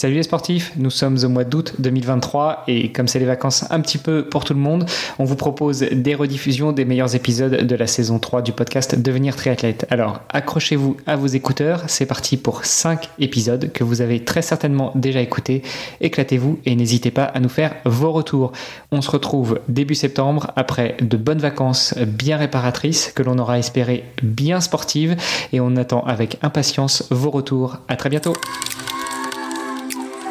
Salut les sportifs, nous sommes au mois d'août 2023 et comme c'est les vacances un petit peu pour tout le monde, on vous propose des rediffusions des meilleurs épisodes de la saison 3 du podcast Devenir triathlète. Alors accrochez-vous à vos écouteurs, c'est parti pour 5 épisodes que vous avez très certainement déjà écoutés. Éclatez-vous et n'hésitez pas à nous faire vos retours. On se retrouve début septembre après de bonnes vacances bien réparatrices que l'on aura espéré bien sportives et on attend avec impatience vos retours. À très bientôt.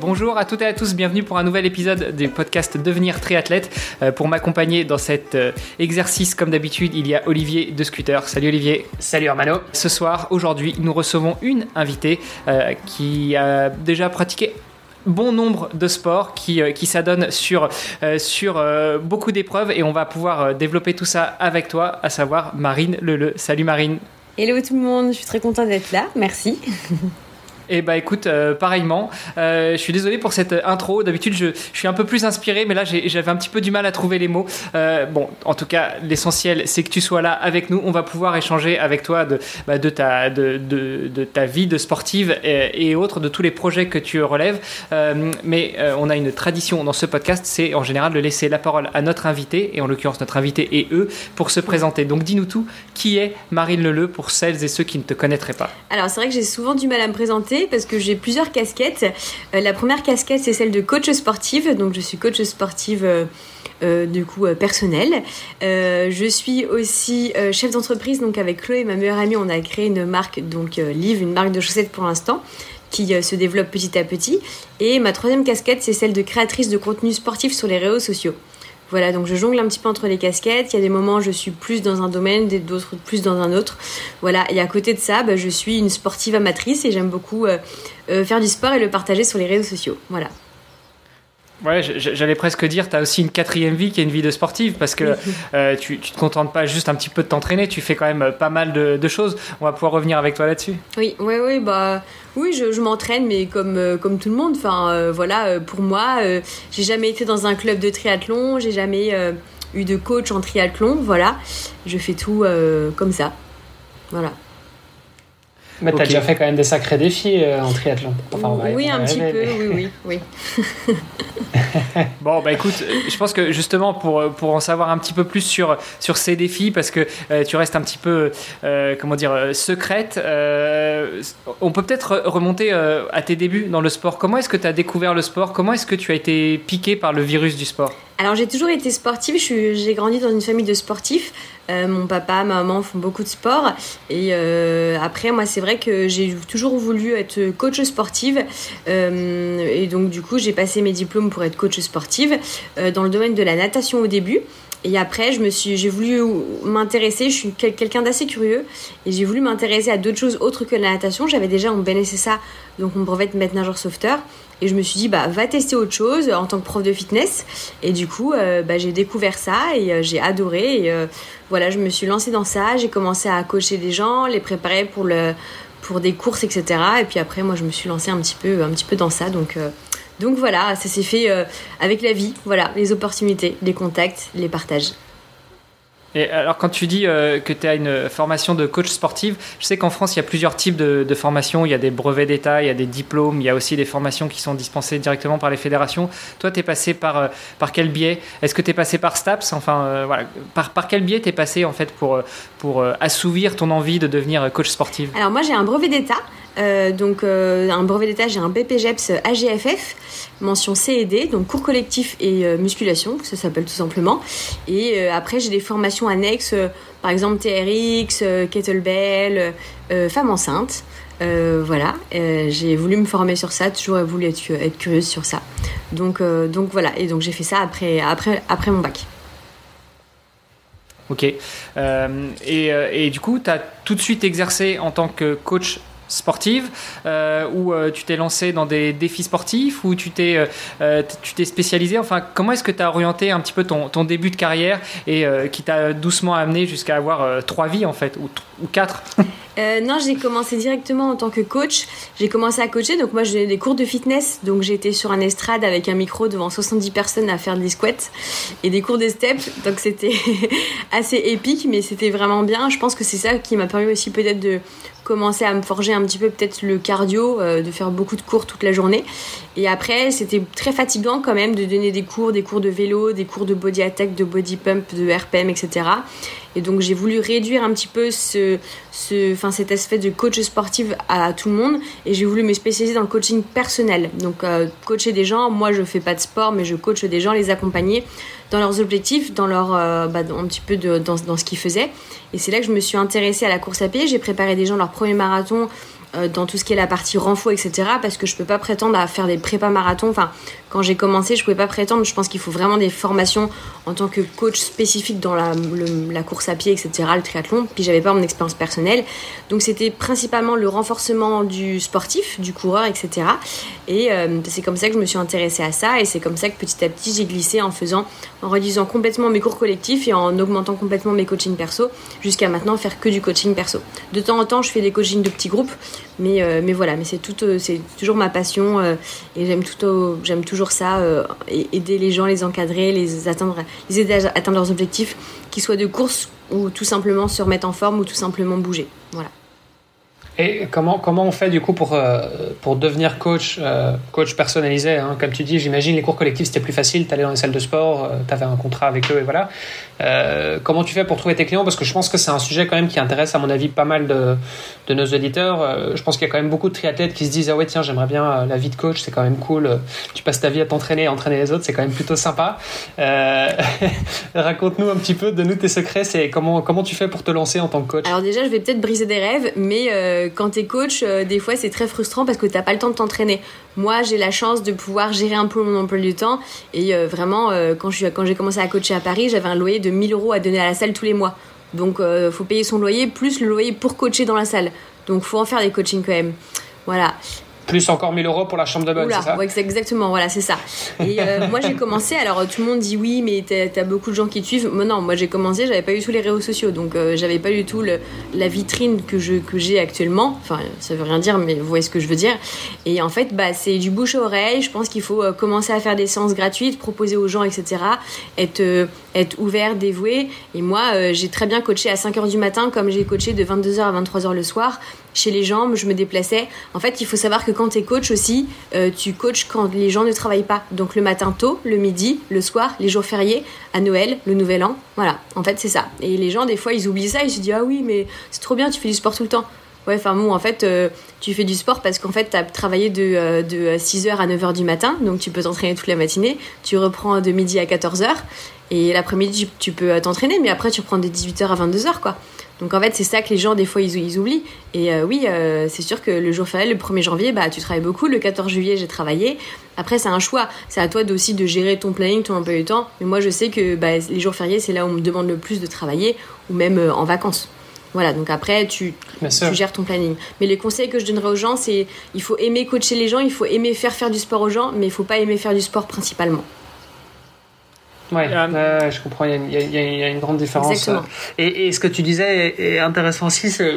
Bonjour à toutes et à tous, bienvenue pour un nouvel épisode du podcast Devenir triathlète. Euh, pour m'accompagner dans cet euh, exercice, comme d'habitude, il y a Olivier de Scooter. Salut Olivier. Salut Armano. Ce soir, aujourd'hui, nous recevons une invitée euh, qui a déjà pratiqué bon nombre de sports qui, qui s'adonnent sur, sur beaucoup d'épreuves et on va pouvoir développer tout ça avec toi, à savoir Marine Leleu. Salut Marine. Hello tout le monde, je suis très contente d'être là, merci. Eh bah écoute, euh, pareillement. Euh, je suis désolé pour cette intro. D'habitude, je, suis un peu plus inspiré, mais là, j'avais un petit peu du mal à trouver les mots. Euh, bon, en tout cas, l'essentiel, c'est que tu sois là avec nous. On va pouvoir échanger avec toi de, bah, ta, vie de sportive et, et, autres, de tous les projets que tu relèves. Euh, mais euh, on a une tradition dans ce podcast, c'est en général de laisser la parole à notre invité, et en l'occurrence notre invité et eux, pour se présenter. Donc dis-nous tout, qui est Marine Leleu pour celles et ceux qui ne te connaîtraient pas? Alors c'est vrai que j'ai souvent du mal à me présenter parce que j'ai plusieurs casquettes. Euh, la première casquette, c'est celle de coach sportive. Donc, je suis coach sportive. Euh, euh, du coup personnel. je suis aussi chef d'entreprise, donc avec Chloé, ma meilleure amie, on a créé une marque, donc Live, une marque de chaussettes pour l'instant, qui se développe petit à petit. Et ma troisième casquette, c'est celle de créatrice de contenu sportif sur les réseaux sociaux. Voilà, donc je jongle un petit peu entre les casquettes. Il y a des moments où je suis plus dans un domaine, d'autres plus dans un autre. Voilà, et à côté de ça, bah, je suis une sportive amatrice et j'aime beaucoup euh, euh, faire du sport et le partager sur les réseaux sociaux. Voilà. Ouais, j'allais presque dire, tu as aussi une quatrième vie qui est une vie de sportive parce que euh, tu, tu te contentes pas juste un petit peu de t'entraîner, tu fais quand même pas mal de, de, choses. On va pouvoir revenir avec toi là-dessus. Oui, oui, oui, bah oui, je, je m'entraîne, mais comme, euh, comme tout le monde. Enfin, euh, voilà, euh, pour moi, euh, j'ai jamais été dans un club de triathlon, j'ai jamais eu de coach en triathlon. Voilà, je fais tout comme ça. Voilà. Mais t'as okay. déjà fait quand même des sacrés défis euh, en triathlon. Enfin, oui, un petit peu, oui, oui, oui. bon, bah écoute, je pense que justement pour, pour en savoir un petit peu plus sur, sur ces défis, parce que euh, tu restes un petit peu, euh, comment dire, secrète, euh, on peut peut-être remonter à tes débuts dans le sport. Comment est-ce que tu as découvert le sport? Comment est-ce que tu as été piqué par le virus du sport? Alors j'ai toujours été sportive, j'ai grandi dans une famille de sportifs. Euh, mon papa, ma maman font beaucoup de sport. Et euh, après, moi, c'est vrai que j'ai toujours voulu être coach sportive. Euh, et donc, du coup, j'ai passé mes diplômes pour être coach sportive dans le domaine de la natation au début. Et après, je me suis, j'ai voulu m'intéresser. Je suis quelqu'un d'assez curieux et j'ai voulu m'intéresser à d'autres choses autres que la natation. J'avais déjà mon BNSSA, donc mon brevet de maître nageur sauveteur. Et je me suis dit, bah, va tester autre chose en tant que prof de fitness. Et du coup, euh, bah, j'ai découvert ça et euh, j'ai adoré. Euh, voilà, je me suis lancée dans ça. J'ai commencé à coacher des gens, les préparer pour, des courses, etc. Et puis après, moi, je me suis lancée un petit peu, un petit peu dans ça. Donc, donc voilà, ça s'est fait avec la vie. Voilà, les opportunités, les contacts, les partages. Et alors, quand tu dis euh, que tu as une formation de coach sportive, je sais qu'en France, il y a plusieurs types de, formations. Il y a des brevets d'État, il y a des diplômes, il y a aussi des formations qui sont dispensées directement par les fédérations. Toi, tu es passé par, euh, par quel biais? Est-ce que tu es passé par STAPS? Enfin, euh, voilà. Par, par quel biais tu es passé, en fait, pour, pour assouvir ton envie de devenir coach sportive Alors, moi, j'ai un brevet d'État. Euh, donc euh, un brevet d'état, j'ai un BPGEPS AGFF, mention C et D, donc cours collectif et euh, musculation, ça s'appelle tout simplement. Et après j'ai des formations annexes, par exemple TRX, kettlebell, femme enceinte. voilà, j'ai voulu me former sur ça, toujours voulu être, être curieuse sur ça. Donc, voilà, et donc j'ai fait ça après, mon bac. Ok. Et, et, du coup, tu as tout de suite exercé en tant que coach sportive euh, ou euh, tu t'es lancé dans des défis sportifs t'es euh, tu t'es spécialisé enfin comment est-ce que tu as orienté un petit peu ton, ton début de carrière et qui t'a doucement amené jusqu'à avoir trois vies en fait ou, quatre? Non, j'ai commencé directement en tant que coach. J'ai commencé à coacher, donc moi j'ai des cours de fitness. Donc j'étais sur un estrade avec un micro devant 70 personnes à faire des squats et des cours de step. Donc c'était assez épique, mais c'était vraiment bien. Je pense que c'est ça qui m'a permis aussi peut-être de commencer à me forger un petit peu peut-être le cardio, euh, de faire beaucoup de cours toute la journée. Et après, c'était très fatigant quand même de donner des cours, des cours de vélo, des cours de body attack, de body pump, de RPM, etc. Et donc j'ai voulu réduire un petit peu ce, ce, cet aspect de coach sportif à tout le monde et j'ai voulu me spécialiser dans le coaching personnel. Donc euh, coacher des gens, moi je fais pas de sport mais je coach des gens, les accompagner dans leurs objectifs, dans leur, euh, bah, un petit peu de, dans, dans ce qu'ils faisaient. Et c'est là que je me suis intéressée à la course à pied. J'ai préparé des gens leur premier marathon dans tout ce qui est la partie renfort, etc. Parce que je peux pas prétendre à faire des prépas marathons. Enfin, quand j'ai commencé, je pouvais pas prétendre. Je pense qu'il faut vraiment des formations en tant que coach spécifique dans la, la course à pied, etc., le triathlon. Puis j'avais pas mon expérience personnelle. Donc c'était principalement le renforcement du sportif, du coureur, etc. Et euh, c'est comme ça que je me suis intéressée à ça. Et c'est comme ça que petit à petit j'ai glissé en faisant, en réduisant complètement mes cours collectifs et en augmentant complètement mes coachings perso, jusqu'à maintenant faire que du coaching perso. De temps en temps, je fais des coachings de petits groupes mais, euh, mais voilà, mais c'est tout, euh, c'est toujours ma passion euh, et j'aime tout, j'aime toujours ça, aider les gens, les encadrer, les atteindre, les aider à atteindre leurs objectifs, qu'ils soient de course ou tout simplement se remettre en forme ou tout simplement bouger. Voilà. Et comment, comment on fait du coup pour, pour devenir coach, coach personnalisé hein? Comme tu dis, j'imagine les cours collectifs c'était plus facile, tu allais dans les salles de sport, euh, tu un contrat avec eux et voilà. Comment tu fais pour trouver tes clients? Parce que je pense que c'est un sujet quand même qui intéresse à mon avis pas mal de, nos auditeurs. je pense qu'il y a quand même beaucoup de triathlètes qui se disent Ah ouais, tiens, j'aimerais bien la vie de coach, c'est quand même cool. Tu passes ta vie à t'entraîner, à entraîner les autres, c'est quand même plutôt sympa. Raconte-nous un petit peu, de nous tes secrets, c'est comment, comment tu fais pour te lancer en tant que coach? Alors déjà, je vais peut-être briser des rêves, mais quand tu es coach, euh, des fois c'est très frustrant parce que t'as pas le temps de t'entraîner. Moi, j'ai la chance de pouvoir gérer un peu mon emploi du temps et euh, vraiment, euh, quand j'ai commencé à coacher à Paris, j'avais un loyer de 1000 euros à donner à la salle tous les mois. Donc, faut payer son loyer plus le loyer pour coacher dans la salle. Donc, faut en faire des coachings quand même. Voilà. Plus encore 1000 euros pour la chambre de bonne, c'est ça ouais, Exactement, voilà, c'est ça. Et euh, moi, j'ai commencé, alors tout le monde dit oui, mais t'as as beaucoup de gens qui te suivent. Moi, non, moi, j'ai commencé, j'avais pas eu tous les réseaux sociaux, donc euh, j'avais pas du tout le, la vitrine que j'ai que actuellement. Enfin, ça veut rien dire, mais vous voyez ce que je veux dire. Et en fait, bah, c'est du bouche à oreille. Je pense qu'il faut euh, commencer à faire des séances gratuites, proposer aux gens, etc. Être, être ouvert, dévoué. Et moi, j'ai très bien coaché à 5h du matin, comme j'ai coaché de 22h à 23h le soir chez les gens, je me déplaçais. En fait, il faut savoir que quand tu es coach aussi, euh, tu coaches quand les gens ne travaillent pas. Donc le matin tôt, le midi, le soir, les jours fériés, à Noël, le Nouvel An. Voilà, en fait, c'est ça. Et les gens, des fois, ils oublient ça, ils se disent Ah oui, mais c'est trop bien, tu fais du sport tout le temps. Ouais, enfin en fait, euh, tu fais du sport parce qu'en fait, tu as travaillé de, euh, de 6h à 9h du matin, donc tu peux t'entraîner toute la matinée. Tu reprends de midi à 14h, et l'après-midi, tu peux t'entraîner, mais après, tu reprends de 18h à 22h, quoi. Donc en fait, c'est ça que les gens, des fois, ils, oublient. Et euh, oui, euh, c'est sûr que le jour férié, le 1er janvier, bah, tu travailles beaucoup. Le 14 juillet, j'ai travaillé. Après, c'est un choix. C'est à toi aussi de gérer ton planning, ton emploi du temps. Mais moi, je sais que bah, les jours fériés, c'est là où on me demande le plus de travailler, ou même euh, en vacances. Voilà, donc après, tu, tu, gères ton planning. Mais les conseils que je donnerais aux gens, c'est il faut aimer coacher les gens, il faut aimer faire faire du sport aux gens, mais il faut pas aimer faire du sport principalement. Ouais, euh, je comprends, il y, a, une grande différence. Et, et, ce que tu disais est, intéressant aussi, c'est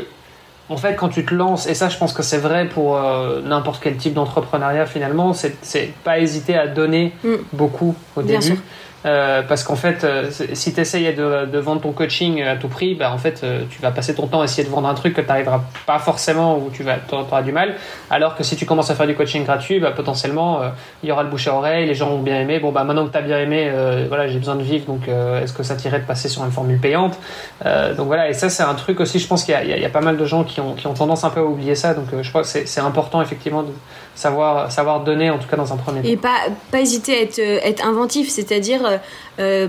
en fait quand tu te lances, et ça je pense que c'est vrai pour euh, n'importe quel type d'entrepreneuriat finalement, c'est pas hésiter à donner mm. beaucoup au début. Euh, parce qu'en fait, euh, si tu essayes de, vendre ton coaching à tout prix, bah, en fait, euh, tu vas passer ton temps à essayer de vendre un truc que tu n'arriveras pas forcément ou tu vas, auras du mal. Alors que si tu commences à faire du coaching gratuit, bah, potentiellement, il y aura le bouche à oreille, les gens vont bien aimer. Bon, bah, maintenant que tu as bien aimé, voilà, j'ai besoin de vivre, donc est-ce que ça t'irait de passer sur une formule payante? Donc voilà, et ça, c'est un truc aussi, je pense qu'il y, y, a pas mal de gens qui ont, qui ont tendance un peu à oublier ça. Donc je crois que c'est important, effectivement, de savoir, savoir donner, en tout cas dans un premier temps. Et pas, pas hésiter à être, être inventif, c'est-à-dire euh,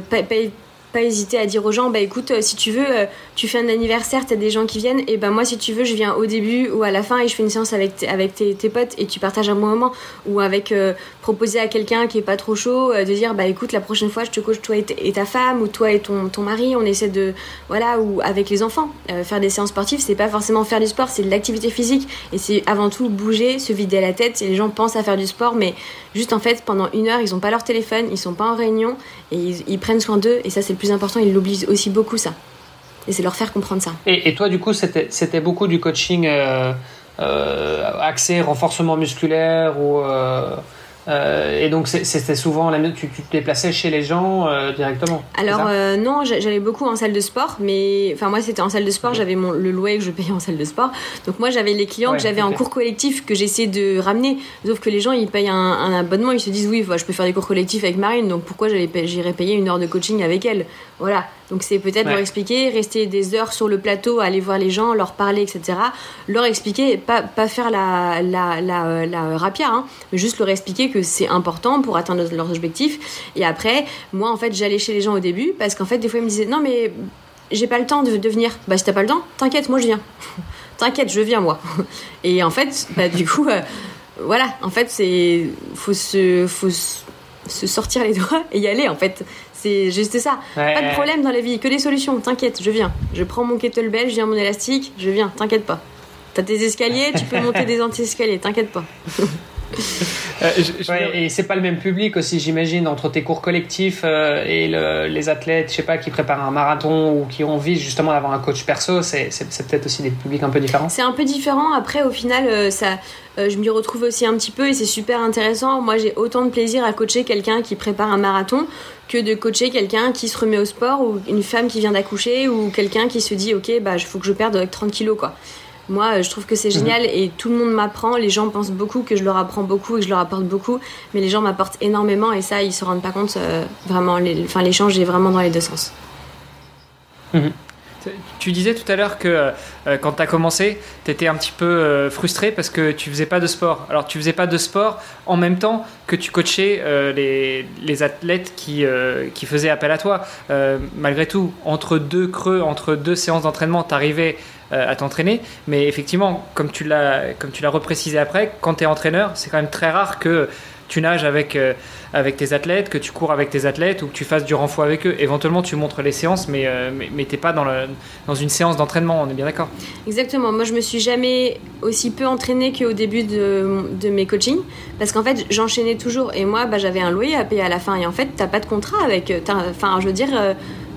pas hésiter à dire aux gens bah écoute si tu veux tu fais un anniversaire t'as des gens qui viennent et ben moi si tu veux je viens au début ou à la fin et je fais une séance avec avec tes, tes potes et tu partages un bon moment. Ou avec proposer à quelqu'un qui est pas trop chaud de dire bah écoute la prochaine fois je te coach toi et, ta femme ou toi et ton, mari on essaie de voilà ou avec les enfants. Faire des séances sportives c'est pas forcément faire du sport c'est de l'activité physique. Et c'est avant tout bouger se vider la tête. Et les gens pensent à faire du sport mais juste en fait pendant une heure ils ont pas leur téléphone ils sont pas en réunion et ils, prennent soin d'eux et ça c'est le plus important ils l'oublient aussi beaucoup ça et c'est leur faire comprendre ça et, toi du coup c'était beaucoup du coaching euh, euh, axé renforcement musculaire ou euh, euh, et donc c'était souvent la tu, tu te déplaçais chez les gens euh, directement. Alors euh, non, j'allais beaucoup en salle de sport, mais enfin moi c'était en salle de sport, j'avais le loyer que je payais en salle de sport. Donc moi j'avais les clients que j'avais en cours collectif que j'essayais de ramener. Sauf que les gens ils payent un, abonnement, ils se disent oui, je peux faire des cours collectifs avec Marine, donc pourquoi j'irais payer une heure de coaching avec elle? Voilà. Donc c'est peut-être leur expliquer, rester des heures sur le plateau, aller voir les gens, leur parler, etc. Leur expliquer, pas, pas faire la, la, la, la rapia, hein, mais juste leur expliquer que c'est important pour atteindre leurs objectifs. Et après, moi en fait j'allais chez les gens au début parce qu'en fait des fois ils me disaient non mais j'ai pas le temps de, de venir. Bah si t'as pas le temps, t'inquiète, moi je viens. t'inquiète, je viens moi. Et en fait, bah du coup, euh, voilà, en fait c'est faut se faut se sortir les doigts et y aller en fait c'est juste ça. Pas de problème dans la vie, que des solutions. T'inquiète, je viens. Je prends mon kettlebell, je viens mon élastique, je viens. T'inquiète pas. T'as tes escaliers, tu peux monter des anti-escaliers. T'inquiète pas. Euh, et c'est pas le même public aussi, j'imagine, entre tes cours collectifs euh, et les athlètes, je sais pas, qui préparent un marathon ou qui ont envie justement d'avoir un coach perso. C'est peut-être aussi des publics un peu différents. C'est un peu différent. Après, au final, euh, ça, je m'y retrouve aussi un petit peu et c'est super intéressant. Moi, j'ai autant de plaisir à coacher quelqu'un qui prépare un marathon que de coacher quelqu'un qui se remet au sport ou une femme qui vient d'accoucher ou quelqu'un qui se dit, ok, bah, il faut que je perde 30 kilos, quoi. Moi, je trouve que c'est génial mhm. et tout le monde m'apprend. Les gens pensent beaucoup que je leur apprends beaucoup et que je leur apporte beaucoup, mais les gens m'apportent énormément et ça, ils se rendent pas compte. Euh, vraiment, enfin, l'échange est vraiment dans les deux sens. Mhm. Tu disais tout à l'heure que euh, quand tu as commencé, tu étais un petit peu euh, frustré parce que tu faisais pas de sport. Alors tu faisais pas de sport en même temps que tu coachais les, les, athlètes qui, qui faisaient appel à toi. malgré tout, entre deux creux, entre deux séances d'entraînement, tu arrivais euh, à t'entraîner. Mais effectivement, comme tu l'as, comme tu l'as reprécisé après, quand tu es entraîneur, c'est quand même très rare que tu nages avec, euh, avec tes athlètes, que tu cours avec tes athlètes ou que tu fasses du renfort avec eux. Éventuellement, tu montres les séances, mais, euh, mais, tu n'es pas dans, le, dans une séance d'entraînement, on est bien d'accord Exactement. Moi, je me suis jamais aussi peu entraînée qu'au début de, de, mes coachings parce qu'en fait, j'enchaînais toujours. Et moi, bah, j'avais un loyer à payer à la fin. Et en fait, tu n'as pas de contrat avec. Enfin, je veux dire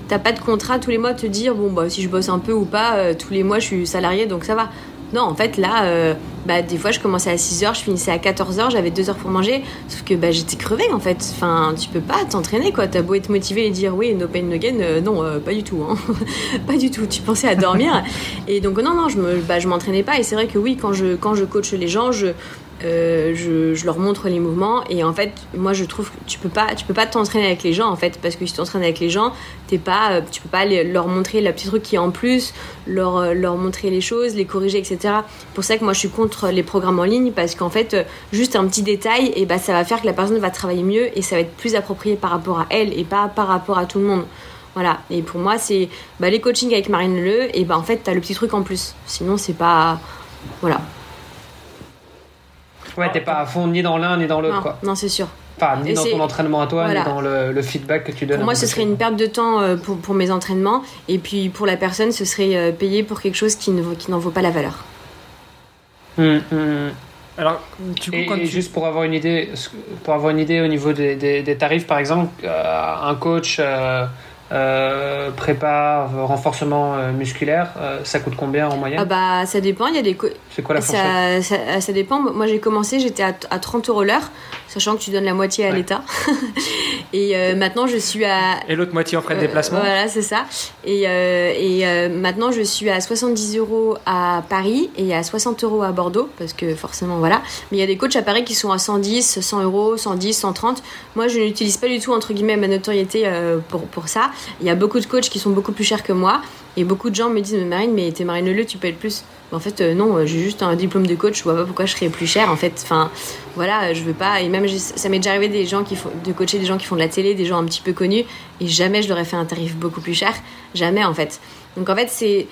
t'as pas de contrat tous les mois te dire bon bah si je bosse un peu ou pas euh, tous les mois je suis salarié donc ça va. Non en fait là euh, bah des fois je commençais à 6h je finissais à 14h j'avais 2 heures pour manger. Sauf que bah j'étais crevée en fait. Enfin tu peux pas t'entraîner quoi. T'as beau être motivé et dire oui no pain no gain euh, non pas du tout hein. pas du tout. Tu pensais à dormir. Et donc non non je me bah, je m'entraînais pas. Et c'est vrai que oui quand je quand je coach les gens je euh, je, leur montre les mouvements et en fait moi je trouve que tu peux pas tu peux pas t'entraîner avec les gens en fait parce que si tu t'entraînes avec les gens t'es pas euh, tu peux pas leur montrer le petit truc qui est en plus leur, euh, leur montrer les choses les corriger etc pour ça que moi je suis contre les programmes en ligne parce qu'en fait juste un petit détail et bah ça va faire que la personne va travailler mieux et ça va être plus approprié par rapport à elle et pas par rapport à tout le monde. Voilà. Et pour moi c'est bah, les coachings avec Marine Le et bah en fait t'as le petit truc en plus. Sinon c'est pas voilà Ouais, t'es pas à fond ni dans l'un ni dans l'autre, quoi. Non, c'est sûr. Enfin, ni dans ton entraînement à toi, ni dans le, feedback que tu donnes. Pour moi, ce serait une perte de temps euh, pour, pour, mes entraînements. Et puis pour la personne, ce serait euh, payer pour quelque chose qui n'en vaut, qui vaut pas la valeur. Hum, hum, hum. Alors, du coup, et, juste pour avoir une idée, pour avoir une idée au niveau des, des, tarifs, par exemple, euh, un coach euh, prépa, renforcement euh, musculaire, euh, ça coûte combien en moyenne ah bah ça dépend, il y a des C'est quoi la fourchette ça, ça, dépend. Moi j'ai commencé, j'étais à, à, 30 euros l'heure, sachant que tu donnes la moitié à l'État. et maintenant je suis à Et l'autre moitié en frais de déplacement. voilà, c'est ça. Et, et maintenant je suis à 70 euros à Paris et à 60 euros à Bordeaux parce que forcément voilà. Mais il y a des coachs à Paris qui sont à 110, 100 euros, 110, 130. Moi je n'utilise pas du tout entre guillemets ma notoriété pour pour ça. Il y a beaucoup de coachs qui sont beaucoup plus chers que moi. Et beaucoup de gens me disent, mais Marine, mais t'es Marine Le, tu payes plus. en fait, non, j'ai juste un diplôme de coach, je vois pas pourquoi je serais plus cher. En fait, enfin, voilà, je veux pas. Et même, ça m'est déjà arrivé des gens qui font, de coacher des gens qui font de la télé, des gens un petit peu connus, et jamais je leur ai fait un tarif beaucoup plus cher. Jamais, en fait. Donc, en fait, c'est.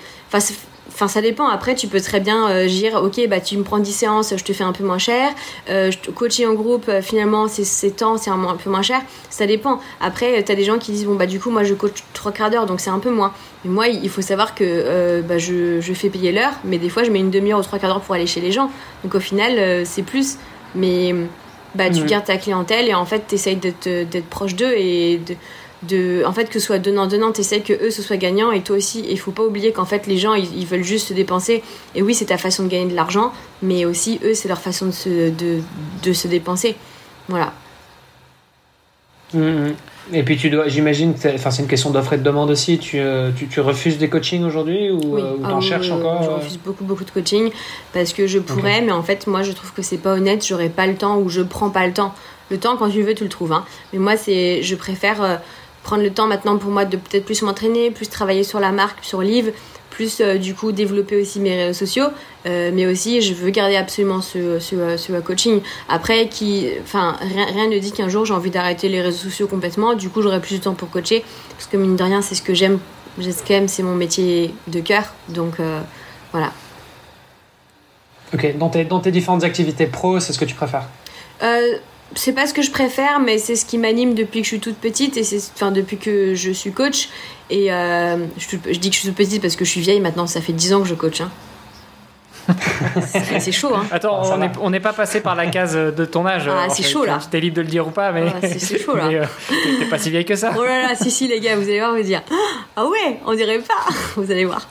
Enfin, ça dépend. Après, tu peux très bien euh, dire, ok, bah tu me prends 10 séances, je te fais un peu moins cher. Euh, coacher en groupe, euh, finalement, c'est temps, c'est un, peu moins cher. Ça dépend. Après, tu as des gens qui disent, bon, bah du coup, moi, je coach 3 quarts d'heure, donc c'est un peu moins. Mais moi, il faut savoir que bah, je, je, fais payer l'heure, mais des fois, je mets une demi-heure ou trois quarts d'heure pour aller chez les gens. Donc au final, c'est plus. Mais bah, tu gardes ta clientèle et en fait, tu essayes d'être proche d'eux et de de en fait que ce soit donnant donnant t'essayes que eux ce soit gagnant et toi aussi. Il faut pas oublier qu'en fait les gens ils, veulent juste se dépenser. Et oui c'est ta façon de gagner de l'argent mais aussi eux c'est leur façon de se, de, de se dépenser. Voilà. Mmh, mmh. et puis tu dois j'imagine enfin c'est une question d'offre et de demande aussi. Tu, euh, tu, tu refuses des coachings aujourd'hui ou, euh, t'en ah cherches encore je euh refuse beaucoup beaucoup de coaching parce que je pourrais mais en fait moi je trouve que c'est pas honnête. J'aurais pas le temps ou je prends pas le temps. Le temps quand tu veux tu le trouves hein. mais moi c'est je préfère prendre le temps maintenant pour moi de peut-être plus m'entraîner, plus travailler sur la marque, sur Live, plus euh, du coup développer aussi mes réseaux sociaux, euh, mais aussi je veux garder absolument ce, ce, ce coaching. Après, qui, enfin, rien, rien, ne dit qu'un jour j'ai envie d'arrêter les réseaux sociaux complètement, du coup j'aurai plus de temps pour coacher, parce que mine de rien c'est ce que j'aime, j'aime, c'est mon métier de cœur, donc euh, voilà. Ok, dans tes, dans tes différentes activités pro, c'est ce que tu préfères? C'est pas ce que je préfère, mais c'est ce qui m'anime depuis que je suis toute petite et c'est enfin depuis que je suis coach. Et euh, je, dis que je suis toute petite parce que je suis vieille maintenant, ça fait 10 ans que je coach. Hein. c'est chaud, hein. Attends, on n'est pas passé par la case de ton âge. Ah, c'est chaud là. T'es libre de le dire ou pas, mais. Ah, c'est chaud là. Euh, t'es pas si vieille que ça. Oh là là, si, si, les gars, vous allez voir, vous dire Ah ouais, on dirait pas. vous allez voir.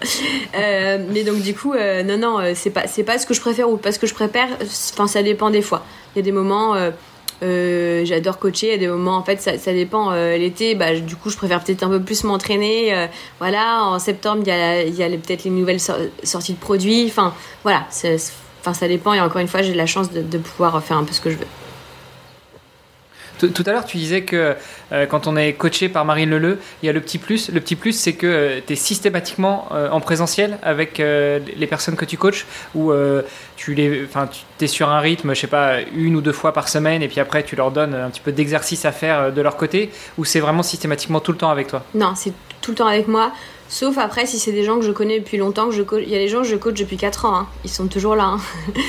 Euh, mais donc, du coup, non, non, c'est pas, pas ce que je préfère ou pas ce que je préfère. Enfin, ça dépend des fois. Il y a des moments euh, j'adore coacher à des moments en fait ça, dépend euh, l'été bah, du coup je préfère peut-être un peu plus m'entraîner euh, voilà en septembre il y a, peut-être les nouvelles sorties de produits enfin voilà enfin ça dépend et encore une fois j'ai la chance de pouvoir faire un peu ce que je veux tout à l'heure, tu disais que euh, quand on est coaché par Marine Leleu, il y a le petit plus. Le petit plus, c'est que euh, tu es systématiquement euh, en présentiel avec les personnes que tu coaches ou tu les, es sur un rythme, je sais pas, une ou deux fois par semaine et puis après tu leur donnes un petit peu d'exercice à faire de leur côté ou c'est vraiment systématiquement tout le temps avec toi? Non, c'est tout le temps avec moi. Sauf après, si c'est des gens que je connais depuis longtemps, que je Il y a des gens que je coach depuis 4 ans, hein. ils sont toujours là. Hein.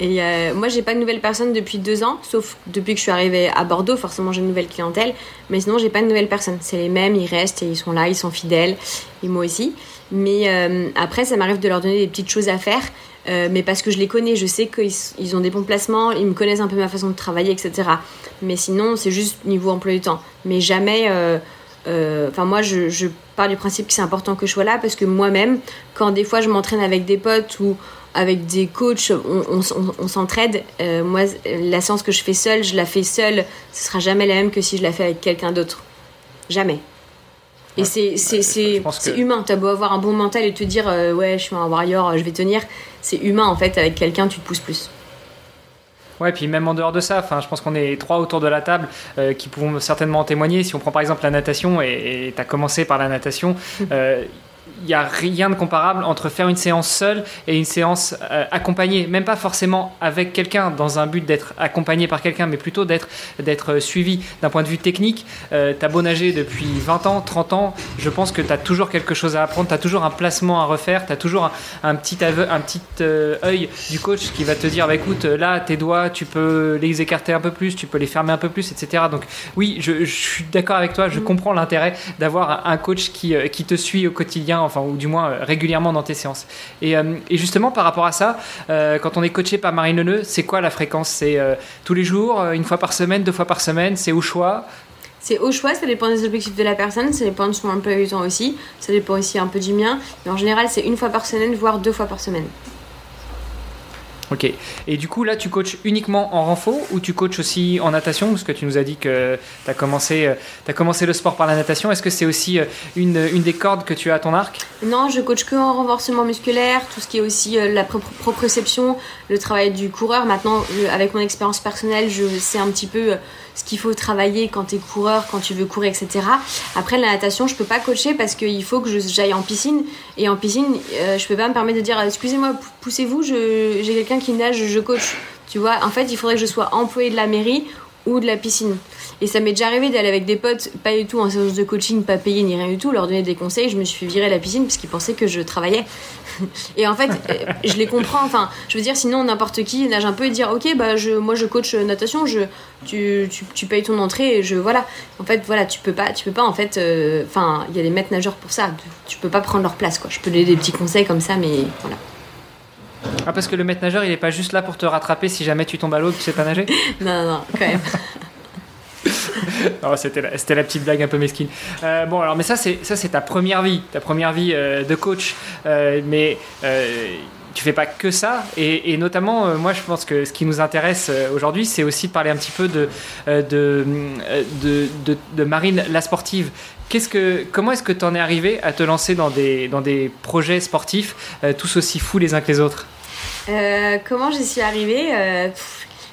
Et euh, moi, j'ai pas de nouvelles personnes depuis 2 ans, sauf depuis que je suis arrivée à Bordeaux, forcément j'ai une nouvelle clientèle. Mais sinon, j'ai pas de nouvelles personnes. C'est les mêmes, ils restent et ils sont là, ils sont fidèles, et moi aussi. Mais euh, après, ça m'arrive de leur donner des petites choses à faire. Euh, mais parce que je les connais, je sais qu'ils ont des bons placements, ils me connaissent un peu ma façon de travailler, etc. Mais sinon, c'est juste niveau emploi du temps. Mais jamais euh, enfin, moi, je, je, pars du principe que c'est important que je sois là parce que moi-même, quand des fois je m'entraîne avec des potes ou avec des coachs, on, on, s'entraide. Euh, moi, la séance que je fais seule, je la fais seule. Ce sera jamais la même que si je la fais avec quelqu'un d'autre. Jamais. Et c'est humain. T'as beau avoir un bon mental et te dire euh, ouais, je suis un warrior, je vais tenir. C'est humain en fait. Avec quelqu'un, tu te pousses plus. Ouais, puis même en dehors de ça, enfin, je pense qu'on est trois autour de la table euh, qui pouvons certainement en témoigner. Si on prend par exemple la natation, et tu as commencé par la natation, euh, il n'y a rien de comparable entre faire une séance seule et une séance euh, accompagnée, même pas forcément avec quelqu'un dans un but d'être accompagné par quelqu'un, mais plutôt d'être d'être suivi d'un point de vue technique. Euh, tu as beau nager depuis 20 ans, 30 ans, je pense que tu as toujours quelque chose à apprendre, tu as toujours un placement à refaire, tu as toujours un, petit aveu, un petit euh, œil du coach qui va te dire bah, écoute, là, tes doigts, tu peux les écarter un peu plus, tu peux les fermer un peu plus, etc. Donc oui, je, je suis d'accord avec toi, je mm. comprends l'intérêt d'avoir un coach qui, qui te suit au quotidien enfin, ou du moins euh, régulièrement dans tes séances. Et, euh, et justement, par rapport à ça, euh, quand on est coaché par Marine Leneux, c'est quoi la fréquence? C'est tous les jours, une fois par semaine, deux fois par semaine? C'est au choix? C'est au choix, ça dépend des objectifs de la personne, ça dépend de son emploi du temps aussi, ça dépend aussi un peu du mien. Mais en général, c'est une fois par semaine, voire deux fois par semaine. Ok. Et du coup, là, tu coaches uniquement en renfort ou tu coaches aussi en natation? Parce que tu nous as dit que tu as commencé, as commencé le sport par la natation. Est-ce que c'est aussi une, une, des cordes que tu as à ton arc? Non, je coach que en renforcement musculaire, tout ce qui est aussi la proprioception, le travail du coureur. Maintenant, avec mon expérience personnelle, je sais un petit peu ce qu'il faut travailler quand tu es coureur, quand tu veux courir, etc. Après, la natation, je peux pas coacher parce qu'il faut que j'aille en piscine. Et en piscine, euh, je peux pas me permettre de dire excusez-moi, poussez-vous, j'ai quelqu'un qui nage, je coach. Tu vois, en fait, il faudrait que je sois employé de la mairie ou de la piscine. Et ça m'est déjà arrivé d'aller avec des potes, pas du tout en séance de coaching, pas payé ni rien du tout, leur donner des conseils. Je me suis fait virer à la piscine parce qu'ils pensaient que je travaillais. Et en fait, euh, je les comprends. Enfin, je veux dire, sinon n'importe qui nage un peu et dire, ok, bah je, moi je coach natation, je, tu, tu, tu payes ton entrée et je voilà. En fait, voilà, tu peux pas, tu peux pas en fait. Euh, enfin, il y a des maîtres nageurs pour ça. Tu peux pas prendre leur place, quoi. Je peux donner des petits conseils comme ça, mais voilà. Ah, parce que le maître nageur, il est pas juste là pour te rattraper si jamais tu tombes à l'eau tu sais pas nager? Non, non, quand même. c'était la, petite blague un peu mesquine. Euh, bon, alors, mais ça, c'est c'est ta première vie, ta première vie euh, de coach. Euh, mais tu fais pas que ça, et, notamment, moi, je pense que ce qui nous intéresse aujourd'hui, c'est aussi de parler un petit peu de Marine la sportive. Comment est-ce que tu en es arrivé à te lancer dans des, dans des projets sportifs tous aussi fous les uns que les autres? Comment j'y suis arrivée?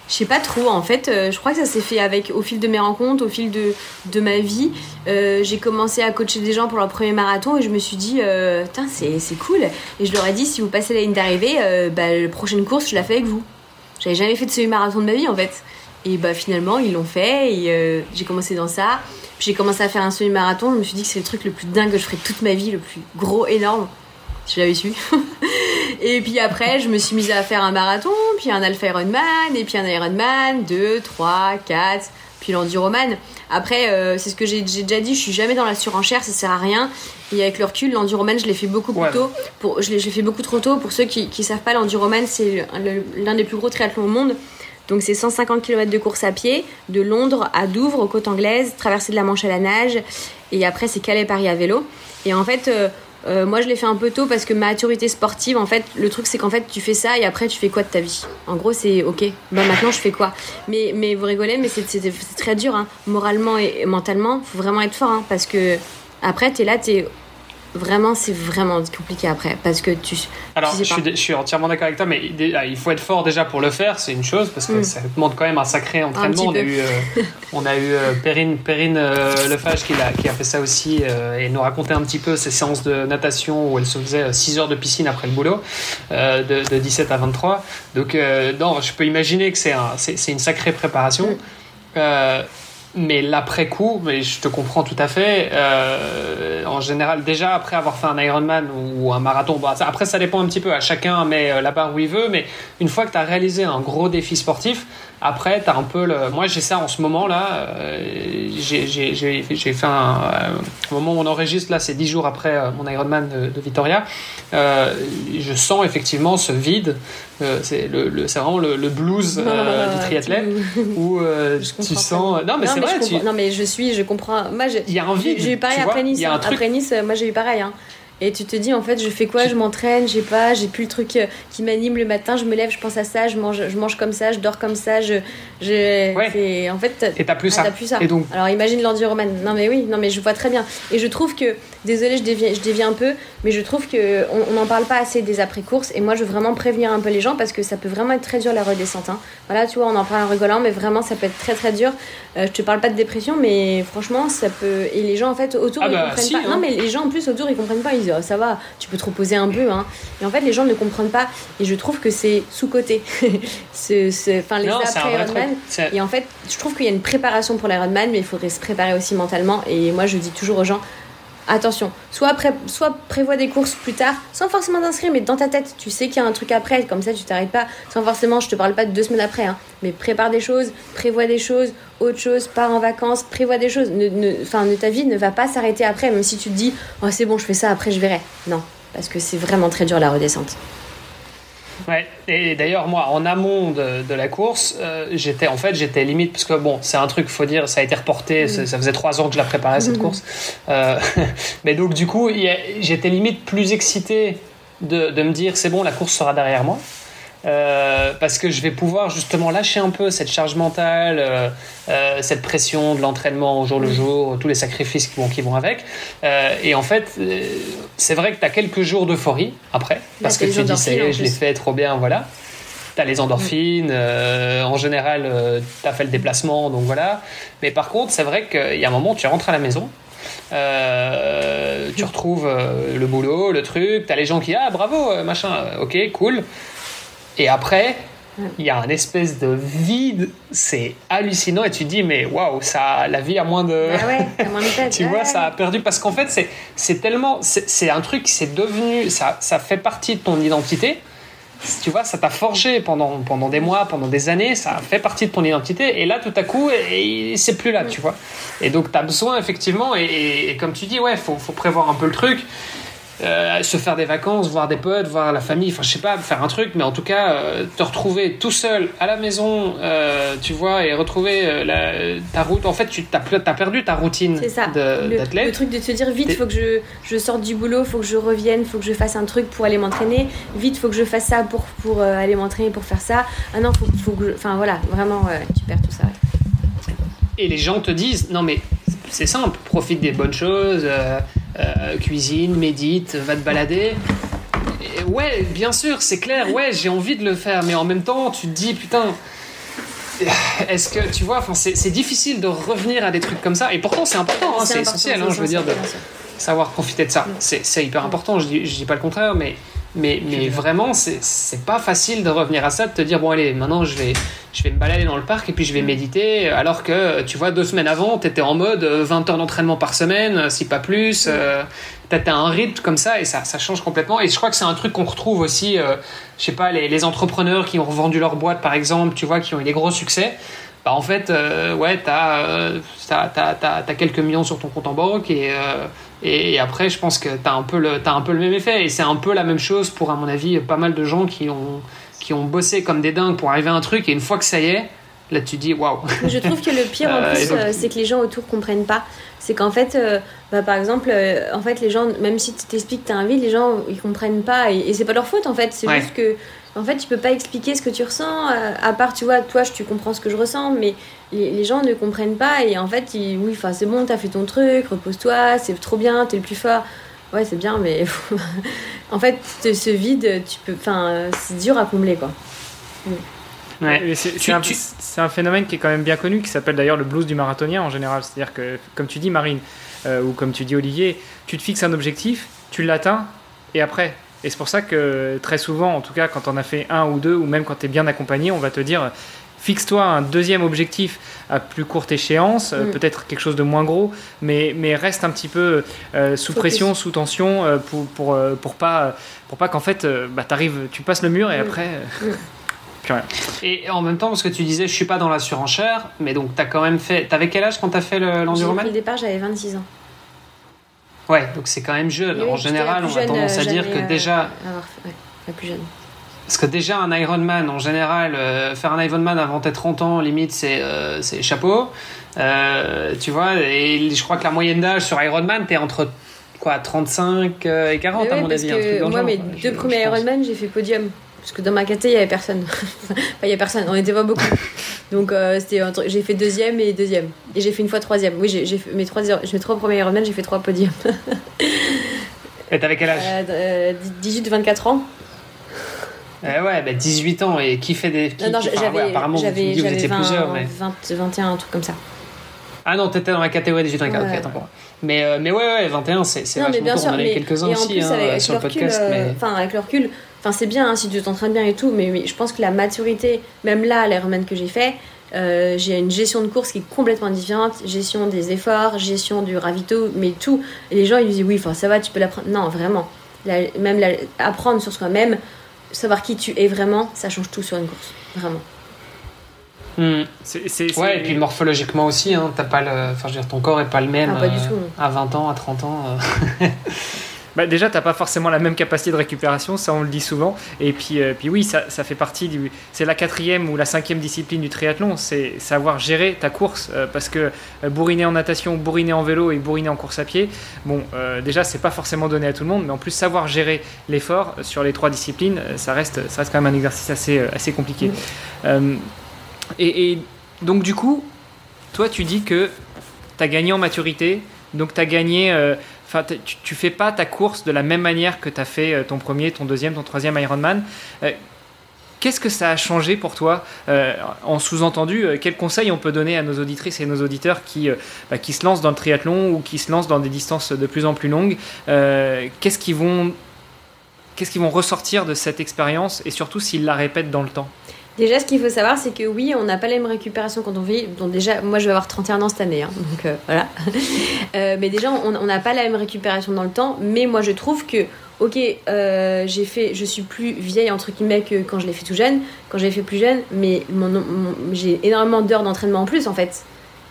Je sais pas trop, en fait, euh, je crois que ça s'est fait avec au fil de mes rencontres, au fil de, de ma vie. Euh, j'ai commencé à coacher des gens pour leur premier marathon et je me suis dit, euh, c'est cool. Et je leur ai dit, si vous passez la ligne d'arrivée, bah, la prochaine course, je la fais avec vous. J'avais jamais fait de semi-marathon de ma vie, en fait. Et bah finalement, ils l'ont fait et j'ai commencé dans ça. Puis j'ai commencé à faire un semi-marathon. Je me suis dit que c'est le truc le plus dingue que je ferais toute ma vie, le plus gros, énorme. Si j'avais su. Et puis après, je me suis mise à faire un marathon, puis un Alpha Ironman, et puis un Ironman, 2, 3, 4, puis l'enduroman. Après, euh, c'est ce que j'ai déjà dit, je suis jamais dans la surenchère, ça sert à rien. Et avec le recul, l'enduroman, je l'ai fait beaucoup plus tôt. Pour, je l'ai fait beaucoup trop tôt. Pour ceux qui ne savent pas, l'enduroman, c'est l'un des plus gros triathlons au monde. Donc c'est 150 km de course à pied, de Londres à Douvres, aux côtes anglaises, traverser de la Manche à la nage, et après c'est Calais-Paris à vélo. Et en fait, euh, euh, moi, je l'ai fait un peu tôt parce que maturité sportive, en fait, le truc, c'est qu'en fait, tu fais ça et après, tu fais quoi de ta vie? En gros, c'est ok, bah maintenant, je fais quoi? Mais, mais vous rigolez, mais c'est très dur, hein. moralement et mentalement, faut vraiment être fort, hein, parce que après, t'es là, t'es vraiment, c'est vraiment compliqué après parce que tu. Alors, je, suis, je, suis, entièrement d'accord avec toi, mais ah, il faut être fort déjà pour le faire, c'est une chose parce que mm. ça demande quand même un sacré entraînement. on, a eu, euh, on a eu euh, Perrine, Perrine euh, Lefage qui a, qui a fait ça aussi et nous racontait un petit peu ses séances de natation où elle se faisait 6 heures de piscine après le boulot, de, de, 17 à 23. Donc, non, je peux imaginer que c'est un, une sacrée préparation. Mm. Mais l'après-coup, mais je te comprends tout à fait. Euh, en général, déjà après avoir fait un Ironman ou, un marathon, bon, après ça dépend un petit peu, à chacun met euh, la barre où il veut, mais une fois que tu réalisé un gros défi sportif, après, tu as un peu le. Moi, j'ai ça en ce moment là. Euh, j'ai fait un. Euh, au moment où on enregistre, là, c'est 10 jours après euh, mon Ironman de, de Vitoria. je sens effectivement ce vide. c'est le, vraiment le, blues du triathlète. où tu sens. Non, mais c'est vrai. Non, mais je suis, je comprends. Moi, il y a un vide. J'ai eu pareil après Nice. Après Nice, moi, j'ai eu pareil. Hein. Et tu te dis, en fait, je fais quoi? Je m'entraîne, j'ai pas, j'ai plus le truc euh, qui m'anime le matin, je me lève, je pense à ça, je mange, je mange comme ça, je dors comme ça, je. je ouais. En fait. Et t'as plus, ça. plus ça. Et donc... Alors imagine l'enduroman. Non, mais oui, non, mais je vois très bien. Et je trouve que, désolé, je dévie, je dévie un peu, mais je trouve que on n'en parle pas assez des après-courses. Et moi, je veux vraiment prévenir un peu les gens parce que ça peut vraiment être très dur la redescente. Hein. Voilà, tu vois, on en parle en rigolant, mais vraiment, ça peut être très très dur. Euh, je te parle pas de dépression, mais franchement, ça peut. Et les gens, en fait, autour, ah ils bah, comprennent pas. Non, hein. mais les gens en plus autour, ils comprennent pas. Ils disent, oh, ça va, tu peux te reposer un peu. Hein. Et en fait, les gens ne comprennent pas. Et je trouve que c'est sous-côté. Enfin, les après Ironman. Et en fait, je trouve qu'il y a une préparation pour l'Ironman, mais il faudrait se préparer aussi mentalement. Et moi, je dis toujours aux gens, attention, soit, pré soit prévois des courses plus tard, sans forcément t'inscrire, mais dans ta tête, tu sais qu'il y a un truc après, comme ça tu t'arrêtes pas, sans forcément, je te parle pas de deux semaines après, hein, mais prépare des choses, prévois des choses, autre chose, pars en vacances, prévois des choses. Enfin, ne, ta vie ne va pas s'arrêter après, même si tu te dis, oh c'est bon, je fais ça, après je verrai. Non, parce que c'est vraiment très dur la redescente. Ouais, et d'ailleurs, moi, en amont de, la course, euh, j'étais en fait, j'étais limite, parce que bon, c'est un truc, faut dire, ça a été reporté, mm. ça faisait trois ans que je la préparais cette mm. course. Euh, mais donc, du coup, j'étais limite plus excité de, de me dire, c'est bon, la course sera derrière moi. Euh, parce que je vais pouvoir justement lâcher un peu cette charge mentale, euh, euh, cette pression de l'entraînement au jour le jour, tous les sacrifices qui vont, qui vont avec. et en fait, c'est vrai que tu as quelques jours d'euphorie après, parce que tu dis, c'est je l'ai fait trop bien, voilà. Tu as les endorphines, en général, tu as fait le déplacement, donc voilà. Mais par contre, c'est vrai qu'il y a un moment, tu rentres à la maison, tu retrouves le boulot, le truc, tu as les gens qui ah bravo machin, ok cool, et après, il y a un espèce de vide, c'est hallucinant et tu te dis mais waouh, ça la vie a moins de bah ouais, moins de tu vois, ça a perdu parce qu'en fait c'est c'est tellement c'est un truc c'est devenu ça ça fait partie de ton identité. Tu vois, ça t'a forgé pendant, pendant des mois, pendant des années, ça fait partie de ton identité, et là, tout à coup, c'est plus là, tu vois. Et donc, tu as besoin, effectivement, et, et, comme tu dis, ouais, faut, faut prévoir un peu le truc. Euh, se faire des vacances, voir des potes, voir la famille, enfin je sais pas, faire un truc, mais en tout cas euh, te retrouver tout seul à la maison, euh, tu vois, et retrouver ta route. En fait, tu as, as, perdu ta routine d'athlète. Le, truc de te dire vite, faut que je, je sorte du boulot, faut que je revienne, faut que je fasse un truc pour aller m'entraîner. Vite, faut que je fasse ça pour, pour aller m'entraîner, pour faire ça. Ah non, faut, faut que Enfin voilà, vraiment, tu perds tout ça. Et les gens te disent, non mais c'est simple, profite des bonnes choses. Euh, cuisine, médite, va te balader. ouais, bien sûr, c'est clair, ouais, j'ai envie de le faire, mais en même temps, tu te dis, putain, est-ce que, tu vois, c'est difficile de revenir à des trucs comme ça, et pourtant c'est important, hein, c'est essentiel, hein, je veux dire, de savoir profiter de ça. C'est hyper important, je dis, je dis pas le contraire, mais mais, mais vraiment, c'est pas facile de revenir à ça, de te dire, bon, allez, maintenant je vais, je vais me balader dans le parc et puis je vais mm. méditer, alors que, tu vois, deux semaines avant, tu étais en mode 20 euh, heures d'entraînement par semaine, euh, si pas plus. Mm. Euh, tu as un rythme comme ça et ça, ça change complètement. Et je crois que c'est un truc qu'on retrouve aussi, je sais pas, les, les, entrepreneurs qui ont revendu leur boîte, par exemple, tu vois, qui ont eu des gros succès. Bah, en fait, ouais, tu as, as, quelques millions sur ton compte en banque et et, après, je pense que tu as, un peu le, as un peu le même effet. Et c'est un peu la même chose pour, à mon avis, pas mal de gens qui ont, qui ont bossé comme des dingues pour arriver à un truc. Et une fois que ça y est, là, tu dis waouh. Je trouve que le pire, en euh, plus, euh, c'est que les gens autour comprennent pas. C'est qu'en fait, euh, bah, par exemple, en fait, les gens, même si tu t'expliques que tu as un vide, les gens, ils comprennent pas. Et, et c'est pas leur faute, en fait. C'est juste que en fait, tu peux pas expliquer ce que tu ressens, euh, à part, tu vois, toi, tu comprends ce que je ressens, mais les, gens ne comprennent pas, et en fait, oui, enfin, c'est bon, t'as fait ton truc, repose-toi, c'est trop bien, t'es le plus fort. Ouais, c'est bien, mais en fait, ce vide, tu peux, enfin, c'est dur à combler, quoi. Ouais. C'est un, phénomène qui est quand même bien connu, qui s'appelle d'ailleurs le blues du marathonien en général. C'est-à-dire que, comme tu dis, Marine, euh, ou comme tu dis, Olivier, tu te fixes un objectif, tu l'atteins, et après, et c'est pour ça que très souvent, en tout cas quand on a fait un ou deux, ou même quand tu es bien accompagné, on va te dire fixe-toi un deuxième objectif à plus courte échéance, euh, mm. peut-être quelque chose de moins gros, mais, mais reste un petit peu euh, sous pression, sous tension, euh, pour, pour, pour, pas, pour pas qu'en fait, bah, arrives, tu passes le mur et mm. après... Mm. Plus rien. Et en même temps, parce que tu disais, je suis pas dans la surenchère, mais donc tu as quand même fait. T'avais quel âge quand tu as fait l'enduroman Au départ, j'avais 26 ans. Ouais, donc c'est quand même jeune. en général, on a tendance à euh, dire que déjà. la plus jeune. Parce que déjà, un Ironman, en général, euh, faire un Ironman avant tes 30 ans, limite, c'est euh, chapeau. tu vois, et je crois que la moyenne d'âge sur Ironman, t'es entre quoi, 35 et 40 à mon avis. moi, mes deux premiers Ironman, j'ai fait podium. Parce que dans ma caté, il n'y avait personne. enfin, il n'y avait personne, on n'était pas beaucoup. Donc euh, c'était j'ai fait deuxième et deuxième. Et j'ai fait une fois troisième. Oui, j'ai fait mes trois, mes trois premiers Ironman, j'ai fait trois podiums. et t'avais quel âge euh, 18-24 ans. Eh ouais, bah 18 ans et qui fait des. Qui, non, j'avais. apparemment, vous, vous étiez plusieurs, mais. 20, 21, un truc comme ça. Ah non, t'étais dans la catégorie 18 ans, ouais. ok, attends. Mais, euh, mais ouais, ouais, 21, c'est vachement bien sûr, On en quelques-uns aussi hein, sur le podcast. Euh, enfin, avec le recul, Enfin, c'est bien hein, si tu t'entraînes bien et tout, mais, je pense que la maturité, même là, les l'Ironman que j'ai fait, euh, j'ai une gestion de course qui est complètement différente, gestion des efforts, gestion du ravito, mais tout. Et les gens, ils disent oui, enfin, ça va, tu peux l'apprendre. Non, vraiment. même apprendre sur soi-même, savoir qui tu es vraiment, ça change tout sur une course. Vraiment. Hmm. ouais, et puis morphologiquement aussi, hein, pas le... enfin, je veux dire, ton corps est pas le même ah, pas du tout, à 20 ans, à 30 ans. Euh. bah déjà, tu n'as pas forcément la même capacité de récupération, ça on le dit souvent. Et puis, euh, puis oui, ça, ça, fait partie du. C'est la quatrième ou la cinquième discipline du triathlon, c'est savoir gérer ta course. Euh, parce que euh, bourriner en natation, bourriner en vélo et bourriner en course à pied, bon, déjà, c'est pas forcément donné à tout le monde, mais en plus, savoir gérer l'effort sur les trois disciplines, ça reste, ça reste quand même un exercice assez, assez compliqué. Et, et, donc, du coup, toi, tu dis que tu as gagné en maturité, donc tu as gagné tu, fais pas ta course de la même manière que tu as fait euh, ton premier, ton deuxième, ton troisième Ironman. Euh, qu'est-ce que ça a changé pour toi? Euh, En sous-entendu, quels conseils on peut donner à nos auditrices et nos auditeurs qui, bah, qui se lancent dans le triathlon ou qui se lancent dans des distances de plus en plus longues? Qu'est-ce qu'ils vont, qu'est-ce qu'ils vont ressortir de cette expérience et surtout s'ils la répètent dans le temps? Déjà, ce qu'il faut savoir, c'est que oui, on n'a pas la même récupération quand on vit. Donc déjà, moi, je vais avoir 31 ans cette année, hein, donc euh, voilà. Euh, mais déjà, on n'a pas la même récupération dans le temps. Mais moi, je trouve que, ok, euh, j'ai fait, je suis plus vieille entre guillemets que quand je l'ai fait tout jeune, quand j'ai fait plus jeune, mais j'ai énormément d'heures d'entraînement en plus, en fait.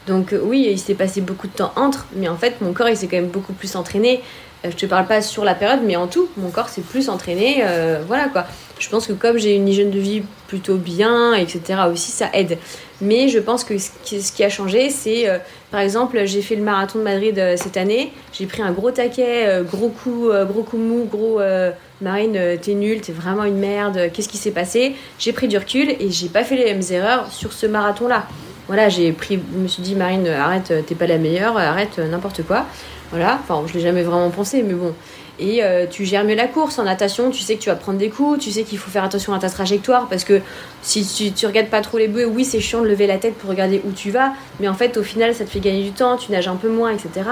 Donc oui, il s'est passé beaucoup de temps entre, mais en fait, mon corps, il s'est quand même beaucoup plus entraîné. je te parle pas sur la période, mais en tout, mon corps s'est plus entraîné, voilà quoi. Je pense que comme j'ai une hygiène de vie plutôt bien, etc., aussi, ça aide. Mais je pense que ce qui a changé, c'est, euh, par exemple, j'ai fait le marathon de Madrid euh, cette année, j'ai pris un gros taquet, euh, gros coup, gros coup mou, gros Marine, t'es nulle, t'es vraiment une merde, qu'est-ce qui s'est passé? J'ai pris du recul et j'ai pas fait les mêmes erreurs sur ce marathon-là. Voilà, j'ai pris, je me suis dit, Marine, arrête, t'es pas la meilleure, arrête n'importe quoi. Voilà, enfin, je l'ai jamais vraiment pensé, mais bon et euh, tu gères mieux la course. En natation, tu sais que tu vas prendre des coups, tu sais qu'il faut faire attention à ta trajectoire parce que si tu, regardes pas trop les bœufs, oui, c'est chiant de lever la tête pour regarder où tu vas, mais en fait, au final, ça te fait gagner du temps, tu nages un peu moins, etc.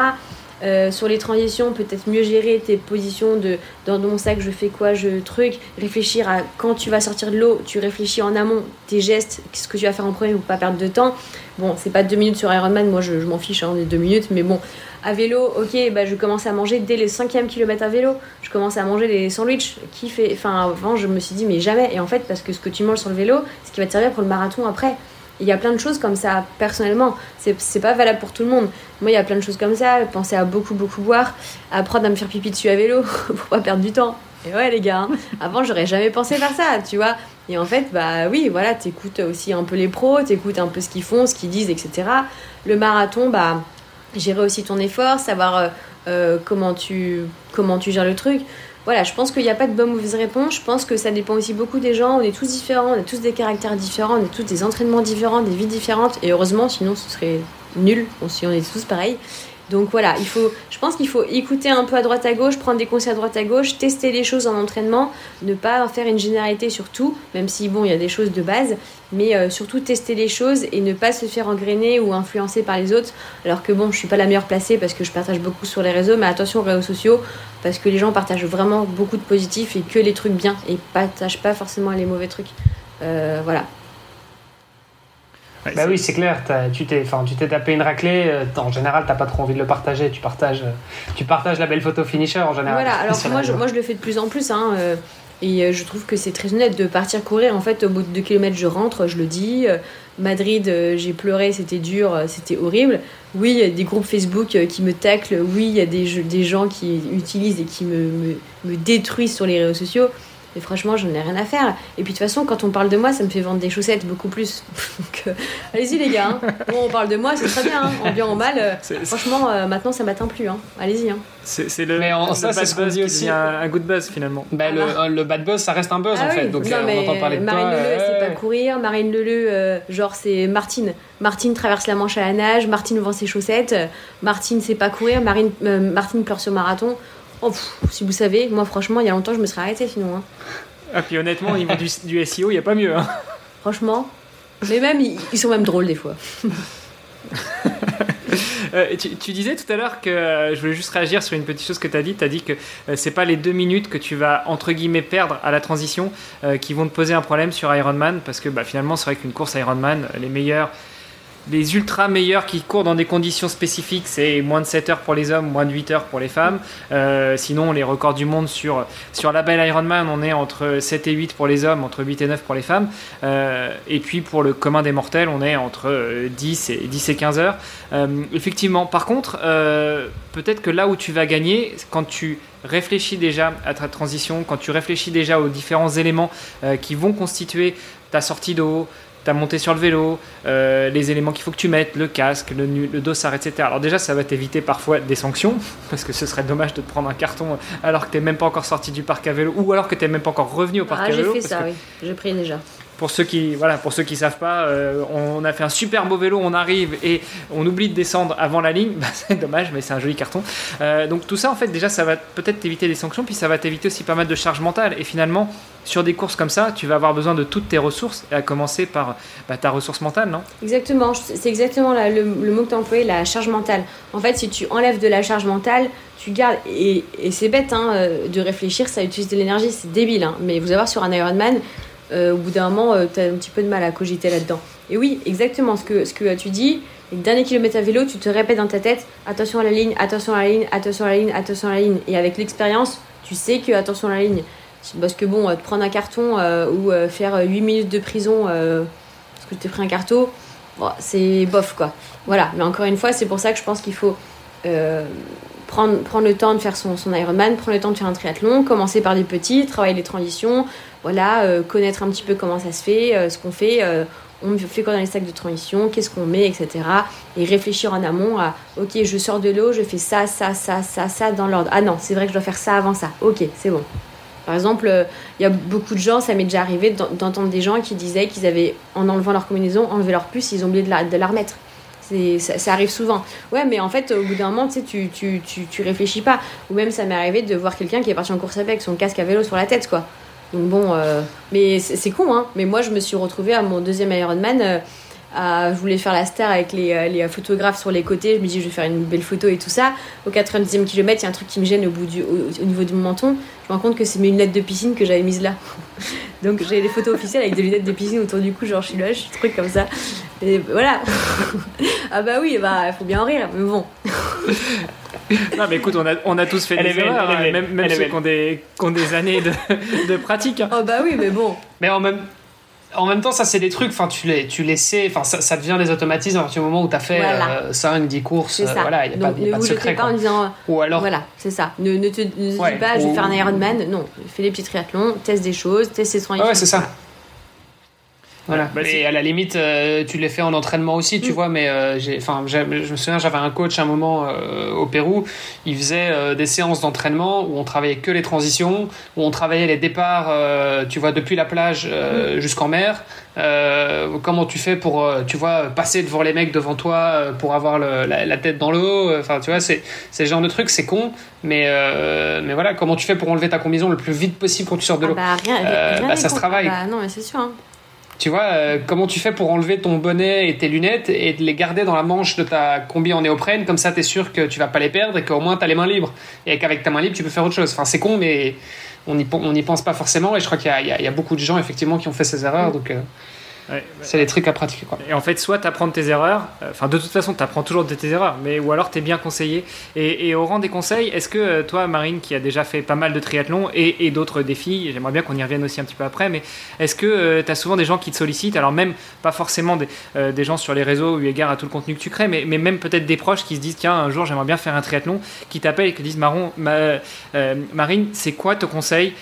Euh, sur les transitions, peut-être mieux gérer tes positions de dans mon sac, je fais quoi, je truc, réfléchir à quand tu vas sortir de l'eau, tu réfléchis en amont tes gestes, ce que tu vas faire en premier pour pas perdre de temps. Bon, c'est pas deux minutes sur Ironman, moi je, m'en fiche hein, des deux minutes, mais bon, à vélo, ok, bah, je commence à manger dès les 5e kilomètres à vélo. Je commence à manger des sandwichs. Qui fait... Enfin, avant, je me suis dit, mais jamais. Et en fait, parce que ce que tu manges sur le vélo, ce qui va te servir pour le marathon après. Il y a plein de choses comme ça, personnellement. C'est pas valable pour tout le monde. Moi, il y a plein de choses comme ça. Penser à beaucoup, beaucoup boire. Apprendre à me faire pipi dessus à vélo pour pas perdre du temps. Et ouais, les gars, hein. avant, j'aurais jamais pensé faire ça, tu vois. Et en fait, bah oui, voilà, t'écoutes aussi un peu les pros, t'écoutes un peu ce qu'ils font, ce qu'ils disent, etc. Le marathon, bah gérer aussi ton effort, savoir euh, euh, comment, tu, comment tu gères le truc. Voilà, je pense qu'il n'y a pas de bonne ou mauvaise réponse. Je pense que ça dépend aussi beaucoup des gens. On est tous différents, on a tous des caractères différents, on a tous des entraînements différents, des vies différentes. Et heureusement, sinon ce serait nul si on est tous pareils. Donc voilà, il faut, je pense qu'il faut écouter un peu à droite à gauche, prendre des conseils à droite à gauche, tester les choses en entraînement, ne pas faire une généralité sur tout, même si bon, il y a des choses de base, mais euh, surtout tester les choses et ne pas se faire engrainer ou influencer par les autres. Alors que bon, je suis pas la meilleure placée parce que je partage beaucoup sur les réseaux, mais attention aux réseaux sociaux parce que les gens partagent vraiment beaucoup de positifs et que les trucs bien et partagent pas forcément les mauvais trucs. Euh, voilà, bah oui, c'est clair. Tu t'es, enfin, tu t'es tapé une raclée. Euh, en général, t'as pas trop envie de le partager. Tu partages, euh, tu partages la belle photo finisher en général. Voilà. Alors moi, je, moi, je le fais de plus en plus. Hein, euh, et je trouve que c'est très honnête de partir courir. En fait, au bout de 2 km, je rentre, je le dis. Madrid, j'ai pleuré, c'était dur, c'était horrible. Oui, il y a des groupes Facebook qui me taclent. Oui, il y a des, des gens qui utilisent et qui me, me, me détruisent sur les réseaux sociaux. Et franchement, j'en ai rien à faire. Et puis de toute façon, quand on parle de moi, ça me fait vendre des chaussettes beaucoup plus. Donc, euh, allez-y les gars. Hein. Bon, on parle de moi, c'est très bien. Hein. En bien ou en mal. Euh, franchement, euh, maintenant, ça m'atteint plus. Hein. Allez-y. Hein. C'est le, mais en, ça, c'est ce qu'on dit aussi. Un, un good buzz finalement. Bah, ah. le, bad buzz, ça reste un buzz ah en fait. Donc non, on entend parler de Marine Leleu, c'est pas courir. Marine Leleu, genre c'est Martine. Martine traverse la Manche à la nage. Martine vend ses chaussettes. Martine sait pas courir. Marine, Martine pleure sur marathon. Oh, si vous savez, moi franchement, il y a longtemps, je me serais arrêtée sinon. Hein. Ah, puis honnêtement, au niveau du, du SEO, il n'y a pas mieux. Hein. Franchement. Mais même, ils, sont même drôles des fois. Euh, tu, disais tout à l'heure que euh, je voulais juste réagir sur une petite chose que tu as dit. Tu as dit que euh, c'est pas les deux minutes que tu vas entre guillemets perdre à la transition qui vont te poser un problème sur Ironman parce que bah, finalement, c'est vrai qu'une course Ironman, les meilleurs les ultra meilleurs qui courent dans des conditions spécifiques, c'est moins de 7 heures pour les hommes, moins de 8 heures pour les femmes. Euh, sinon, les records du monde sur, sur la belle Ironman, on est entre 7 et 8 pour les hommes, entre 8 et 9 pour les femmes. Euh, et puis pour le commun des mortels, on est entre 10 et, 10 et 15 heures. Euh, effectivement, par contre, peut-être que là où tu vas gagner, quand tu réfléchis déjà à ta transition, quand tu réfléchis déjà aux différents éléments qui vont constituer ta sortie d'eau, ta montée sur le vélo, euh, les éléments qu'il faut que tu mettes, le casque, le, le dossard, etc. Alors déjà, ça va t'éviter parfois des sanctions, parce que ce serait dommage de te prendre un carton alors que tu n'es même pas encore sorti du parc à vélo, ou alors que tu n'es même pas encore revenu au parc ah, à vélo. j'ai fait ça, oui. J'ai pris déjà pour ceux qui voilà pour ceux qui savent pas euh, on a fait un super beau vélo on arrive et on oublie de descendre avant la ligne bah, c'est dommage mais c'est un joli carton euh, donc tout ça en fait déjà ça va peut-être t'éviter des sanctions puis ça va t'éviter aussi pas mal de charge mentale et finalement sur des courses comme ça tu vas avoir besoin de toutes tes ressources à commencer par bah, ta ressource mentale non? Exactement c'est exactement le, mot que tu as employé la charge mentale en fait si tu enlèves de la charge mentale tu gardes et, c'est bête hein, euh, de réfléchir ça utilise de l'énergie c'est débile hein, mais vous allez voir sur un Ironman euh, au bout d'un moment, euh, tu as un petit peu de mal à cogiter là-dedans. Et oui, exactement ce que, ce que tu dis. Les derniers kilomètres à vélo, tu te répètes dans ta tête attention à la ligne, attention à la ligne, attention à la ligne, attention à la ligne. Et avec l'expérience, tu sais que attention à la ligne. Parce que bon, te prendre un carton euh, ou faire 8 minutes de prison parce que tu t'es pris un carton, c'est bof quoi. Voilà, mais encore une fois, c'est pour ça que je pense qu'il faut prendre, prendre le temps de faire son, son Ironman, prendre le temps de faire un triathlon, commencer par des petits, travailler les transitions, voilà, euh, connaître un petit peu comment ça se fait, euh, ce qu'on fait, euh, on fait quoi dans les sacs de transition, qu'est-ce qu'on met, etc. Et réfléchir en amont à, ok, je sors de l'eau, je fais ça, ça, ça, ça, ça dans l'ordre. Ah non, c'est vrai que je dois faire ça avant ça. Ok, c'est bon. Par exemple, il y a beaucoup de gens, ça m'est déjà arrivé d'entendre des gens qui disaient qu'ils avaient, en enlevant leur combinaison, enlevé leur puce, ils ont oublié de la, remettre. Ça, arrive souvent. Ouais, mais en fait, au bout d'un moment, tu, tu, tu, tu, réfléchis pas. Ou même, ça m'est arrivé de voir quelqu'un qui est parti en course avec son casque à vélo sur la tête, quoi. Donc bon, euh, mais c'est con, hein. Mais moi, je me suis retrouvée à mon deuxième Ironman. Euh, je voulais faire la star avec les, euh, les, photographes sur les côtés. Je me dis, je vais faire une belle photo et tout ça. Au 90e kilomètre, il y a un truc qui me gêne au, bout du, au, niveau de mon menton. Je me rends compte que c'est mes lunettes de piscine que j'avais mises là. Donc j'ai les photos officielles avec des lunettes de piscine autour du cou, genre je suis là, je suis truc comme ça. Et voilà. ah bah oui, bah il faut bien en rire, mais bon. non, mais écoute, on a, on a tous fait des erreurs, hein, même, même ceux qui ont, des, des années de, de pratique. Oh bah oui, mais bon. Mais en même, en même temps, ça c'est des trucs, enfin tu les, tu les sais, enfin ça, ça, devient des automatismes à partir du moment où tu as fait euh, 5, 10 courses, euh, voilà, il n'y a, pas, y a pas de secret. Pas en disant, Ou alors, voilà, c'est ça. Ne, ne te, ne dis pas, je vais faire un Ironman, non, fais les petits triathlons, teste des choses, teste ses transitions. Ouais, c'est ça. Voilà. Bah, et à la limite, euh, tu les fais en entraînement aussi, tu mm. vois. Mais euh, enfin, je me souviens, j'avais un coach à un moment euh, au Pérou. Il faisait des séances d'entraînement où on travaillait que les transitions, où on travaillait les départs, tu vois, depuis la plage mm. jusqu'en mer. comment tu fais pour, tu vois, passer devant les mecs devant toi pour avoir la, tête dans l'eau. Enfin, tu vois, c'est ce genre de truc, c'est con. Mais, mais voilà, comment tu fais pour enlever ta combinaison le plus vite possible quand tu sors de l'eau? ah bah, bah, Ça se travaille. Bah, non, mais c'est sûr. Hein. Tu vois, euh, comment tu fais pour enlever ton bonnet et tes lunettes et de les garder dans la manche de ta combi en néoprène Comme ça, tu es sûr que tu vas pas les perdre et qu'au moins tu as les mains libres. Et qu'avec ta main libre, tu peux faire autre chose. Enfin, c'est con, mais on n'y pense pas forcément. Et je crois qu'il y, y, a beaucoup de gens, effectivement, qui ont fait ces erreurs. Donc. Euh, c'est les trucs à pratiquer. Quoi. Et en fait, soit tu apprends de tes erreurs, euh, enfin de toute façon, tu apprends toujours de tes erreurs, mais ou alors tu es bien conseillé. Et, au rang des conseils, est-ce que euh, toi, Marine, qui a déjà fait pas mal de triathlon et, d'autres défis, j'aimerais bien qu'on y revienne aussi un petit peu après, mais est-ce que euh, tu as souvent des gens qui te sollicitent, alors même pas forcément des, des, gens sur les réseaux eu égard à tout le contenu que tu crées, mais, mais même peut-être des proches qui se disent tiens, un jour j'aimerais bien faire un triathlon, qui t'appellent et qui disent Maron, Marine, c'est quoi ton conseil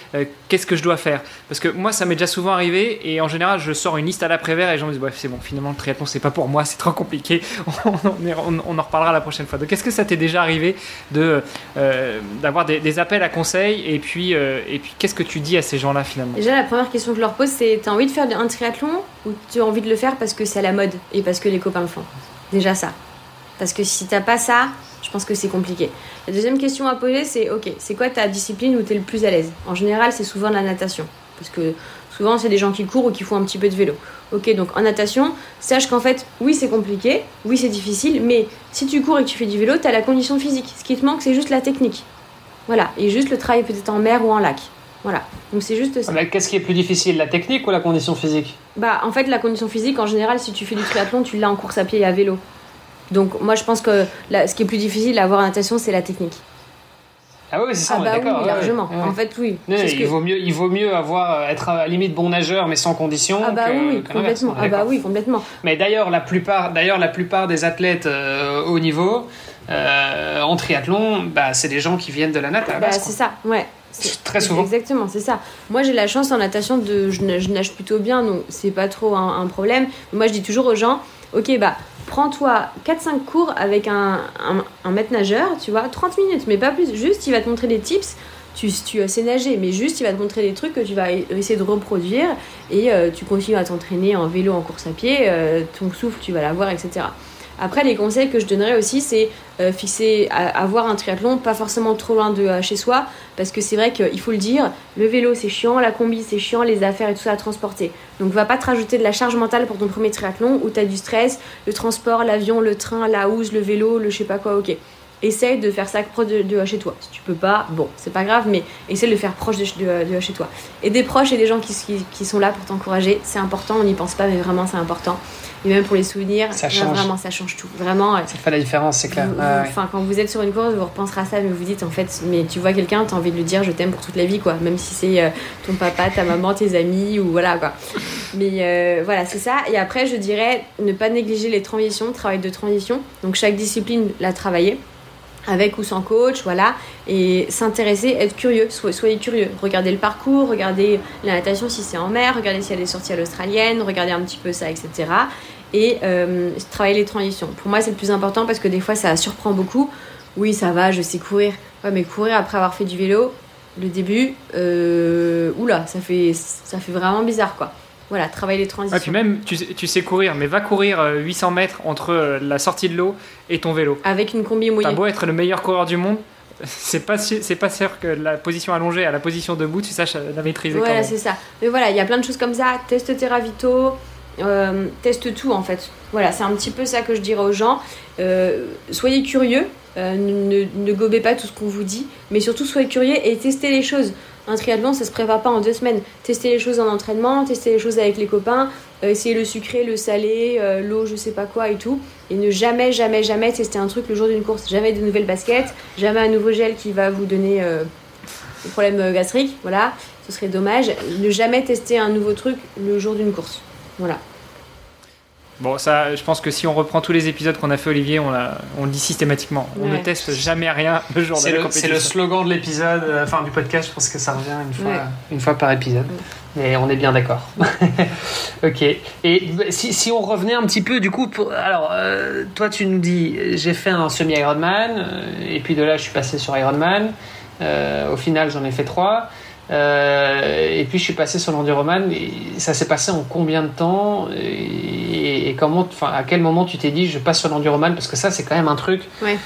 Qu'est-ce que je dois faire? Parce que moi, ça m'est déjà souvent arrivé et en général, je sors une liste à l'après-vert et les gens me disent c'est bon, finalement, le triathlon, c'est pas pour moi, c'est trop compliqué, on, en reparlera la prochaine fois. Donc, est-ce que ça t'est déjà arrivé de, euh, d'avoir des, appels à conseils et puis, euh, et puis qu'est-ce que tu dis à ces gens-là finalement? Déjà, la première question que je leur pose, c'est t'as envie de faire un triathlon ou tu as envie de le faire parce que c'est à la mode et parce que les copains le font? Déjà ça. Parce que si t'as pas ça, je pense que c'est compliqué. La deuxième question à poser, c'est ok, c'est quoi ta discipline où tu es le plus à l'aise? En général, c'est souvent la natation. Parce que souvent, c'est des gens qui courent ou qui font un petit peu de vélo. Ok, donc en natation, sache qu'en fait, oui, c'est compliqué, oui, c'est difficile, mais si tu cours et que tu fais du vélo, tu as la condition physique. Ce qui te manque, c'est juste la technique. Voilà, et juste le travail peut-être en mer ou en lac. Voilà, donc c'est juste ça. Qu'est-ce qui est plus difficile, la technique ou la condition physique? Bah en fait la condition physique en général si tu fais du triathlon tu l'as en course à pied et à vélo. Donc moi je pense que ce qui est plus difficile à avoir en natation c'est la technique. Ah oui, c'est ça, ah bah d'accord. Oui, largement. En fait, oui. il, vaut mieux, il vaut mieux avoir, être à la limite bon nageur, mais sans condition. Ah bah oui, complètement. Ah bah oui, complètement. Mais d'ailleurs, la plupart, d'ailleurs, la plupart des athlètes euh, haut niveau, euh, en triathlon, bah, c'est des gens qui viennent de la natation. bah, C'est ça, ouais. Très souvent. Exactement, c'est ça. Moi, j'ai la chance en natation de. Je, nage plutôt bien, donc c'est pas trop un, un problème. Moi, je dis toujours aux gens, ok, bah prends-toi 4-5 cours avec un, un, maître nageur, tu vois, 30 minutes, mais pas plus. Juste, il va te montrer des tips. Tu, tu sais nager, mais juste, il va te montrer des trucs que tu vas essayer de reproduire et euh, tu continues à t'entraîner en vélo, en course à pied, euh, ton souffle, tu vas l'avoir, etc. Après, les conseils que je donnerais aussi, c'est euh, fixer, avoir un triathlon pas forcément trop loin de euh, chez soi, parce que c'est vrai qu'il faut le dire, le vélo c'est chiant, la combi c'est chiant, les affaires et tout ça à transporter. Donc va pas te rajouter de la charge mentale pour ton premier triathlon où tu as du stress, le transport, l'avion, le train, la housse, le vélo, le je sais pas quoi, ok. Essaye de faire ça proche de, chez toi. Si tu peux pas, bon, c'est pas grave, mais essaye de le faire proche de, chez toi. Et des proches et des gens qui sont là pour t'encourager, c'est important, on n'y pense pas, mais vraiment c'est important et même pour les souvenirs, ça change. vraiment ça change tout. Vraiment, ça fait la différence, c'est clair. Enfin, quand vous êtes sur une course, vous repenserez à ça, mais vous dites en fait, mais tu vois quelqu'un, tu as envie de lui dire je t'aime pour toute la vie, quoi. Même si c'est euh, ton papa, ta maman, tes amis, ou voilà, quoi. Mais euh, voilà, c'est ça. Et après, je dirais ne pas négliger les transitions, travail de transition. Donc, chaque discipline l'a travaillé avec ou sans coach, voilà, et s'intéresser, être curieux, soyez curieux, regardez le parcours, regardez la natation si c'est en mer, regardez s'il y a des sorties à l'australienne, regardez un petit peu ça, etc. Et euh, travailler les transitions. Pour moi, c'est le plus important parce que des fois, ça surprend beaucoup. Oui, ça va, je sais courir. Mais courir après avoir fait du vélo, le début, euh, oula, ça fait, ça fait vraiment bizarre, quoi voilà, travailler les transitions. Et puis même, tu, tu, sais courir, mais va courir 800 euh, mètres entre euh, la sortie de l'eau et ton vélo. Avec une combi mouillée. T'as beau être le meilleur coureur du monde, c'est pas c'est pas sûr que la position allongée à la position debout tu saches la maîtriser voilà c'est ça mais voilà il y a plein de choses comme ça teste tes ravitaux euh, teste tout en fait voilà c'est un petit peu ça que je dirais aux gens soyez curieux ne, ne, gobez pas tout ce qu'on vous dit mais surtout soyez curieux et testez les choses un triathlon, ça se prépare pas en deux semaines. Tester les choses en entraînement, tester les choses avec les copains, euh, essayer le sucré, le salé, euh, l'eau, je sais pas quoi et tout. Et ne jamais, jamais, jamais tester un truc le jour d'une course. Jamais de nouvelles baskets, jamais un nouveau gel qui va vous donner euh, des problèmes gastriques. Voilà, ce serait dommage. Ne jamais tester un nouveau truc le jour d'une course. Voilà. Bon, ça, je pense que si on reprend tous les épisodes qu'on a fait, Olivier, on, on le dit systématiquement. On ne teste jamais rien le jour de la compétition. C'est le slogan de l'épisode, euh, enfin du podcast, je pense que ça revient une fois, une fois par épisode. Mais on est bien d'accord. ok. Et si, si, on revenait un petit peu, du coup, pour, alors, euh, toi, tu nous dis, j'ai fait un semi-Ironman, euh, et puis de là, je suis passé sur Ironman. au final, j'en ai fait trois. Euh, et puis je suis passé sur l'enduroman. Ça s'est passé en combien de temps et, comment, enfin, à quel moment tu t'es dit je passe sur l'enduroman? Parce que ça, c'est quand même un truc. Ouais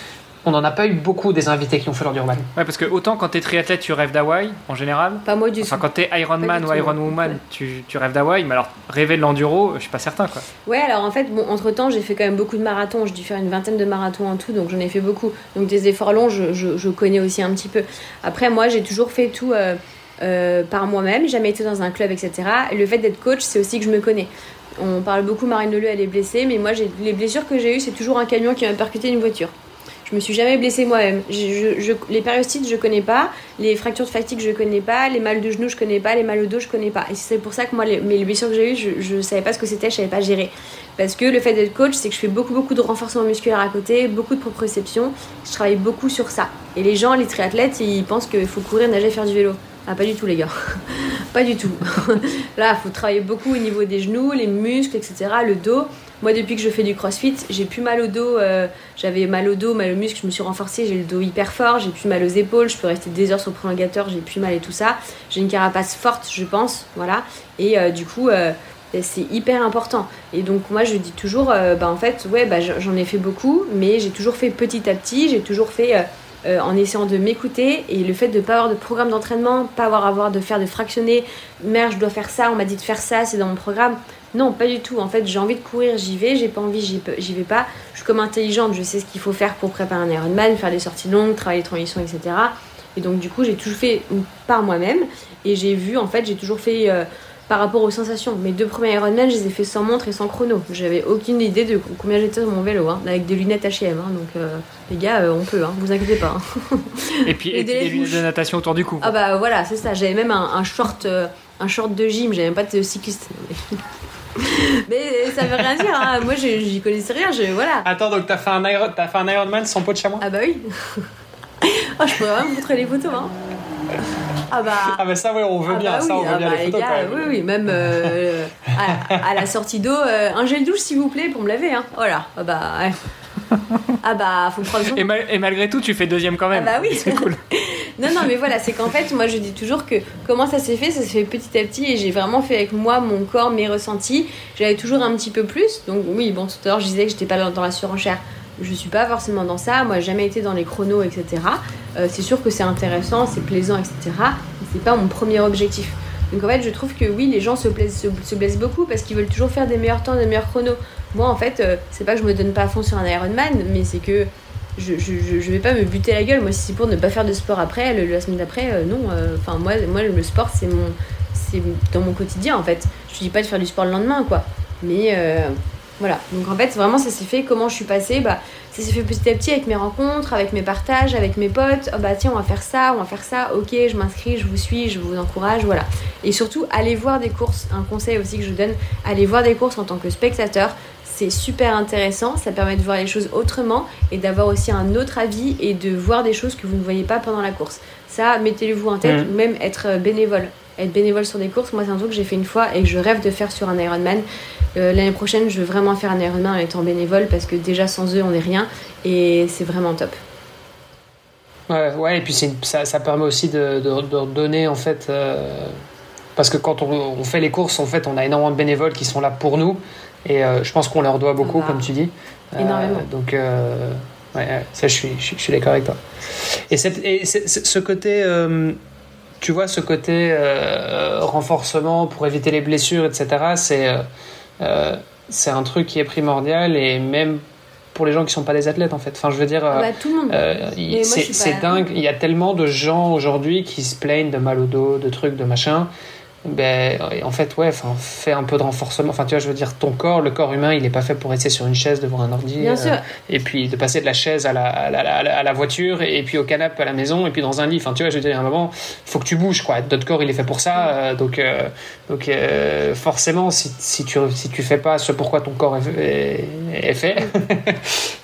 on n'en a pas eu beaucoup des invités qui ont fait l'enduroman. Ouais, parce que autant quand tu es triathlète, tu rêves d'Hawaï en général. Pas moi du enfin, quand tu es Ironman ou Ironwoman, tu, tu rêves d'Hawaï, mais alors rêver de l'enduro, je suis pas certain quoi. Ouais, alors en fait, bon, entre temps, j'ai fait quand même beaucoup de marathons. J'ai dû faire une vingtaine de marathons en tout, donc j'en ai fait beaucoup. Donc des efforts longs, je, je, connais aussi un petit peu. Après, moi, j'ai toujours fait tout. Euh, euh, par moi-même, jamais été dans un club, etc. Et le fait d'être coach, c'est aussi que je me connais. On parle beaucoup, Marine Leleu, elle est blessée, mais moi, les blessures que j'ai eues, c'est toujours un camion qui m'a percuté une voiture. Je me suis jamais blessée moi-même. les périostites, je connais pas. Les fractures de fatigue, je connais pas. Les mal de genoux, je connais pas. Les mal au dos, je connais pas. Et c'est pour ça que moi, les, mais les blessures que j'ai eues, je, ne savais pas ce que c'était, je savais pas gérer. Parce que le fait d'être coach, c'est que je fais beaucoup, beaucoup de renforcement musculaire à côté, beaucoup de proprioception. Je travaille beaucoup sur ça. Et les gens, les triathlètes, ils pensent qu'il faut courir, nager, faire du vélo. Ah, pas du tout, les gars. pas du tout. Là, il faut travailler beaucoup au niveau des genoux, les muscles, etc., le dos. Moi, depuis que je fais du crossfit, j'ai plus mal au dos. Euh, j'avais mal au dos, mal au muscle, je me suis renforcée, j'ai le dos hyper fort, j'ai plus mal aux épaules, je peux rester des heures sur le prolongateur, j'ai plus mal et tout ça. J'ai une carapace forte, je pense, voilà. Et euh, du coup, euh, c'est hyper important. Et donc, moi, je dis toujours, bah, en fait, ouais, bah, j'en ai fait beaucoup, mais j'ai toujours fait petit à petit, j'ai toujours fait. En essayant de m'écouter et le fait de ne pas avoir de programme d'entraînement, pas avoir, avoir de faire de fractionner, merde je dois faire ça, on m'a dit de faire ça, c'est dans mon programme. Non, pas du tout. En fait, j'ai envie de courir, j'y vais. J'ai pas envie, j'y vais pas. Je suis comme intelligente, je sais ce qu'il faut faire pour préparer un Ironman, faire des sorties longues, travailler les transitions, etc. Et donc, du coup, j'ai toujours fait par moi-même. Et j'ai vu, en fait, j'ai toujours fait par rapport aux sensations. Mes deux premiers Ironman, je les ai fait sans montre et sans chrono. J'avais aucune idée de combien j'étais sur mon vélo, hein, avec des lunettes H&M. donc euh, les gars, euh, on peut, hein, vous inquiétez pas. Hein. et puis, et des lunettes de natation autour du cou. Ah bah voilà, c'est ça. J'avais même un, short, euh, un short de gym. J'avais même pas de cycliste. Mais ça veut rien dire, hein. moi j'y connaissais rien, je, voilà. Attends, donc t'as fait, un as fait un Ironman sans pot de chamois? Ah bah oui. oh, je pourrais même montrer les photos. Hein. Ah bah, ah bah ça, oui, on veut ah bien, bah ça, on veut ah bien bah, les photos quand même. Oui, oui, même euh, à, la sortie d'eau, euh, un gel douche s'il vous plaît pour me laver. Hein. Voilà, ah bah, ah bah, faut prendre et, et, malgré tout, tu fais deuxième quand même. Ah bah oui. C'est cool. non, non, mais voilà, c'est qu'en fait, moi je dis toujours que comment ça s'est fait, ça s'est fait petit à petit et j'ai vraiment fait avec moi, mon corps, mes ressentis. J'avais toujours un petit peu plus. Donc oui, bon, tout à l'heure, je disais que j'étais pas dans la surenchère je suis pas forcément dans ça. Moi, j'ai jamais été dans les chronos, etc. Euh, c'est sûr que c'est intéressant, c'est plaisant, etc. Mais c'est pas mon premier objectif. Donc en fait, je trouve que oui, les gens se, blessent beaucoup parce qu'ils veulent toujours faire des meilleurs temps, des meilleurs chronos. Moi, en fait, euh, c'est pas que je me donne pas à fond sur un Ironman, mais c'est que je, je, vais pas me buter la gueule. Moi, si c'est pour ne pas faire de sport après, la semaine d'après, euh, non. Enfin, moi, moi, le sport, c'est dans mon quotidien en fait. Je dis pas de faire du sport le lendemain, quoi. Mais voilà, donc en fait vraiment ça s'est fait, comment je suis passée, bah, ça s'est fait petit à petit avec mes rencontres, avec mes partages, avec mes potes, oh bah tiens on va faire ça, on va faire ça, ok je m'inscris, je vous suis, je vous encourage, voilà. Et surtout allez voir des courses, un conseil aussi que je donne, allez voir des courses en tant que spectateur, c'est super intéressant, ça permet de voir les choses autrement et d'avoir aussi un autre avis et de voir des choses que vous ne voyez pas pendant la course. Ça, mettez-le-vous en tête, mmh. ou même être bénévole. Être bénévole sur des courses, moi c'est un truc que j'ai fait une fois et que je rêve de faire sur un Ironman. Euh, l'année prochaine, je veux vraiment faire un Ironman en étant bénévole parce que déjà sans eux, on n'est rien et c'est vraiment top. Ouais, ouais, et puis ça, ça, permet aussi de, de, donner en fait. Euh, parce que quand on, fait les courses, en fait, on a énormément de bénévoles qui sont là pour nous et euh, je pense qu'on leur doit beaucoup, comme tu dis. Énormément. donc, ouais, ça, je suis, je, suis d'accord avec toi. Et, cette, et ce côté tu vois, ce côté renforcement pour éviter les blessures, etc., c'est euh, c'est un truc qui est primordial et même pour les gens qui sont pas des athlètes en fait. Enfin, je veux dire, bah. Euh, c'est dingue. Il y a tellement de gens aujourd'hui qui se plaignent de mal au dos, de trucs, de machin ben, en fait, ouais, enfin, fais un peu de renforcement. Enfin, tu vois, je veux dire, ton corps, le corps humain, il n'est pas fait pour rester sur une chaise devant un ordi. Bien sûr. Euh, et puis de passer de la chaise à la, à, la, à la, voiture, et puis au canapé à la maison, et puis dans un lit. Enfin, tu vois, je veux dire, à un moment, il faut que tu bouges, quoi. Notre corps, il est fait pour ça. Euh, donc, euh, donc forcément, si, si, tu si tu fais pas ce pourquoi ton corps est, est, fait,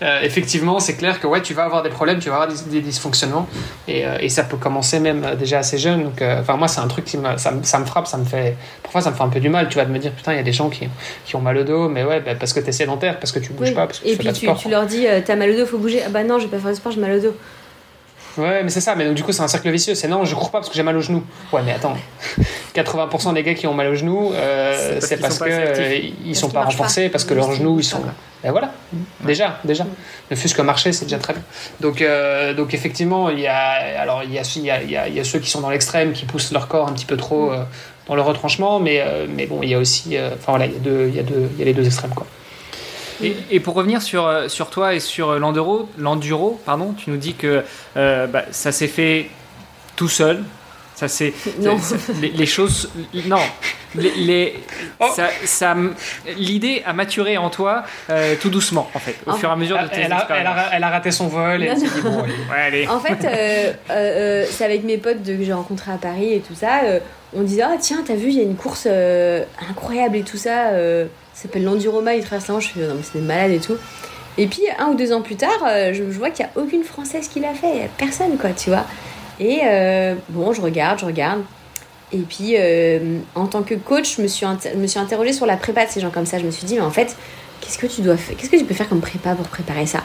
effectivement, c'est clair que ouais, tu vas avoir des problèmes, tu vas avoir des, dysfonctionnements, et, et, ça peut commencer même déjà assez jeune. Donc, enfin, moi, c'est un truc qui me, ça, ça me frappe ça me fait. Parfois, ça me fait un peu du mal, tu vas de me dire, putain, il y a des gens qui, qui ont mal au dos, mais ouais, bah, parce que tu es sédentaire, parce que tu bouges pas, parce que Et tu puis fais pas tu, sport, tu leur dis, euh, t'as mal au dos, faut bouger. Ah bah non, je vais pas faire de sport, j'ai mal au dos. Ouais, mais c'est ça, mais donc du coup, c'est un cercle vicieux. C'est non, je cours pas parce que j'ai mal au genou. Ouais, mais attends, 80% des gars qui ont mal au genou, euh, c'est parce, qu'ils que ils sont pas renforcés, parce que leurs genoux, ils sont. Ben voilà, déjà, déjà. Ne fût-ce que marcher, c'est déjà très bien. Donc, euh, donc effectivement, il y a, alors il y a, il y a, il y a ceux qui sont dans l'extrême, qui poussent leur corps un petit peu trop euh, dans le retranchement, mais, mais bon, il y a aussi, enfin voilà, il y a deux, il y a deux, il y a les deux extrêmes quoi. Et, pour revenir sur, euh, sur toi et sur l'enduro, l'enduro, pardon, tu nous dis que euh, bah, ça s'est fait tout seul. Ça c'est les, choses non les, oh. ça, l'idée a maturé en toi euh, tout doucement en fait au fur et à mesure de tes elle a, elle, a, raté son vol et bon, allez. en fait c'est avec mes potes que j'ai rencontrés à Paris et tout ça on disait ah tiens t'as vu il y a une course incroyable et tout ça s'appelle l'Enduroma, il traverse la je fais non mais c'est des malades et tout. Et puis un ou deux ans plus tard, euh, je, vois qu'il n'y a aucune Française qui l'a fait, il a personne quoi, tu vois. Et euh, bon, je regarde, je regarde. Et puis euh, en tant que coach, je me suis, me suis interrogée sur la prépa de ces gens comme ça. Je me suis dit, mais en fait, qu'est-ce que tu dois faire Qu'est-ce que tu peux faire comme prépa pour préparer ça?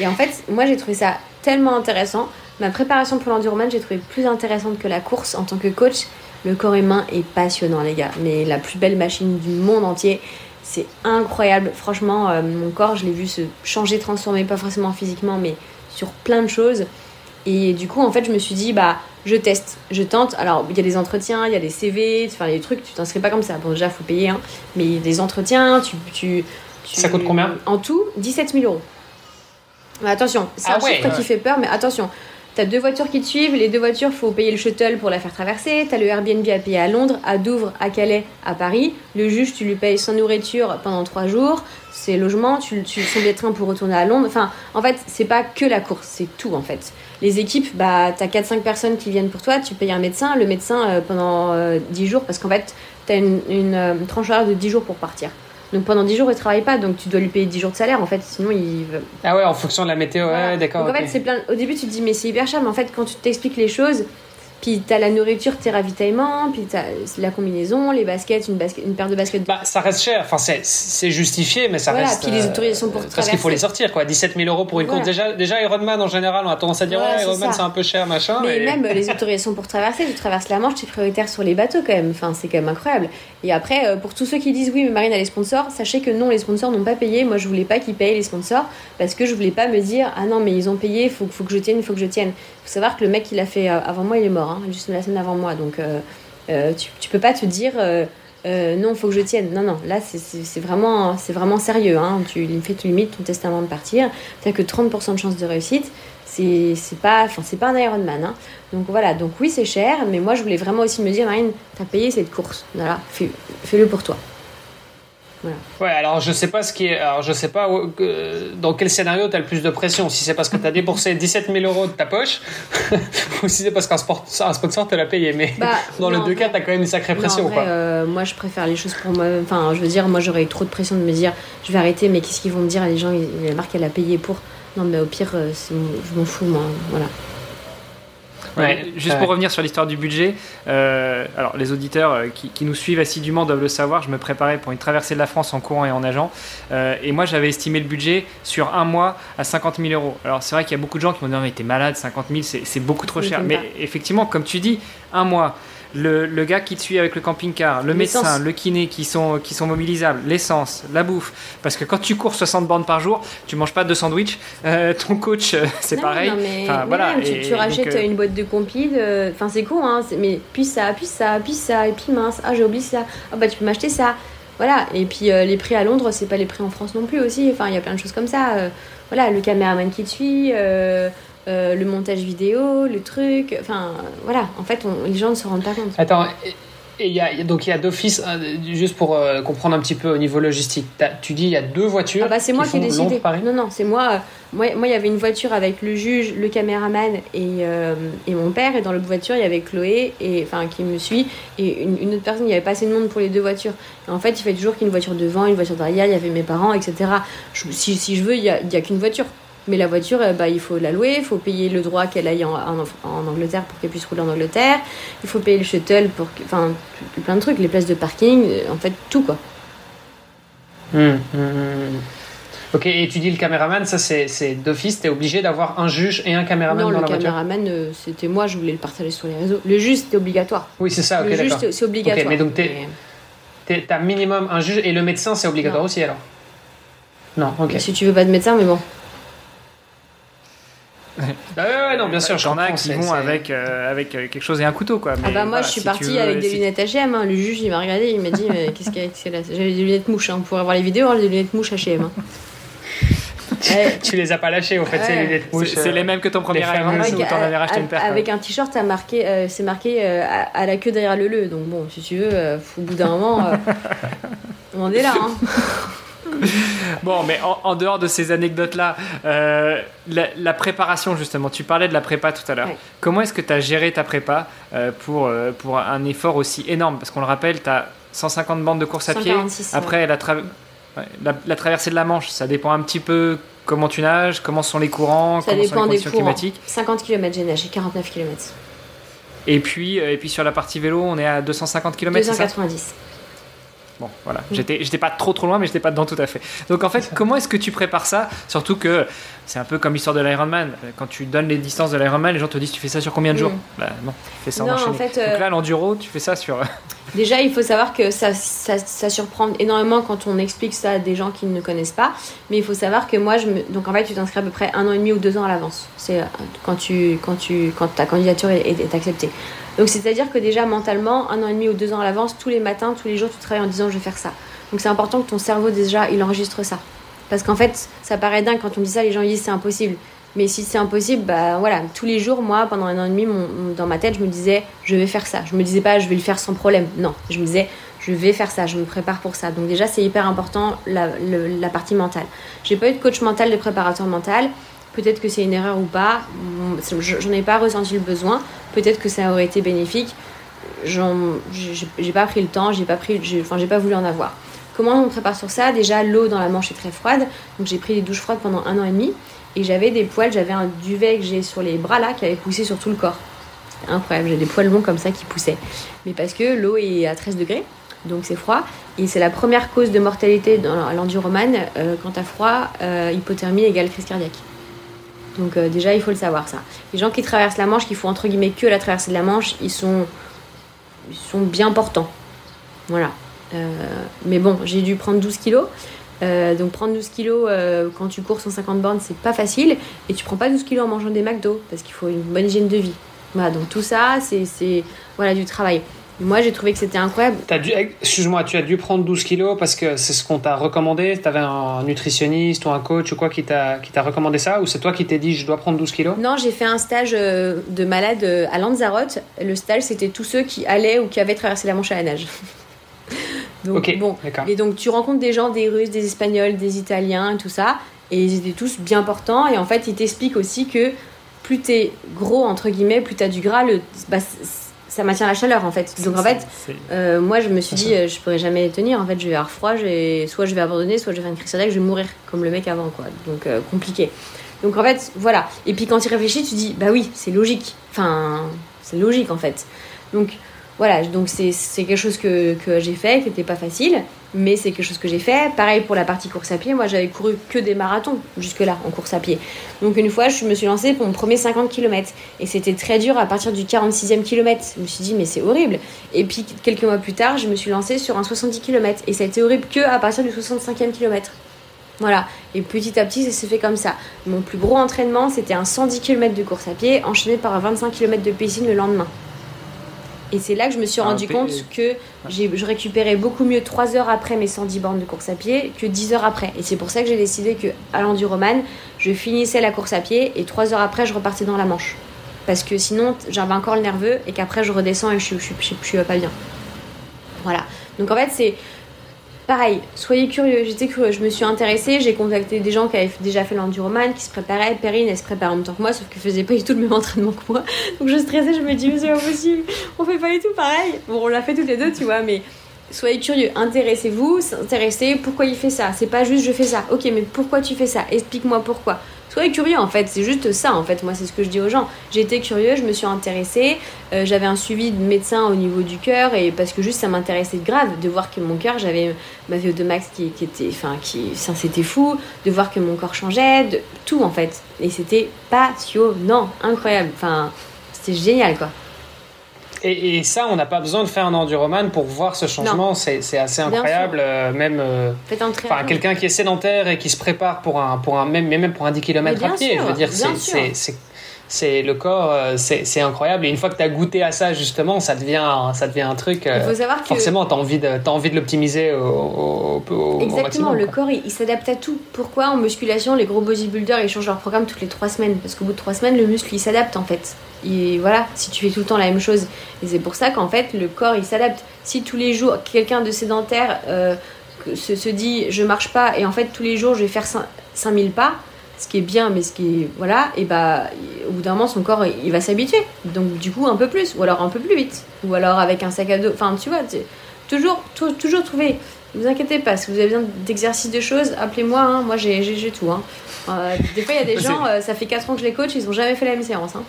Et en fait, moi j'ai trouvé ça tellement intéressant. Ma préparation pour l'enduroman, j'ai trouvé plus intéressante que la course en tant que coach. Le corps humain est passionnant, les gars. Mais la plus belle machine du monde entier. C'est incroyable. Franchement, euh, mon corps, je l'ai vu se changer, transformer, pas forcément physiquement, mais sur plein de choses. Et du coup, en fait, je me suis dit, bah, je teste, je tente. Alors, il y a des entretiens, il y a des CV, enfin, les trucs, tu t'inscris pas comme ça. Bon, déjà, faut payer, hein. Mais il y a des entretiens, tu, tu, Ça coûte combien? En tout, 17 000 euros. Mais attention, c'est ah un chiffre qui fait peur, mais attention. T'as deux voitures qui te suivent, les deux voitures, faut payer le shuttle pour la faire traverser. T'as le Airbnb à payer à Londres, à Douvres, à Calais, à Paris. Le juge, tu lui payes sans nourriture pendant trois jours, ses logements, tu, tu son des trains pour retourner à Londres. Enfin, en fait, c'est pas que la course, c'est tout en fait. Les équipes, bah, t'as 4-5 personnes qui viennent pour toi, tu payes un médecin, le médecin euh, pendant 10 euh, jours, parce qu'en fait, t'as une, une, euh, tranche horaire de 10 jours pour partir. Donc pendant 10 jours, il travaille pas, donc tu dois lui payer 10 jours de salaire en fait, sinon il veut. Ah ouais, en fonction de la météo, ouais, d'accord. Donc en fait, c'est plein. Au début, tu te dis, mais c'est hyper cher, mais en fait, quand tu t'expliques les choses, puis t'as la nourriture, tes ravitaillements, puis t'as la combinaison, les baskets, une, basket, une paire de baskets. Bah, ça reste cher. Enfin, c'est justifié, mais ça voilà, reste. Puis les autorisations pour euh, Parce qu'il faut les sortir, quoi. 17 000 euros pour une course. Déjà, déjà, Ironman, en général, on a tendance à dire, ouais, Ironman, c'est un peu cher, machin. Mais même les autorisations pour traverser, tu traverses la Manche, tu es prioritaire sur les bateaux, quand même. Enfin, c'est quand même incroyable. Et après, euh, pour tous ceux qui disent, oui, mais Marine a les sponsors, sachez que non, les sponsors n'ont pas payé. Moi, je voulais pas qu'ils payent les sponsors parce que je voulais pas me dire, ah non, mais ils ont payé, faut, faut que je tienne, il faut que je tienne. faut savoir que le mec qui l'a fait euh, avant moi, il est mort, hein, juste la semaine avant moi. Donc, euh, euh, tu, peux pas te dire euh, non, faut que je tienne. Non, non, là, c'est vraiment, vraiment sérieux. Hein. Tu fais, tu limites ton testament de partir. Tu que 30% de chance de réussite. C'est pas, pas un Ironman. Hein. Donc voilà, donc oui, c'est cher, mais moi, je voulais vraiment aussi me dire, Marine, tu as payé cette course. Voilà, fais-le pour toi. Ouais, alors je sais pas ce qui est. Alors je sais pas dans quel scénario tu as le plus de pression. Si c'est parce que tu as dépensé 17 000 euros de ta poche ou si c'est parce qu'un sponsor te l'a payé. Mais bah, dans le deux cas, tu as quand même une sacrée pression. quoi. Euh, moi, je préfère les choses pour moi. Enfin, je veux dire, moi j'aurais trop de pression de me dire je vais arrêter, mais qu'est-ce qu'ils vont me dire? Les gens, la marque, elle a payé pour. Non, mais au pire, euh, je m'en fous, moi. Voilà. Juste pour revenir sur l'histoire du budget, euh, alors les auditeurs euh, qui, nous suivent assidûment doivent le savoir, je me préparais pour une traversée de la France en courant et en nageant, euh, et moi j'avais estimé le budget sur un mois à 50 000 euros. Alors c'est vrai qu'il y a beaucoup de gens qui m'ont dit non mais t'es malade, 50 000 c'est beaucoup trop cher. Mais effectivement, comme tu dis, un mois, le, gars qui te suit avec le camping-car, le médecin, le kiné qui sont, qui sont mobilisables, l'essence, la bouffe. Parce que quand tu cours 60 bornes par jour, tu manges pas de sandwich. Euh, ton coach, euh, c'est pareil. Non, mais, voilà. tu, rachètes euh, une boîte de compil. Enfin, c'est con, hein. Mais puis ça, puis ça, puis ça, et puis mince. Ah, j'ai oublié ça. Ah, bah, tu peux m'acheter ça. Voilà. Et puis les prix à Londres, c'est pas les prix en France non plus aussi. Enfin, il y a plein de choses comme ça. voilà, le caméraman qui te suit. Euh, le montage vidéo, le truc. Enfin, voilà, en fait, les gens ne se rendent pas compte. Attends, et, y a, donc il y a d'office, hein, juste pour euh, comprendre un petit peu au niveau logistique, tu dis il y a deux voitures. Ah bah c'est moi qui ai décidé. Non, non, c'est moi. Moi, il y avait une voiture avec le juge, le caméraman et, euh, et mon père. Et dans l'autre voiture, il y avait Chloé, et, enfin, qui me suit, et une, autre personne. Il n'y avait pas assez de monde pour les deux voitures. en fait, il fait toujours qu'il y ait une voiture devant, une voiture derrière. Il y avait mes parents, etc. si, si, je veux, il n'y a, a qu'une voiture. Mais la voiture, euh, bah, il faut la louer, il faut payer le droit qu'elle aille en, en, Angleterre pour qu'elle puisse rouler en Angleterre, il faut payer le shuttle pour. Enfin, plein de trucs, les places de parking, euh, en fait, tout quoi. Hum, hum, ok, et tu dis le caméraman, ça c'est d'office, t'es obligé d'avoir un juge et un caméraman dans la voiture Non, le caméraman, euh, c'était moi, je voulais le partager sur les réseaux. Le juge, c'était obligatoire. Oui, c'est ça, ok, Le juge, c'est obligatoire. mais donc t'as minimum un juge et le médecin, c'est obligatoire aussi alors Non, ok. Si tu veux pas de médecin, mais bon. Bah ouais, non, bien sûr, j'en ai qui vont avec, euh, avec euh, quelque chose et un couteau, quoi. ah bah moi, je suis partie avec des lunettes H&M. Hein. Le juge, il m'a regardé, il m'a dit, mais qu'est-ce qu'il y a là? J'avais des lunettes mouches. Hein. On pourrait voir les vidéos, hein, des lunettes mouches H&M. tu les as pas lâchées, au fait, ces lunettes mouches. C'est les euh, mêmes que ton premier Iron où t'en avais racheté une paire. Avec un t-shirt, marqué, c'est marqué à, la queue derrière le le. Donc bon, si tu veux, au bout d'un moment, on est là. Hein. bon, mais en, dehors de ces anecdotes-là, euh, la, préparation, justement, tu parlais de la prépa tout à l'heure. Comment est-ce que tu as géré ta prépa euh, pour, euh, pour un effort aussi énorme? Parce qu'on le rappelle, tu as 150 bandes de course à pied. Après, la, la, traversée de la Manche, ça dépend un petit peu comment tu nages, comment sont les courants, ça comment sont les conditions climatiques. 50 km, j'ai nagé 49 km. Et puis, et puis sur la partie vélo, on est à 250 km 290. Bon, voilà. J'étais, j'étais pas trop trop loin, mais j'étais pas dedans tout à fait. Donc en fait, comment est-ce que tu prépares ça? Surtout que c'est un peu comme l'histoire de l'Ironman. Quand tu donnes les distances de l'Ironman, les gens te disent tu fais ça sur combien de jours? Bah, Non, tu fais ça en, en fait, Donc là, l'enduro, tu fais ça sur. Déjà, il faut savoir que ça, ça, ça, surprend énormément quand on explique ça à des gens qui ne connaissent pas. Mais il faut savoir que moi, je me... donc en fait, tu t'inscris à peu près un an et demi ou deux ans à l'avance. C'est euh, quand tu, quand tu, quand ta candidature est, est acceptée. Donc c'est-à-dire que déjà mentalement, un an et demi ou deux ans à l'avance, tous les matins, tous les jours, tu travailles en disant je vais faire ça. Donc c'est important que ton cerveau déjà, il enregistre ça. Parce qu'en fait, ça paraît dingue quand on dit ça, les gens disent c'est impossible. Mais si c'est impossible, bah voilà, tous les jours, moi, pendant un an et demi, dans ma tête, je me disais, je vais faire ça. Je me disais pas, je vais le faire sans problème. Non, je me disais, je vais faire ça, je me prépare pour ça. Donc déjà, c'est hyper important la, la partie mentale. J'ai pas eu de coach mental, de préparateur mental. Peut-être que c'est une erreur ou pas. J'en ai pas ressenti le besoin. Peut-être que ça aurait été bénéfique. J'ai pas pris le temps, j'ai pas pris, enfin pas voulu en avoir. Comment on prépare sur ça? Déjà, l'eau dans la manche est très froide, donc j'ai pris des douches froides pendant un an et demi. Et j'avais des poils, j'avais un duvet que j'ai sur les bras là qui avait poussé sur tout le corps. Incroyable, j'ai des poils longs comme ça qui poussaient. Mais parce que l'eau est à 13 degrés, donc c'est froid. Et c'est la première cause de mortalité dans l'enduromane. Euh, quand t'as froid, euh, hypothermie égale crise cardiaque. Donc euh, déjà, il faut le savoir ça. Les gens qui traversent la Manche, qui font entre guillemets que la traversée de la Manche, ils sont, ils sont bien portants. Voilà. Euh, mais bon, j'ai dû prendre 12 kilos. Euh, donc prendre 12 kilos quand tu cours 150 bornes, c'est pas facile. Et tu prends pas 12 kilos en mangeant des McDo, parce qu'il faut une bonne hygiène de vie. Donc tout ça, c'est voilà, du travail. Moi, j'ai trouvé que c'était incroyable. Excuse-moi, tu as dû prendre 12 kilos parce que c'est ce qu'on t'a recommandé Tu avais un nutritionniste ou un coach ou quoi qui t'a recommandé ça Ou c'est toi qui t'es dit je dois prendre 12 kilos? Non, j'ai fait un stage euh, de malade euh, à Lanzarote. Le stage, c'était tous ceux qui allaient ou qui avaient traversé la Manche à la nage. donc, bon. Et donc, tu rencontres des gens, des Russes, des Espagnols, des Italiens, tout ça. Et ils étaient tous bien portants. Et en fait, ils t'expliquent aussi que plus t'es gros, entre guillemets, plus t'as du gras, le, bah, ça maintient la chaleur en fait. Donc en fait, euh, moi je me suis dit, euh, je pourrais jamais tenir. En fait, je vais avoir froid, soit je vais abandonner, soit je vais faire une crise cardiaque, je vais mourir comme le mec avant quoi. Donc euh, compliqué. Donc en fait, voilà. Et puis quand tu réfléchis, tu dis, bah oui, c'est logique. Enfin, c'est logique en fait. Donc voilà, donc c'est quelque chose que, que j'ai fait, qui n'était pas facile, mais c'est quelque chose que j'ai fait. Pareil pour la partie course à pied, moi j'avais couru que des marathons jusque-là en course à pied. Donc une fois, je me suis lancée pour mon premier 50 km et c'était très dur à partir du 46e kilomètre. Je me suis dit, mais c'est horrible. Et puis quelques mois plus tard, je me suis lancée sur un 70 km et ça a été horrible que à partir du 65e kilomètre. Voilà, et petit à petit, ça s'est fait comme ça. Mon plus gros entraînement, c'était un 110 km de course à pied enchaîné par un 25 km de piscine le lendemain. Et c'est là que je me suis rendu compte que je récupérais beaucoup mieux 3 heures après mes 110 bornes de course à pied que 10 heures après. Et c'est pour ça que j'ai décidé que à l'enduroman, je finissais la course à pied et 3 heures après, je repartais dans la manche. Parce que sinon, j'avais encore le nerveux et qu'après, je redescends et je, je, je, je suis pas bien. Voilà. Donc en fait, c'est pareil, soyez curieux. J'étais que je me suis intéressée, j'ai contacté des gens qui avaient déjà fait l'enduroman, qui se préparaient. Perrine, elle se prépare en même temps que moi, sauf qu'elle faisait pas du tout le même entraînement que moi. Donc je stressais, je me dis, c'est impossible, on fait pas du tout pareil. Bon, on l'a fait toutes les deux, tu vois, mais soyez curieux, intéressez-vous, intéressez pourquoi il fait ça? C'est pas juste je fais ça. Ok, mais pourquoi tu fais ça? Explique-moi pourquoi. Soyez curieux en fait, c'est juste ça en fait. Moi, c'est ce que je dis aux gens. Été curieux, je me suis intéressée, euh, j'avais un suivi de médecin au niveau du cœur et parce que juste ça m'intéressait grave de voir que mon cœur, j'avais ma VO2 max qui, qui était, enfin, qui, c'était fou, de voir que mon corps changeait, de tout en fait. Et c'était passionnant, incroyable. Enfin, c'était génial quoi. Et, ça, on n'a pas besoin de faire un enduroman pour voir ce changement. C'est assez incroyable. Euh, même euh, enfin, quelqu'un qui est sédentaire et qui se prépare pour un, pour un même, même pour un 10 km à pied. je veux dire, c'est c'est le corps, euh, c'est incroyable. Et une fois que tu as goûté à ça, justement, ça devient, ça devient un truc. Il faut savoir que forcément, tu as envie de, as envie de l'optimiser au, au, Exactement, le corps, il, s'adapte à tout. Pourquoi en musculation, les gros bodybuilders, ils changent leur programme toutes les 3 semaines? Parce qu'au bout de 3 semaines, le muscle, il s'adapte en fait. Et voilà, si tu fais tout le temps la même chose. Et c'est pour ça qu'en fait, le corps, il s'adapte. Si tous les jours, quelqu'un de sédentaire euh, se, se, dit je marche pas et en fait tous les jours je vais faire 5000 pas, ce qui est bien, mais ce qui est. Voilà, et bah, au bout d'un moment, son corps, il va s'habituer. Donc, du coup, un peu plus, ou alors un peu plus vite, ou alors avec un sac à dos. Enfin, tu vois, toujours, toujours trouver. Ne vous inquiétez pas, si vous avez besoin d'exercices de choses, appelez-moi, hein. moi j'ai tout. Hein. Euh, des fois, il y a des gens, euh, ça fait 4 ans que je les coach, ils n'ont jamais fait la même séance. Hein.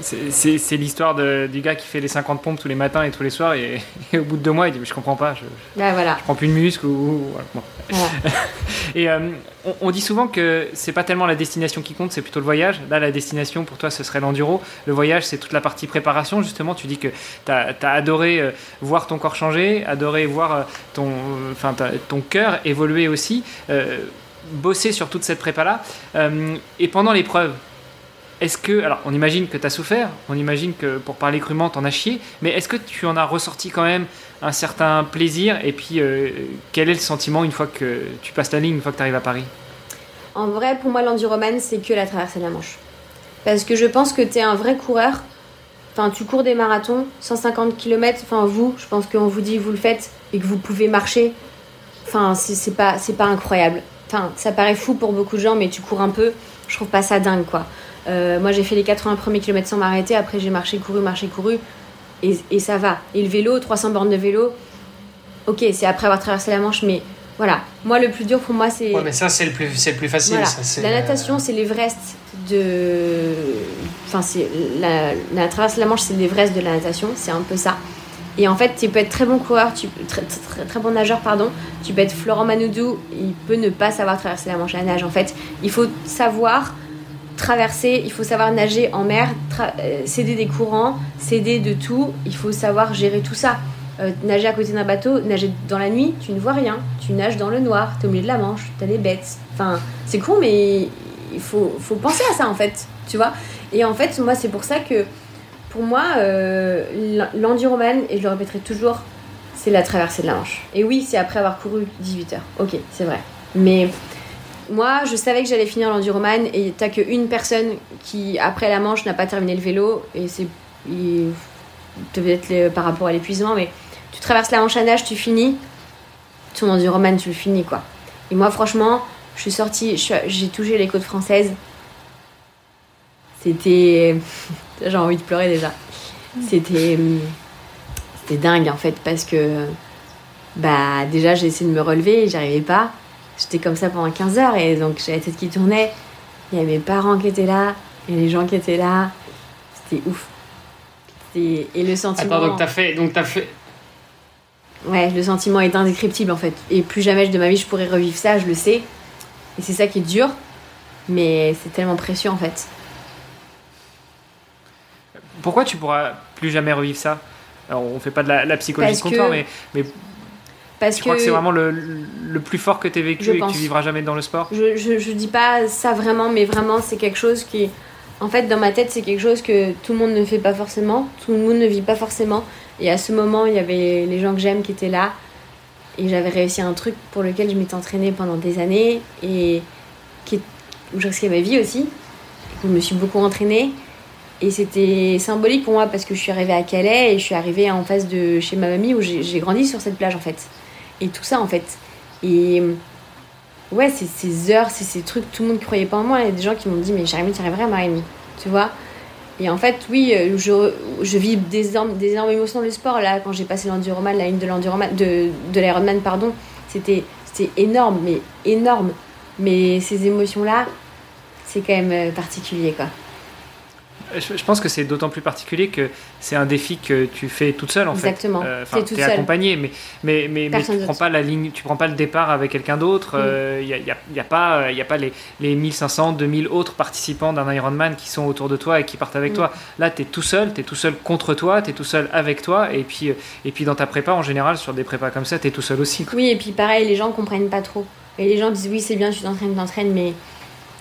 C'est l'histoire du gars qui fait les 50 pompes tous les matins et tous les soirs et, au bout de deux mois il dit mais je comprends pas, je, bah, voilà. je prends plus de muscle ou, et euh, on, dit souvent que c'est pas tellement la destination qui compte, c'est plutôt le voyage. Là la destination pour toi ce serait l'enduro. Le voyage c'est toute la partie préparation justement. Tu dis que tu as, adoré euh, voir ton corps changer, adoré voir euh, ton, enfin, ton cœur évoluer aussi, bosser sur toute cette prépa là. et pendant l'épreuve, est-ce que, alors on imagine que tu as souffert, on imagine que pour parler crûment, en as chié, mais est-ce que tu en as ressorti quand même un certain plaisir Et puis, euh, quel est le sentiment une fois que tu passes la ligne, une fois que tu arrives à Paris? En vrai, pour moi, l'enduroman, c'est que la traversée de la Manche. Parce que je pense que tu es un vrai coureur. Enfin, tu cours des marathons, 150 km. Enfin, vous, je pense qu'on vous dit, vous le faites et que vous pouvez marcher. Enfin, c'est pas, pas incroyable. Enfin, ça paraît fou pour beaucoup de gens, mais tu cours un peu. Je trouve pas ça dingue, quoi. Euh, moi, j'ai fait les 80 premiers kilomètres sans m'arrêter. Après, j'ai marché, couru, marché, couru. Et, et, ça va. Et le vélo, 300 bornes de vélo. Ok, c'est après avoir traversé la Manche, mais voilà. Moi, le plus dur pour moi, c'est. Ouais, mais ça, c'est le plus, c'est le plus facile. la natation, c'est l'Everest de. Enfin, c'est la, la traversée de la Manche, c'est l'Everest de la natation. C'est un peu ça. Et en fait, tu peux être très bon coureur, tu, très, très, très, bon nageur, pardon. Tu peux être Florent Manoudou, il peut ne pas savoir traverser la Manche à la nage. En fait, il faut savoir traverser, il faut savoir nager en mer, euh, céder des courants, céder de tout. Il faut savoir gérer tout ça. Euh, nager à côté d'un bateau, nager dans la nuit, tu ne vois rien. Tu nages dans le noir, tu es au milieu de la Manche, tu as des bêtes. Enfin, c'est con, mais il faut, faut penser à ça en fait, tu vois. Et en fait, moi, c'est pour ça que pour moi, euh, l'enduroman, et je le répéterai toujours, c'est la traversée de la Manche. Et oui, c'est après avoir couru 18 heures. Ok, c'est vrai. Mais moi, je savais que j'allais finir l'enduroman et t'as qu'une personne qui, après la Manche, n'a pas terminé le vélo. Et c'est. Peut-être par rapport à l'épuisement, mais tu traverses la Manche à nage, tu finis. Ton enduroman, tu le finis, quoi. Et moi, franchement, je suis sortie, j'ai touché les côtes françaises. C'était. J'ai envie de pleurer déjà. C'était. C'était dingue en fait parce que. Bah, déjà, j'ai essayé de me relever et j'arrivais pas. J'étais comme ça pendant 15 heures et donc j'avais la tête qui tournait. Il y avait mes parents qui étaient là, et les gens qui étaient là. C'était ouf. Et le sentiment. Attends, donc t'as fait. Donc as fait... Ouais, le sentiment est indescriptible en fait. Et plus jamais de ma vie je pourrais revivre ça, je le sais. Et c'est ça qui est dur. Mais c'est tellement précieux en fait. Pourquoi tu pourras plus jamais revivre ça? Alors, on fait pas de la, psychologie de comptoir, mais, mais parce tu que crois que c'est vraiment le, le, plus fort que tu as vécu et que tu vivras jamais dans le sport je, je, je, dis pas ça vraiment, mais vraiment, c'est quelque chose qui. En fait, dans ma tête, c'est quelque chose que tout le monde ne fait pas forcément, tout le monde ne vit pas forcément. Et à ce moment, il y avait les gens que j'aime qui étaient là. Et j'avais réussi un truc pour lequel je m'étais entraînée pendant des années et qui, où je risquais ma vie aussi. je me suis beaucoup entraînée. Et c'était symbolique pour moi parce que je suis arrivée à Calais et je suis arrivée en face de chez ma mamie où j'ai grandi sur cette plage en fait. Et tout ça en fait. Et ouais, c'est ces heures, c'est ces trucs, tout le monde croyait pas en moi. Il y a des gens qui m'ont dit Mais Jérémy, tu arriverais à Marine Tu vois Et en fait, oui, euh, je, je vis des énormes, des énormes émotions dans le sport. Là, quand j'ai passé l'enduroman, la ligne de l'enduroman, de, de l'Ironman, pardon, c'était énorme, mais énorme. Mais ces émotions-là, c'est quand même euh, particulier quoi je, pense que c'est d'autant plus particulier que c'est un défi que tu fais toute seule en fait. Exactement. Euh, tu es accompagné, mais, mais, mais, mais tu prends pas la ligne, tu prends pas le départ avec quelqu'un d'autre. Il n'y mm. euh, a, y a, pas, y a pas les, les 1500, 2000 autres participants d'un Ironman qui sont autour de toi et qui partent avec mm. toi. Là, tu es tout seul, tu es tout seul contre toi, tu es tout seul avec toi. Et puis, euh, et puis dans ta prépa, en général, sur des prépas comme ça, tu es tout seul aussi. Oui, et puis pareil, les gens comprennent pas trop. Et les gens disent oui, c'est bien, tu t'entraînes, t'entraînes, mais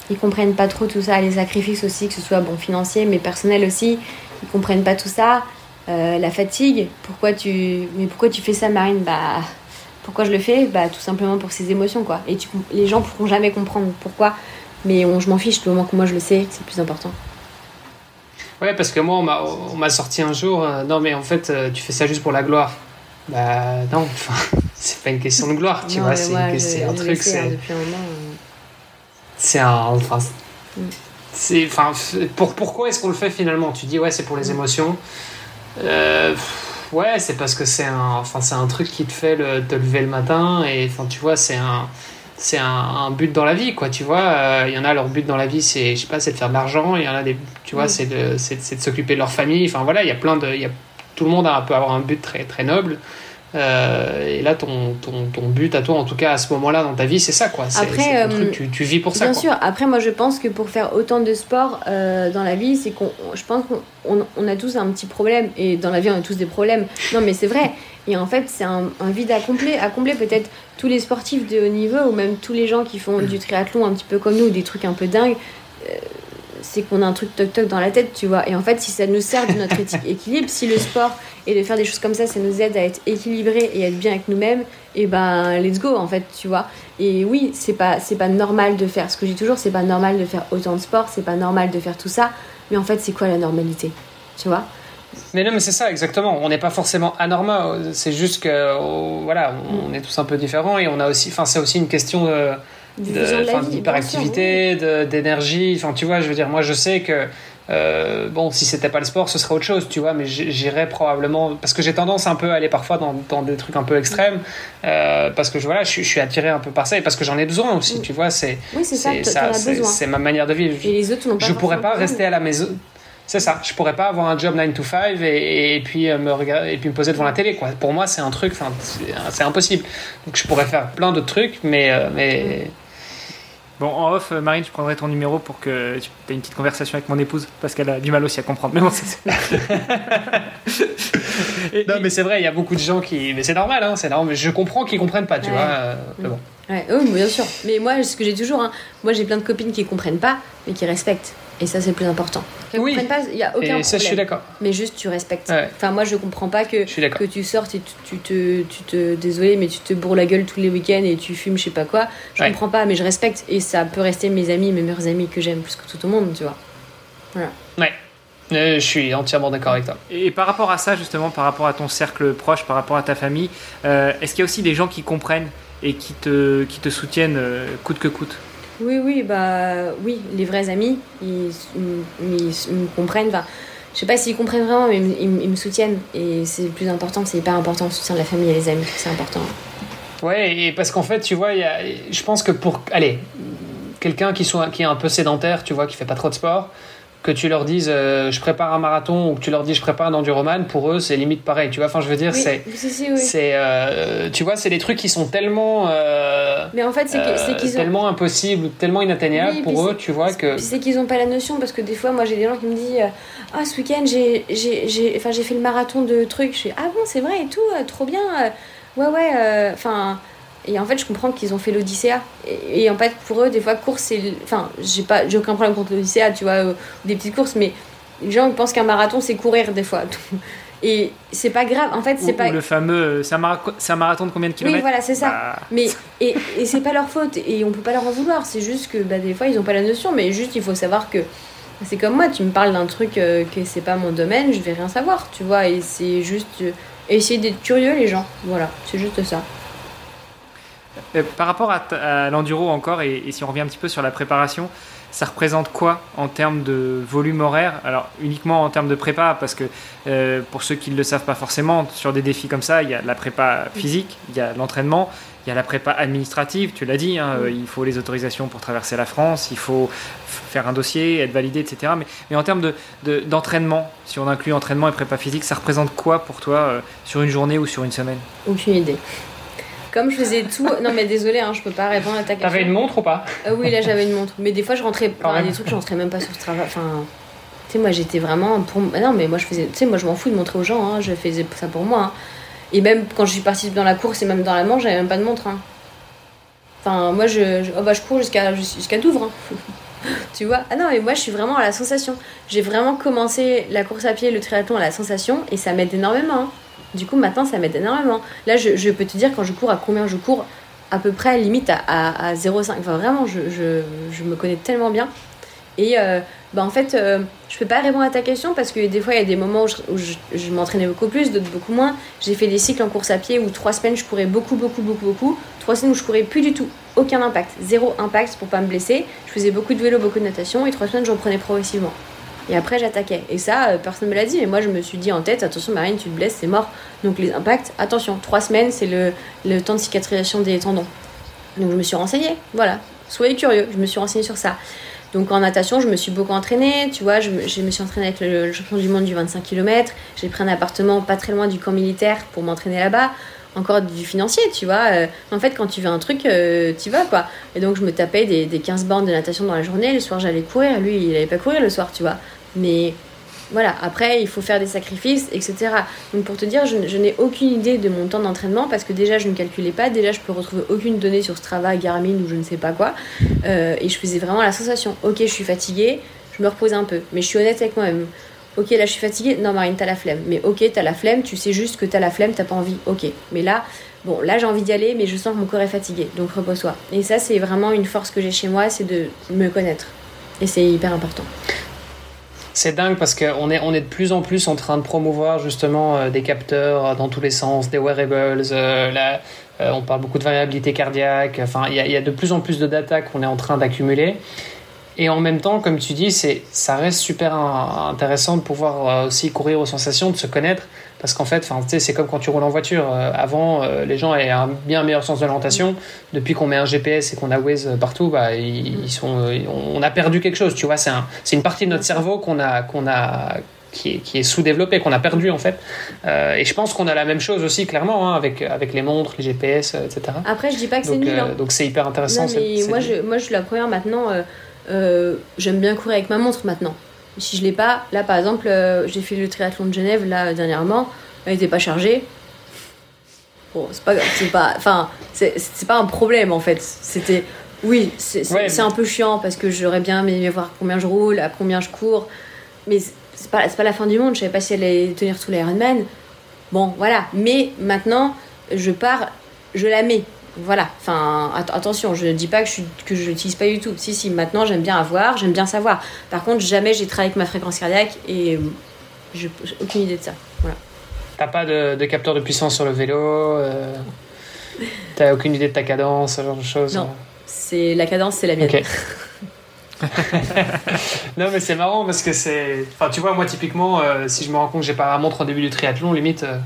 ils comprennent pas trop tout ça, les sacrifices aussi, que ce soit bon financier mais personnel aussi, ils comprennent pas tout ça. Euh, la fatigue, pourquoi tu, mais pourquoi tu fais ça, Marine? Bah, pourquoi je le fais? Bah, tout simplement pour ces émotions, quoi. Et tu, les gens pourront jamais comprendre pourquoi, mais on, je m'en fiche, du moment que moi je le sais, c'est plus important. Ouais, parce que moi, on m'a sorti un jour, euh, non, mais en fait, euh, tu fais ça juste pour la gloire. Bah, non, c'est pas une question de gloire, tu vois, c'est un truc, c'est. Hein, c'est un. Enfin, c'est, enfin, pour, pourquoi est-ce qu'on le fait finalement? Tu dis, ouais, c'est pour les émotions. Euh, ouais, c'est parce que c'est un, enfin, c'est un truc qui te fait le, te lever le matin et enfin, tu vois, c'est un, c'est un, but dans la vie, quoi. Tu vois, euh, il y en a leur but dans la vie, c'est, je sais pas, c'est de faire de l'argent. Il y en a des, tu vois, c'est de, c'est, de s'occuper de leur famille. Enfin voilà, il y a plein de, il y a, tout le monde a, peut avoir un but très très noble. Euh, et là, ton, ton, ton, but à toi, en tout cas à ce moment-là dans ta vie, c'est ça, quoi. Après, euh, tu, tu, vis pour ça. Bien sûr. Après, moi, je pense que pour faire autant de sport euh, dans la vie, c'est qu'on, je pense qu'on on a tous un petit problème. Et dans la vie, on a tous des problèmes. Non, mais c'est vrai. Et en fait, c'est un, un, vide à combler, à combler peut-être tous les sportifs de haut niveau ou même tous les gens qui font du triathlon un petit peu comme nous, des trucs un peu dingues c'est qu'on a un truc toc-toc dans la tête, tu vois. Et en fait, si ça nous sert de notre équilibre, si le sport et de faire des choses comme ça, ça nous aide à être équilibré et à être bien avec nous-mêmes, et eh ben let's go en fait, tu vois. Et oui, c'est pas c'est pas normal de faire ce que j'ai toujours, c'est pas normal de faire autant de sport, c'est pas normal de faire tout ça, mais en fait, c'est quoi la normalité Tu vois? Mais non, mais c'est ça, exactement. On n'est pas forcément anormal. C'est juste que, oh, voilà, on, mm. est tous un peu différents et on a aussi, enfin, c'est aussi une question d'hyperactivité, d'énergie. Enfin, tu vois, je veux dire, moi, je sais que euh, bon, si c'était pas le sport, ce serait autre chose, tu vois, mais j'irais probablement parce que j'ai tendance un peu à aller parfois dans, dans des trucs un peu extrêmes, euh, parce que je, voilà, je, suis attiré un peu par ça et parce que j'en ai besoin aussi, tu vois, c'est c'est ma manière de vivre. Et les autres n'ont pas Je pourrais pas rester à la maison. C'est ça, je pourrais pas avoir un job 9 to 5 et, et puis euh, me regarder, et puis me poser devant la télé quoi. Pour moi, c'est un truc, c'est impossible. Donc je pourrais faire plein d'autres trucs, mais mais Bon, en off, euh, Marine, je prendrai ton numéro pour que tu aies une petite conversation avec mon épouse, parce qu'elle a du mal aussi à comprendre. Mais bon, c'est. non, mais c'est vrai, il y a beaucoup de gens qui. Mais c'est normal, hein, c'est normal. Je comprends qu'ils comprennent pas, tu vois. Euh, bon. Ouais, oui, bien sûr. Mais moi, ce que j'ai toujours, hein, moi j'ai plein de copines qui comprennent pas, mais qui respectent. Et ça, c'est le plus important. oui. pas, il n'y a aucun et problème. ça, je suis d'accord. Mais juste, tu respectes. Enfin, moi, je comprends pas que, que tu sortes et tu, te, tu te. Désolé, mais tu te bourres la gueule tous les week-ends et tu fumes, je sais pas quoi. Je comprends pas, mais je respecte. Et ça peut rester mes amis, mes meilleurs amis que j'aime plus que tout le monde, tu vois. Voilà. Ouais. Euh, je suis entièrement d'accord avec toi. Et par rapport à ça, justement, par rapport à ton cercle proche, par rapport à ta famille, euh, est-ce qu'il y a aussi des gens qui comprennent et qui te, qui te soutiennent euh, coûte que coûte? Oui, oui, bah oui, les vrais amis, ils, me comprennent. Enfin, je sais pas s'ils comprennent vraiment, mais ils, me soutiennent. Et c'est le plus important, c'est hyper important, le soutien de la famille et les amis, c'est important. Ouais, et parce qu'en fait, tu vois, y a, je pense que pour. Allez, quelqu'un qui, soit, qui est un peu sédentaire, tu vois, qui fait pas trop de sport, que tu leur dises euh, je prépare un marathon ou que tu leur dis je prépare un enduroman, pour eux c'est limite pareil. Tu vois, enfin je veux dire, c'est. c'est euh, tu vois, c'est des trucs qui sont tellement. Euh, mais en fait, c'est qu'ils Tellement impossibles, tellement inatteignables pour eux, tu vois que. C'est qu'ils n'ont pas la notion parce que des fois, moi j'ai des gens qui me disent Ah, ce week-end j'ai fait le marathon de trucs. Je suis Ah bon, c'est vrai et tout, trop bien. ouais, ouais, enfin. Et en fait, je comprends qu'ils ont fait l'Odyssée. Et, en fait, pour eux, des fois, course, c'est. Enfin, j'ai pas, j'ai aucun problème contre l'Odyssée, tu vois, euh, des petites courses, mais les gens ils pensent qu'un marathon, c'est courir des fois. Et c'est pas grave. En fait, c'est pas. le fameux. Euh, c'est un, marathon de combien de kilomètres? Oui, voilà, c'est ça. Bah. Mais et, et c'est pas leur faute et on peut pas leur en vouloir. C'est juste que bah, des fois, ils ont pas la notion. Mais juste, il faut savoir que c'est comme moi. Tu me parles d'un truc euh, que c'est pas mon domaine, je vais rien savoir, tu vois. Et c'est juste essayer d'être curieux, les gens. Voilà, c'est juste ça. Euh, par rapport à, l'enduro encore, et, si on revient un petit peu sur la préparation, ça représente quoi en termes de volume horaire? Alors uniquement en termes de prépa, parce que euh, pour ceux qui ne le savent pas forcément, sur des défis comme ça, il y a la prépa physique, il y a l'entraînement, il y a la prépa administrative, tu l'as dit, hein, il faut les autorisations pour traverser la France, il faut faire un dossier, être validé, etc. Mais, en termes d'entraînement, de, si on inclut entraînement et prépa physique, ça représente quoi pour toi euh, sur une journée ou sur une semaine? Aucune idée. Comme je faisais tout. Non, mais désolé, hein, je peux pas répondre à ta question. T'avais une montre ou pas euh, Oui, là j'avais une montre. Mais des fois, je rentrais. Enfin, des trucs, je rentrais même pas sur ce travail. Enfin. Tu sais, moi j'étais vraiment. Pour... Non, mais moi je faisais. Tu sais, moi je m'en fous de montrer aux gens. Hein. Je faisais ça pour moi. Hein. Et même quand je suis partie dans la course et même dans la manche, j'avais même pas de montre. Hein. Enfin, moi je, oh, bah, je cours jusqu'à jusqu'à Douvres. tu vois? Ah non, mais moi je suis vraiment à la sensation. J'ai vraiment commencé la course à pied, le triathlon à la sensation et ça m'aide énormément. Du coup, maintenant, ça m'aide énormément. Là, je, peux te dire quand je cours à combien je cours, à peu près limite à, à, 0,5. Enfin, vraiment, je, me connais tellement bien. Et euh, bah, en fait, euh, je peux pas répondre à ta question parce que des fois, il y a des moments où je, m'entraînais beaucoup plus, d'autres beaucoup moins. J'ai fait des cycles en course à pied où trois semaines, je courais beaucoup, beaucoup, beaucoup, beaucoup. Trois semaines où je courais plus du tout. Aucun impact. Zéro impact pour pas me blesser. Je faisais beaucoup de vélo, beaucoup de natation et trois semaines, j'en prenais progressivement. Et après, j'attaquais. Et ça, euh, personne ne me l'a dit. Mais moi, je me suis dit en tête, attention, Marine, tu te blesses, c'est mort. Donc les impacts, attention, trois semaines, c'est le, le, temps de cicatrisation des tendons. Donc je me suis renseignée. Voilà. Soyez curieux, je me suis renseignée sur ça. Donc en natation, je me suis beaucoup entraînée. Tu vois, je me, je me suis entraînée avec le, le, champion du monde du 25 km. J'ai pris un appartement pas très loin du camp militaire pour m'entraîner là-bas encore du financier, tu vois. Euh, en fait, quand tu veux un truc, euh, tu vas, quoi. Et donc, je me tapais des, des 15 bornes de natation dans la journée. Le soir, j'allais courir. Lui, il n'allait pas courir le soir, tu vois. Mais voilà, après, il faut faire des sacrifices, etc. Donc, pour te dire, je, n'ai aucune idée de mon temps d'entraînement parce que déjà, je ne calculais pas. Déjà, je peux retrouver aucune donnée sur Strava, Garmin ou je ne sais pas quoi. Euh, et je faisais vraiment la sensation ok, je suis fatiguée, je me repose un peu. Mais je suis honnête avec moi-même. Ok, là je suis fatiguée. Non, Marine, t'as la flemme. Mais ok, t'as la flemme, tu sais juste que t'as la flemme, t'as pas envie. Ok. Mais là, bon, là j'ai envie d'y aller, mais je sens que mon corps est fatigué. Donc repose-toi. Et ça, c'est vraiment une force que j'ai chez moi, c'est de me connaître. Et c'est hyper important. C'est dingue parce qu'on est, on est de plus en plus en train de promouvoir justement euh, des capteurs euh, dans tous les sens, des wearables, euh, on parle beaucoup de variabilité cardiaque, enfin il y, a de plus en plus de data qu'on est en train d'accumuler. Et en même temps, comme tu dis, c'est, ça reste super intéressant de pouvoir aussi courir aux sensations, de se connaître. Parce qu'en fait, c'est comme quand tu roules en voiture. Euh, avant, euh, les gens avaient un bien meilleur sens de l'orientation. Depuis qu'on met un GPS et qu'on a Waze partout, bah, ils, sont, euh, on a perdu quelque chose. Tu vois, c'est un, une partie de notre cerveau qu'on a, qu'on a, qui est, qui est sous-développée, qu'on a perdu en fait. et je pense qu'on a la même chose aussi, clairement, hein, avec, avec les montres, les GPS, etc. Après, je dis pas que c'est nul. Hein. donc c'est hyper intéressant. moi, je, moi, je suis la première maintenant. J'aime bien courir avec ma montre maintenant. Si je l'ai pas, là par exemple, euh, j'ai fait le triathlon de Genève là dernièrement, elle n'était pas chargée. Bon, c'est pas, c'est pas, enfin, c'est, pas un problème en fait. C'était, oui, c'est, un peu chiant parce que j'aurais bien aimé voir combien je roule, à combien je cours, mais c'est pas, pas la fin du monde. Je savais pas si elle allait tenir tous les Ironman. Bon, voilà. Mais maintenant, je pars, je la mets voilà, enfin attention, je ne dis pas que je que je l'utilise pas du tout. Si si, maintenant j'aime bien avoir, j'aime bien savoir. Par contre, jamais j'ai travaillé avec ma fréquence cardiaque et j'ai aucune idée de ça. Voilà. T'as pas de, capteur de puissance sur le vélo euh, T'as aucune idée de ta cadence, ce genre de choses Non, c'est la cadence, c'est la mienne. non mais c'est marrant parce que c'est, enfin tu vois moi typiquement euh, si je me rends compte que j'ai pas la montre au début du triathlon limite. Euh,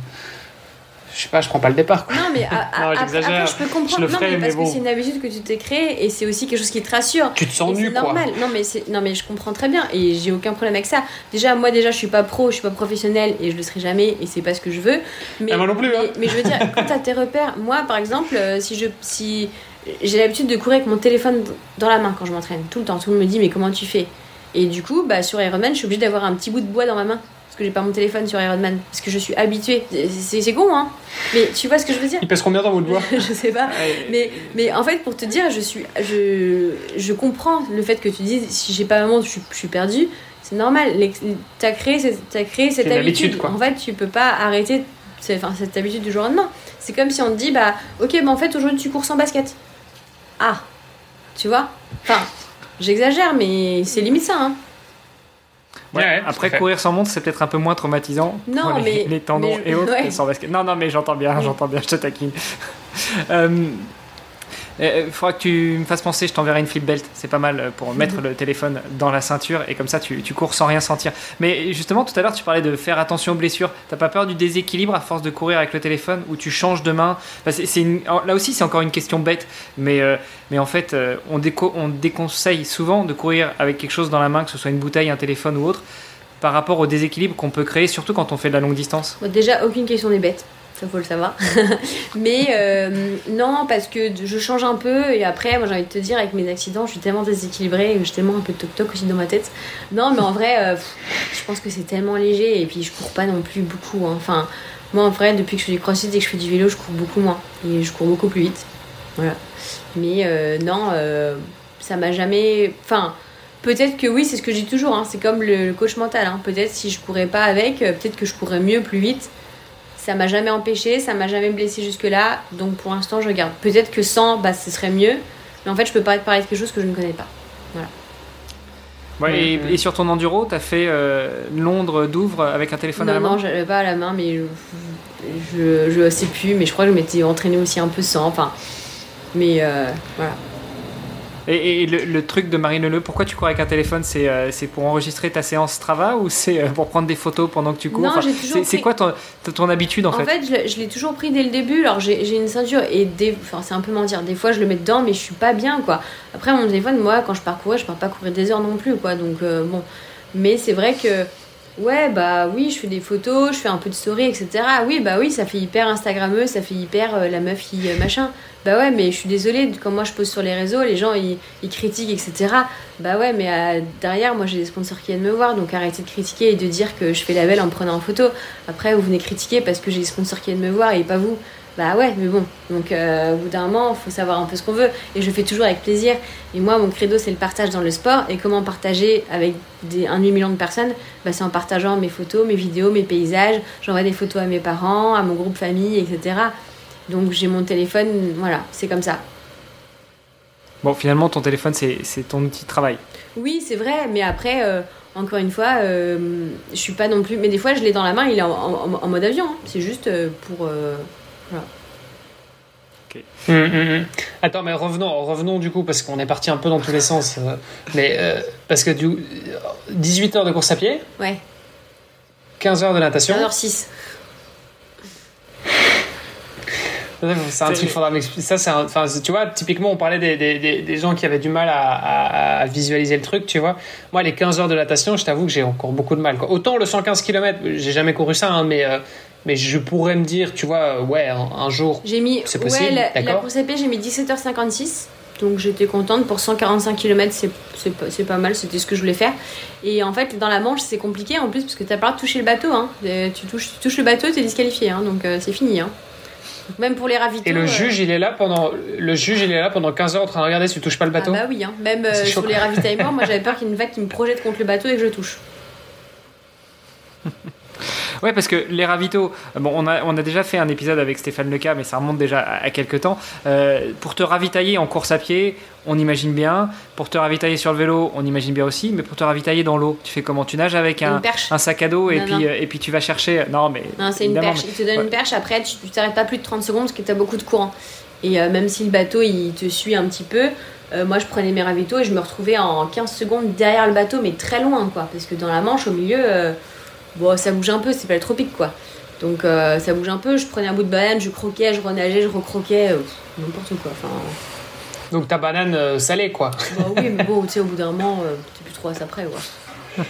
je sais pas, je prends pas le départ. Quoi. Non, mais après, je peux comprendre. non, mais parce que c'est une habitude que tu t'es créée et c'est aussi quelque chose qui te rassure. Tu te sens nu, quoi. normal. Non, mais non, mais je comprends très bien et j'ai aucun problème avec ça. Déjà, moi, déjà, je suis pas pro, je suis pas professionnel et je le serai jamais et c'est pas ce que je veux. Mais, ah, moi non plus. Mais, hein. mais, je veux dire, quand t'as tes repères, moi, par exemple, euh, si je, si j'ai l'habitude de courir avec mon téléphone dans la main quand je m'entraîne, tout le temps. Tout le monde me dit, mais comment tu fais? Et du coup, bah, sur Ironman, je suis obligée d'avoir un petit bout de bois dans ma main que j'ai pas mon téléphone sur Ironman parce que je suis habituée. C'est con, hein Mais tu vois ce que je veux dire? Il pèse combien dans votre bois Je sais pas. mais, mais en fait, pour te dire, je suis, je, je comprends le fait que tu dises si j'ai pas ma montre, je suis, je suis perdue. C'est normal. T'as créé, as créé cette habitude. En fait, tu peux pas arrêter enfin, cette habitude du jour au lendemain. C'est comme si on te dit, bah, ok, bah en fait, aujourd'hui, tu cours sans basket. Ah, tu vois? Enfin, j'exagère, mais c'est limite ça, hein. Ouais, après, courir sans montre, c'est peut-être un peu moins traumatisant non, pour les, les tendons et autres sans basket. Non, non, mais j'entends bien, j'entends bien, je te taquine. euh, il euh, faudra que tu me fasses penser, je t'enverrai une flip belt, c'est pas mal euh, pour mettre le téléphone dans la ceinture et comme ça tu, tu, cours sans rien sentir. Mais justement, tout à l'heure tu parlais de faire attention aux blessures. T'as pas peur du déséquilibre à force de courir avec le téléphone où tu changes de main? Là aussi, c'est encore une question bête, mais, euh, mais en fait, on, déco, on déconseille souvent de courir avec quelque chose dans la main, que ce soit une bouteille, un téléphone ou autre, par rapport au déséquilibre qu'on peut créer, surtout quand on fait de la longue distance. déjà, aucune question n'est bête ça faut le savoir. mais euh, non, parce que je change un peu et après, moi j'ai envie de te dire, avec mes accidents, je suis tellement déséquilibrée, j'ai tellement un peu de toc-toc aussi dans ma tête. Non, mais en vrai, euh, je pense que c'est tellement léger et puis je cours pas non plus beaucoup. Hein. Enfin, moi en vrai, depuis que je fais du crossfit et que je fais du vélo, je cours beaucoup moins et je cours beaucoup plus vite. Voilà. Mais euh, non, ça m'a jamais. Enfin. Peut-être que oui, c'est ce que je dis toujours, hein. c'est comme le, coach mental. Hein. Peut-être si je courais pas avec, peut-être que je courrais mieux, plus vite ça m'a jamais empêché, ça m'a jamais blessé jusque-là. Donc pour l'instant, je regarde. Peut-être que sans, bah, ce serait mieux. Mais en fait, je peux pas parler de quelque chose que je ne connais pas. Voilà. Ouais, et, sur ton enduro, tu as fait euh, Londres, Douvres avec un téléphone à la main Non, j'avais pas à la main, mais je, je, sais plus. Mais je crois que je m'étais entraîné aussi un peu sans. Enfin, mais euh, voilà. Et, le, truc de Marine Leleu, pourquoi tu cours avec un téléphone euh, C'est pour enregistrer ta séance Strava ou c'est euh, pour prendre des photos pendant que tu cours C'est quoi ton, ton, habitude en, fait En fait, je, l'ai toujours pris dès le début. Alors j'ai une ceinture et des, enfin, c'est un peu mentir. Des fois, je le mets dedans, mais je suis pas bien quoi. Après, mon téléphone, moi, quand je pars courir, je pars pas courir des heures non plus quoi. Donc euh, bon. Mais c'est vrai que ouais, bah oui, je fais des photos, je fais un peu de story, etc. Oui, bah oui, ça fait hyper Instagrammeux, ça fait hyper la meuf qui machin. Bah ouais, mais je suis désolée, quand moi je pose sur les réseaux, les gens ils, critiquent, etc. Bah ouais, mais euh, derrière, moi j'ai des sponsors qui viennent me voir, donc arrêtez de critiquer et de dire que je fais la belle en prenant en photo. Après, vous venez critiquer parce que j'ai des sponsors qui viennent me voir et pas vous. Bah ouais, mais bon. Donc euh, au bout d'un moment, il faut savoir un peu ce qu'on veut. Et je fais toujours avec plaisir. Et moi, mon credo, c'est le partage dans le sport. Et comment partager avec des, un demi-million de personnes? Bah, C'est en partageant mes photos, mes vidéos, mes paysages. J'envoie des photos à mes parents, à mon groupe famille, etc. Donc j'ai mon téléphone, voilà, c'est comme ça. Bon, finalement, ton téléphone, c'est ton outil de travail. Oui, c'est vrai, mais après, euh, encore une fois, euh, je suis pas non plus. Mais des fois, je l'ai dans la main, il est en, mode avion. Hein. C'est juste pour. Voilà. Hum, hum, hum. Attends, mais revenons, revenons du coup, parce qu'on est parti un peu dans tous les sens. Euh, mais euh, parce que du 18 heures de course à pied. Ouais. 15 heures de natation. 15 heures 6. C'est un truc, faudra m'expliquer. Ça, c'est enfin, tu vois, typiquement, on parlait des, des, des, gens qui avaient du mal à, à, visualiser le truc, tu vois. Moi, les 15 heures de natation, je t'avoue que j'ai encore beaucoup de mal. Quoi. Autant le 115 km, j'ai jamais couru ça, hein, mais euh, mais je pourrais me dire, tu vois, ouais, un, jour. J'ai mis. C'est possible. Ouais, la, la course pied, j'ai mis 17h56. Donc j'étais contente pour 145 km, c'est pas, pas mal, c'était ce que je voulais faire. Et en fait, dans la Manche, c'est compliqué en plus parce que t'as pas le de toucher le bateau. Hein. Tu, touches, tu touches le bateau, t'es disqualifié, hein, donc euh, c'est fini. Hein. même pour les ravitaux. Et le euh, juge, il est là pendant le juge, il est là pendant 15 heures en train de regarder si tu touches pas le bateau. Ah bah oui, hein. même euh, sur les ravitaillements, moi j'avais peur qu'il y ait une vague qui me projette contre le bateau et que je touche. Ouais, parce que les ravitaux, bon, on a, on a déjà fait un épisode avec Stéphane Leca, mais ça remonte déjà à, quelques temps. Euh, pour te ravitailler en course à pied, on imagine bien. Pour te ravitailler sur le vélo, on imagine bien aussi. Mais pour te ravitailler dans l'eau, tu fais comment? Tu nages avec un, un sac à dos et, puis, euh, et puis tu vas chercher. Non, mais. Non, c'est une perche. Il te donne une perche, après, tu t'arrêtes pas plus de 30 secondes parce que tu as beaucoup de courant. Et euh, même si le bateau il te suit un petit peu, moi je prenais mes ravitaux et je me retrouvais en 15 secondes derrière le bateau, mais très loin quoi. Parce que dans la Manche, au milieu bon, ça bouge un peu, c'est pas le tropique quoi. Donc euh, ça bouge un peu, je prenais un bout de banane, je croquais, je renageais, je recroquais, euh, n'importe quoi. Enfin, Donc ta banane euh, salée quoi bah, Oui, mais bon, tu sais, au bout d'un moment, t'es plus trop à ça près quoi.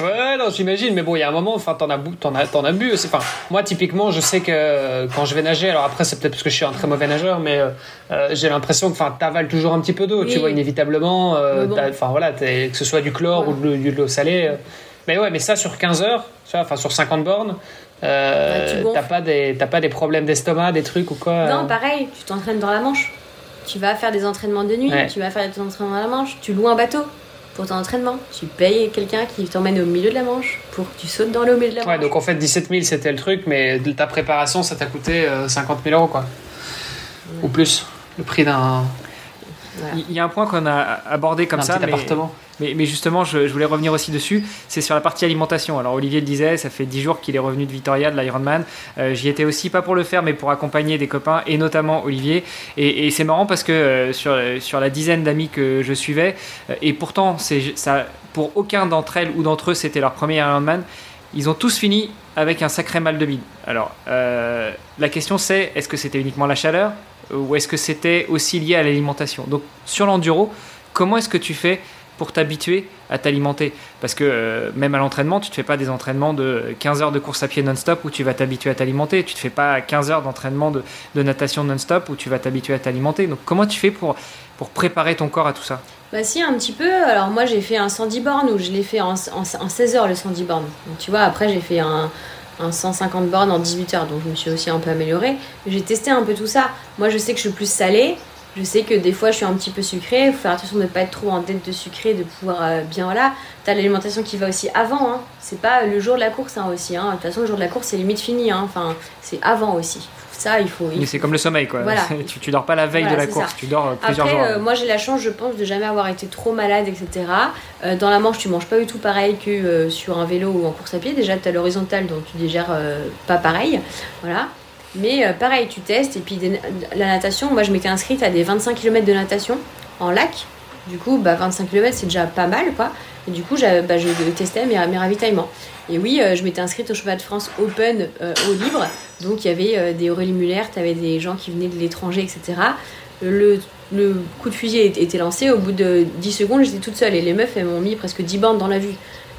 ouais, non, j'imagine, mais bon, il y a un moment, enfin, t'en as, t'en as, t'en as bu. Enfin, moi, typiquement, je sais que quand je vais nager, alors après, c'est peut-être parce que je suis un très mauvais nageur, mais j'ai l'impression que, enfin, t'avales toujours un petit peu d'eau, tu vois, inévitablement. Enfin, voilà, que ce soit du chlore ou de, de l'eau salée. Mais ouais, mais ça sur 15 heures, enfin sur 50 bornes, euh, bah, t'as pas, des, pas des problèmes d'estomac, des trucs ou quoi Non, euh pareil, tu t'entraînes dans la Manche. Tu vas faire des entraînements de nuit, tu vas faire des entraînements dans la Manche, tu loues un bateau pour ton entraînement. Tu payes quelqu'un qui t'emmène au milieu de la Manche pour que tu sautes dans l'eau au milieu de la Manche. Ouais, donc en fait 17 000 c'était le truc, mais ta préparation ça t'a coûté 50 euh, 000 euros quoi. Ou plus. Le prix d'un. Il y a un point qu'on a abordé comme ça. Mais... appartement. Mais, justement, je, voulais revenir aussi dessus. C'est sur la partie alimentation. Alors, Olivier le disait, ça fait 10 jours qu'il est revenu de Victoria, de l'Ironman. Euh, J'y étais aussi, pas pour le faire, mais pour accompagner des copains, et notamment Olivier. Et, c'est marrant parce que euh, sur, sur la dizaine d'amis que je suivais, euh, et pourtant, ça, pour aucun d'entre elles ou d'entre eux, c'était leur premier Ironman, ils ont tous fini avec un sacré mal de bide. Alors, euh, la question c'est, est-ce que c'était uniquement la chaleur ou est-ce que c'était aussi lié à l'alimentation? Donc, sur l'enduro, comment est-ce que tu fais pour t'habituer à t'alimenter? Parce que euh, même à l'entraînement, tu ne te fais pas des entraînements de 15 heures de course à pied non-stop où tu vas t'habituer à t'alimenter. Tu ne te fais pas 15 heures d'entraînement de, natation non-stop où tu vas t'habituer à t'alimenter. Donc comment tu fais pour, pour préparer ton corps à tout ça? Bah si, un petit peu. Alors moi j'ai fait un 110 bornes où je l'ai fait en, en, 16 heures le 110 bornes. Tu vois, après j'ai fait un, un 150 bornes en 18 heures. Donc je me suis aussi un peu améliorée. J'ai testé un peu tout ça. Moi je sais que je suis plus salée. Je sais que des fois je suis un petit peu sucrée, il faut faire attention de ne pas être trop en tête de sucré, de pouvoir euh, bien voilà. T'as l'alimentation qui va aussi avant, hein. c'est pas le jour de la course hein, aussi. Hein. De toute façon le jour de la course c'est limite fini, hein. enfin c'est avant aussi. Ça il faut. Mais c'est comme le sommeil quoi. tu, tu, dors pas la veille de la course, tu dors euh, plusieurs Après, jours. Euh, moi j'ai la chance je pense de jamais avoir été trop malade etc. dans la manche tu manges pas du tout pareil que sur un vélo ou en course à pied. Déjà tu as l'horizontale donc tu digères pas pareil, voilà. Mais euh, pareil, tu testes. Et puis la natation, moi je m'étais inscrite à des 25 km de natation en lac. Du coup, bah, 25 km c'est déjà pas mal quoi. Et du coup, bah, je testais mes, ravitaillements. Et oui, euh, je m'étais inscrite au championnat de France Open euh, au libre. Donc il y avait des Aurélie Muller, tu avais des gens qui venaient de l'étranger, etc. Le, coup de fusil était lancé. Au bout de 10 secondes, j'étais toute seule. Et les meufs, elles m'ont mis presque 10 bandes dans la vue.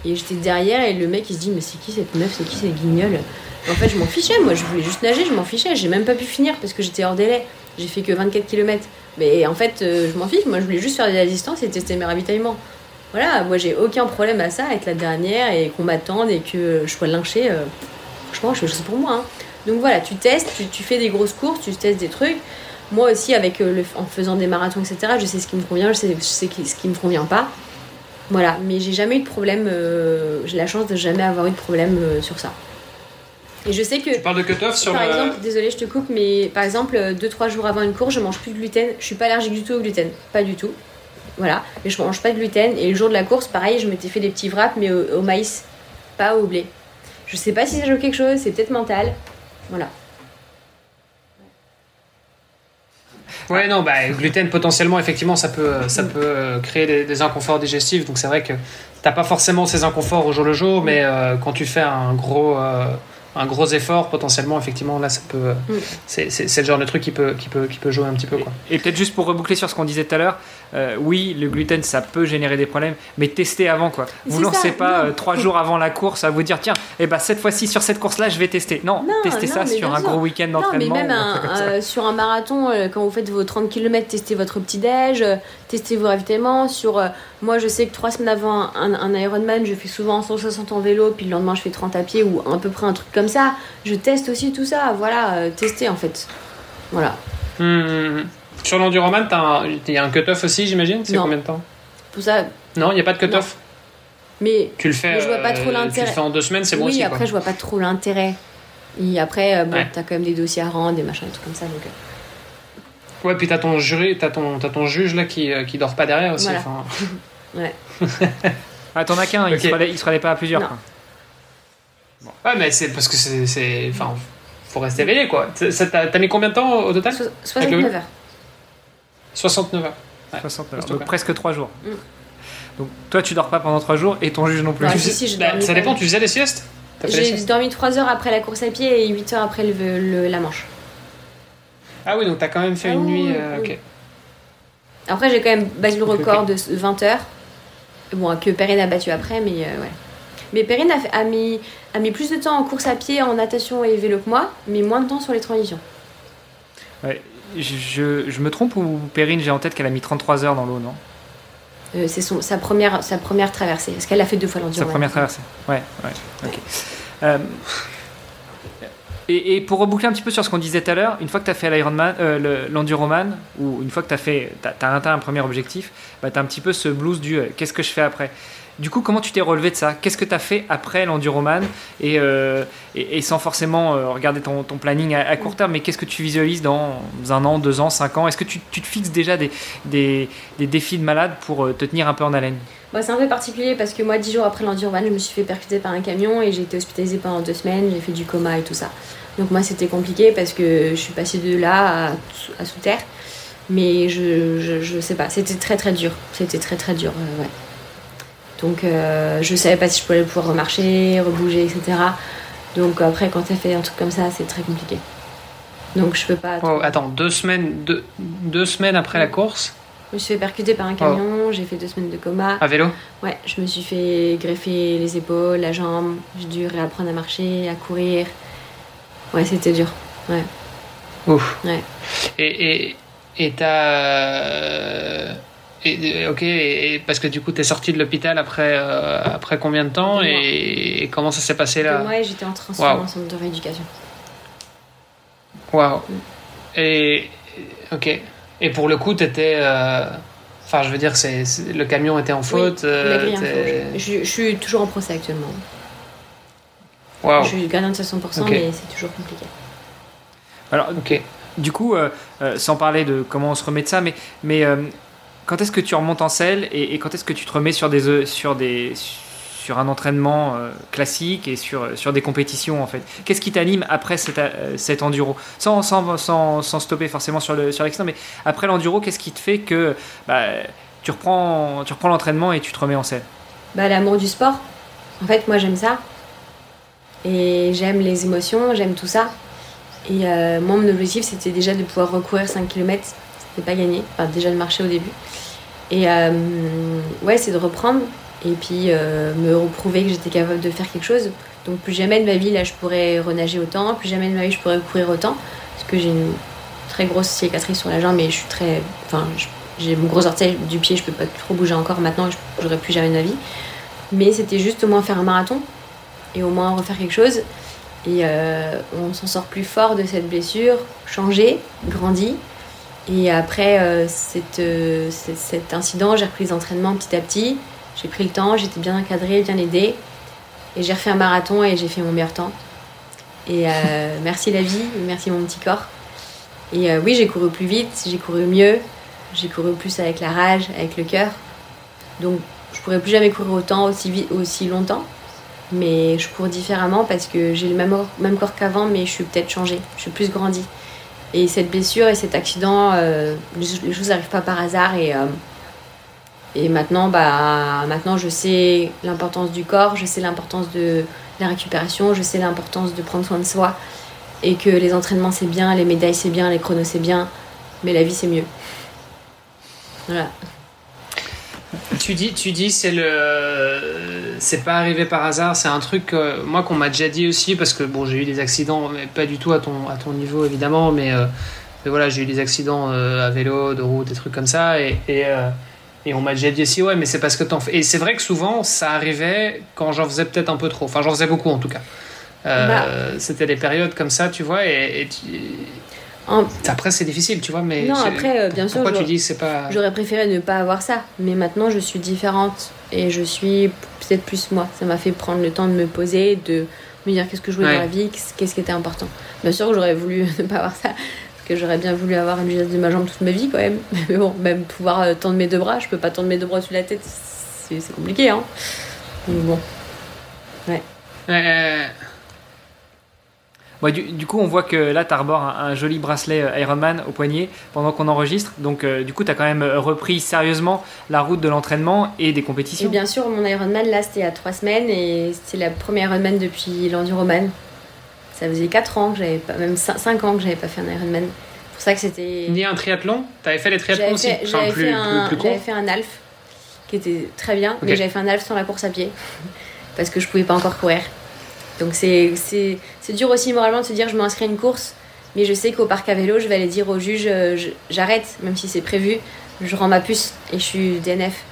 Et j'étais derrière et le mec il se dit mais c'est qui cette meuf, c'est qui cette guignole? En fait je m'en fichais, moi je voulais juste nager, je m'en fichais, j'ai même pas pu finir parce que j'étais hors délai, j'ai fait que 24 km. Mais en fait euh, je m'en fiche, moi je voulais juste faire de la distance et tester mes ravitaillements. Voilà, moi j'ai aucun problème à ça, être la dernière et qu'on m'attende et que je sois lynchée. Euh, franchement, je, c'est pour moi. Hein. Donc voilà, tu testes, tu, fais des grosses courses, tu testes des trucs. Moi aussi, avec le, en faisant des marathons, etc., je sais ce qui me convient, je sais, ce qui me convient pas. Voilà, mais j'ai jamais eu de problème, j'ai la chance de jamais avoir eu de problème sur ça. Et je sais que. Tu parles de cut-off sur Par exemple, désolé, je te coupe, mais par exemple, 2-3 jours avant une course, je mange plus de gluten. Je suis pas allergique du tout au gluten. Pas du tout. Voilà. Mais je mange pas de gluten. Et le jour de la course, pareil, je m'étais fait des petits wraps, mais au, maïs, pas au blé. Je sais pas si ça joue quelque chose, c'est peut-être mental. Voilà. Ouais, non, bah, gluten, potentiellement, effectivement, ça peut, ça peut euh, créer des, inconforts digestifs. Donc, c'est vrai que t'as pas forcément ces inconforts au jour le jour, mais euh, quand tu fais un gros. Euh, un gros effort potentiellement effectivement là ça peut mm. c'est le genre de truc qui peut qui peut qui peut jouer un petit peu quoi. et, peut-être juste pour reboucler sur ce qu'on disait tout à l'heure euh, oui le gluten ça peut générer des problèmes mais testez avant quoi vous lancez pas euh, trois jours avant la course à vous dire tiens eh ben cette fois-ci sur cette course là je vais tester non, testez ça sur un gros week-end d'entraînement mais même euh, sur un marathon quand vous faites vos 30 km testez votre petit déj testez vos ravitaillements sur moi je sais que trois semaines avant un, un Ironman je fais souvent 160 en vélo puis le lendemain je fais 30 à pied ou à peu près un truc comme ça. Je teste aussi tout ça. Voilà, tester en fait. Voilà. Hmm, hmm, hmm. Sur l'enduroman, il y a un cut-off aussi, j'imagine? C'est combien de temps? Ça. Non, il n'y a pas de cut-off? Mais tu le fais, je vois pas trop l'intérêt. Euh, tu le fais en deux semaines, c'est bon oui, aussi. Oui, après, je vois pas trop l'intérêt. Et après, euh, bon, t'as quand même des dossiers à rendre, des machins, des trucs comme ça. Donc, Ouais, puis t'as ton jury, t'as ton, as ton juge là qui, qui dort pas derrière aussi. ouais. ah, t'en as qu'un, il, se il se relève pas à plusieurs. Ouais, mais c'est parce que c'est. Enfin, faut rester éveillé quoi. T'as mis combien de temps au total? 69 heures. 69 heures. 69 heures. Donc presque 3 jours. Mm. Donc toi, tu dors pas pendant 3 jours et ton juge non plus. Bah, ça dépend, tu faisais des siestes? J'ai dormi 3 heures après la course à pied et 8 heures après le, la manche. Ah oui, donc t'as quand même fait une ah nuit. Euh, ok. Après, j'ai quand même battu le record de 20 heures. Bon, que Perrine a battu après, mais euh, ouais. Mais Perrine a, mis, a mis plus de temps en course à pied, en natation et vélo que moi, mais moins de temps sur les transitions. Ouais, je, je, me trompe ou Perrine, j'ai en tête qu'elle a mis 33 heures dans l'eau, non? Euh, C'est sa première, sa première traversée. Est-ce qu'elle a fait deux fois l'enduro Sa première traversée, ouais, ouais. Euh, et, pour reboucler un petit peu sur ce qu'on disait tout à l'heure, une fois que tu as fait l'Ironman, euh, l'Enduroman, ou une fois que tu as, fait, as, atteint un premier objectif, bah, tu as un petit peu ce blues du qu'est-ce que je fais après? Du coup, comment tu t'es relevé de ça? Qu'est-ce que tu as fait après l'enduroman et, euh, et, sans forcément euh, regarder ton, planning à, court terme, mais qu'est-ce que tu visualises dans un an, deux ans, cinq ans? Est-ce que tu, te fixes déjà des, des, défis de malade pour euh, te tenir un peu en haleine? Bah, C'est un peu particulier parce que moi, dix jours après l'enduroman, je me suis fait percuter par un camion et j'ai été hospitalisée pendant deux semaines, j'ai fait du coma et tout ça. Donc moi, c'était compliqué parce que je suis passée de là à, sous terre. Mais je, je, je, sais pas, c'était très très dur. C'était très très dur, ouais. Donc euh, je savais pas si je pouvais pouvoir remarcher, rebouger, etc. Donc après, quand tu fait un truc comme ça, c'est très compliqué. Donc je peux pas. Oh, attends, deux semaines, deux, deux semaines après la course Je me suis fait percuter par un camion, j'ai fait deux semaines de coma. À vélo Ouais, je me suis fait greffer les épaules, la jambe, j'ai dû réapprendre à marcher, à courir. Ouais, c'était dur. Ouais. Ouf. Ouais. Et t'as. Et, ok, et, parce que du coup, tu es sorti de l'hôpital après, euh, après combien de temps et, comment ça s'est passé là Moi, j'étais en en centre de rééducation. Waouh. Mm. Et ok. Et pour le coup, tu étais. Euh, enfin, je veux dire, c'est, le camion était en faute. Euh, je, suis toujours en procès actuellement. Wow. Je suis gagnante à 100%, mais c'est toujours compliqué. Alors, ok. Du coup, sans parler de comment on se remet de ça, mais, mais quand est-ce que tu remontes en selle et, quand est-ce que tu te remets sur des euh, sur des sur un entraînement euh, classique et sur, sur des compétitions en fait? Qu'est-ce qui t'anime après cet, euh, cet enduro? Sans, sans, sans, stopper forcément sur le sur mais après l'enduro, qu'est-ce qui te fait que bah, tu reprends tu reprends l'entraînement et tu te remets en selle? Bah, l'amour du sport. En fait, moi j'aime ça et j'aime les émotions, j'aime tout ça. Et moi mon objectif c'était déjà de pouvoir recourir 5 km, c'était pas gagné, déjà de marcher au début. Et euh, ouais, c'est de reprendre et puis euh, me reprouver que j'étais capable de faire quelque chose. Donc plus jamais de ma vie, là, je pourrais renager autant, plus jamais de ma vie, je pourrais courir autant. Parce que j'ai une très grosse cicatrice sur la jambe et je suis très... Enfin, j'ai mon gros orteil du pied, je peux pas trop bouger encore maintenant, je n'aurais plus jamais de ma vie. Mais c'était juste au moins faire un marathon et au moins refaire quelque chose. Et on s'en sort plus fort de cette blessure, changé, grandi. Et après cet incident, j'ai repris les entraînements petit à petit. J'ai pris le temps, j'étais bien encadrée, bien aidée. Et j'ai refait un marathon et j'ai fait mon meilleur temps. Et euh, merci la vie, merci mon petit corps. Et euh, oui, j'ai couru plus vite, j'ai couru mieux, j'ai couru plus avec la rage, avec le cœur. Donc je pourrais plus jamais courir autant, aussi, aussi longtemps. Mais je cours différemment parce que j'ai le même, même corps qu'avant, mais je suis peut-être changée, je suis plus grandie. Et cette blessure et cet accident, euh, les choses n'arrivent pas par hasard. Et, et maintenant, bah, maintenant, je sais l'importance du corps, je sais l'importance de la récupération, je sais l'importance de prendre soin de soi et que les entraînements c'est bien, les médailles c'est bien, les chronos c'est bien, mais la vie c'est mieux. Voilà. Tu dis, tu dis, c'est le, c'est pas arrivé par hasard. C'est un truc, moi qu'on m'a déjà dit aussi parce que bon, j'ai eu des accidents, mais pas du tout à ton, à ton niveau évidemment, mais, euh, voilà, j'ai eu des accidents euh, à vélo, de route, des trucs comme ça, et, et euh, et on m'a déjà dit aussi, ouais, mais c'est parce que t'en fais. Et c'est vrai que souvent, ça arrivait quand j'en faisais peut-être un peu trop. Enfin, j'en faisais beaucoup en tout cas. Euh, bah. C'était des périodes comme ça, tu vois, et, après c'est difficile, tu vois, mais. Non, après, euh, bien sûr. Pourquoi tu dis c'est pas. J'aurais préféré ne pas avoir ça, mais maintenant je suis différente et je suis peut-être plus moi. Ça m'a fait prendre le temps de me poser, de me dire qu'est-ce que je voulais dans la vie, qu'est-ce qui était important. Bien sûr j'aurais voulu ne pas avoir ça, que j'aurais bien voulu avoir une geste de ma jambe toute ma vie quand même. Mais bon, même pouvoir euh, tendre mes deux bras, je peux pas tendre mes deux bras sous la tête, c'est compliqué, hein. Mais bon. Ouais. Euh... Ouais, du, coup, on voit que là, tu arbores un, joli bracelet euh, Ironman au poignet pendant qu'on enregistre. Donc, euh, du coup, tu as quand même repris sérieusement la route de l'entraînement et des compétitions. Et bien sûr, mon Ironman, là, c'était il y a trois semaines et c'est la première Ironman depuis l'Enduroman. Ça faisait 4 ans que j'avais pas, même 5 ans que j'avais pas fait un Ironman. C'est pour ça que c'était. Ni un triathlon T'avais fait les triathlons aussi J'avais fait, un, fait un half qui était très bien, mais j'avais fait un half sans la course à pied parce que je pouvais pas encore courir. Donc c'est dur aussi moralement de se dire je m'inscris à une course, mais je sais qu'au parc à vélo, je vais aller dire au juge euh, j'arrête, même si c'est prévu, je rends ma puce et je suis DNF.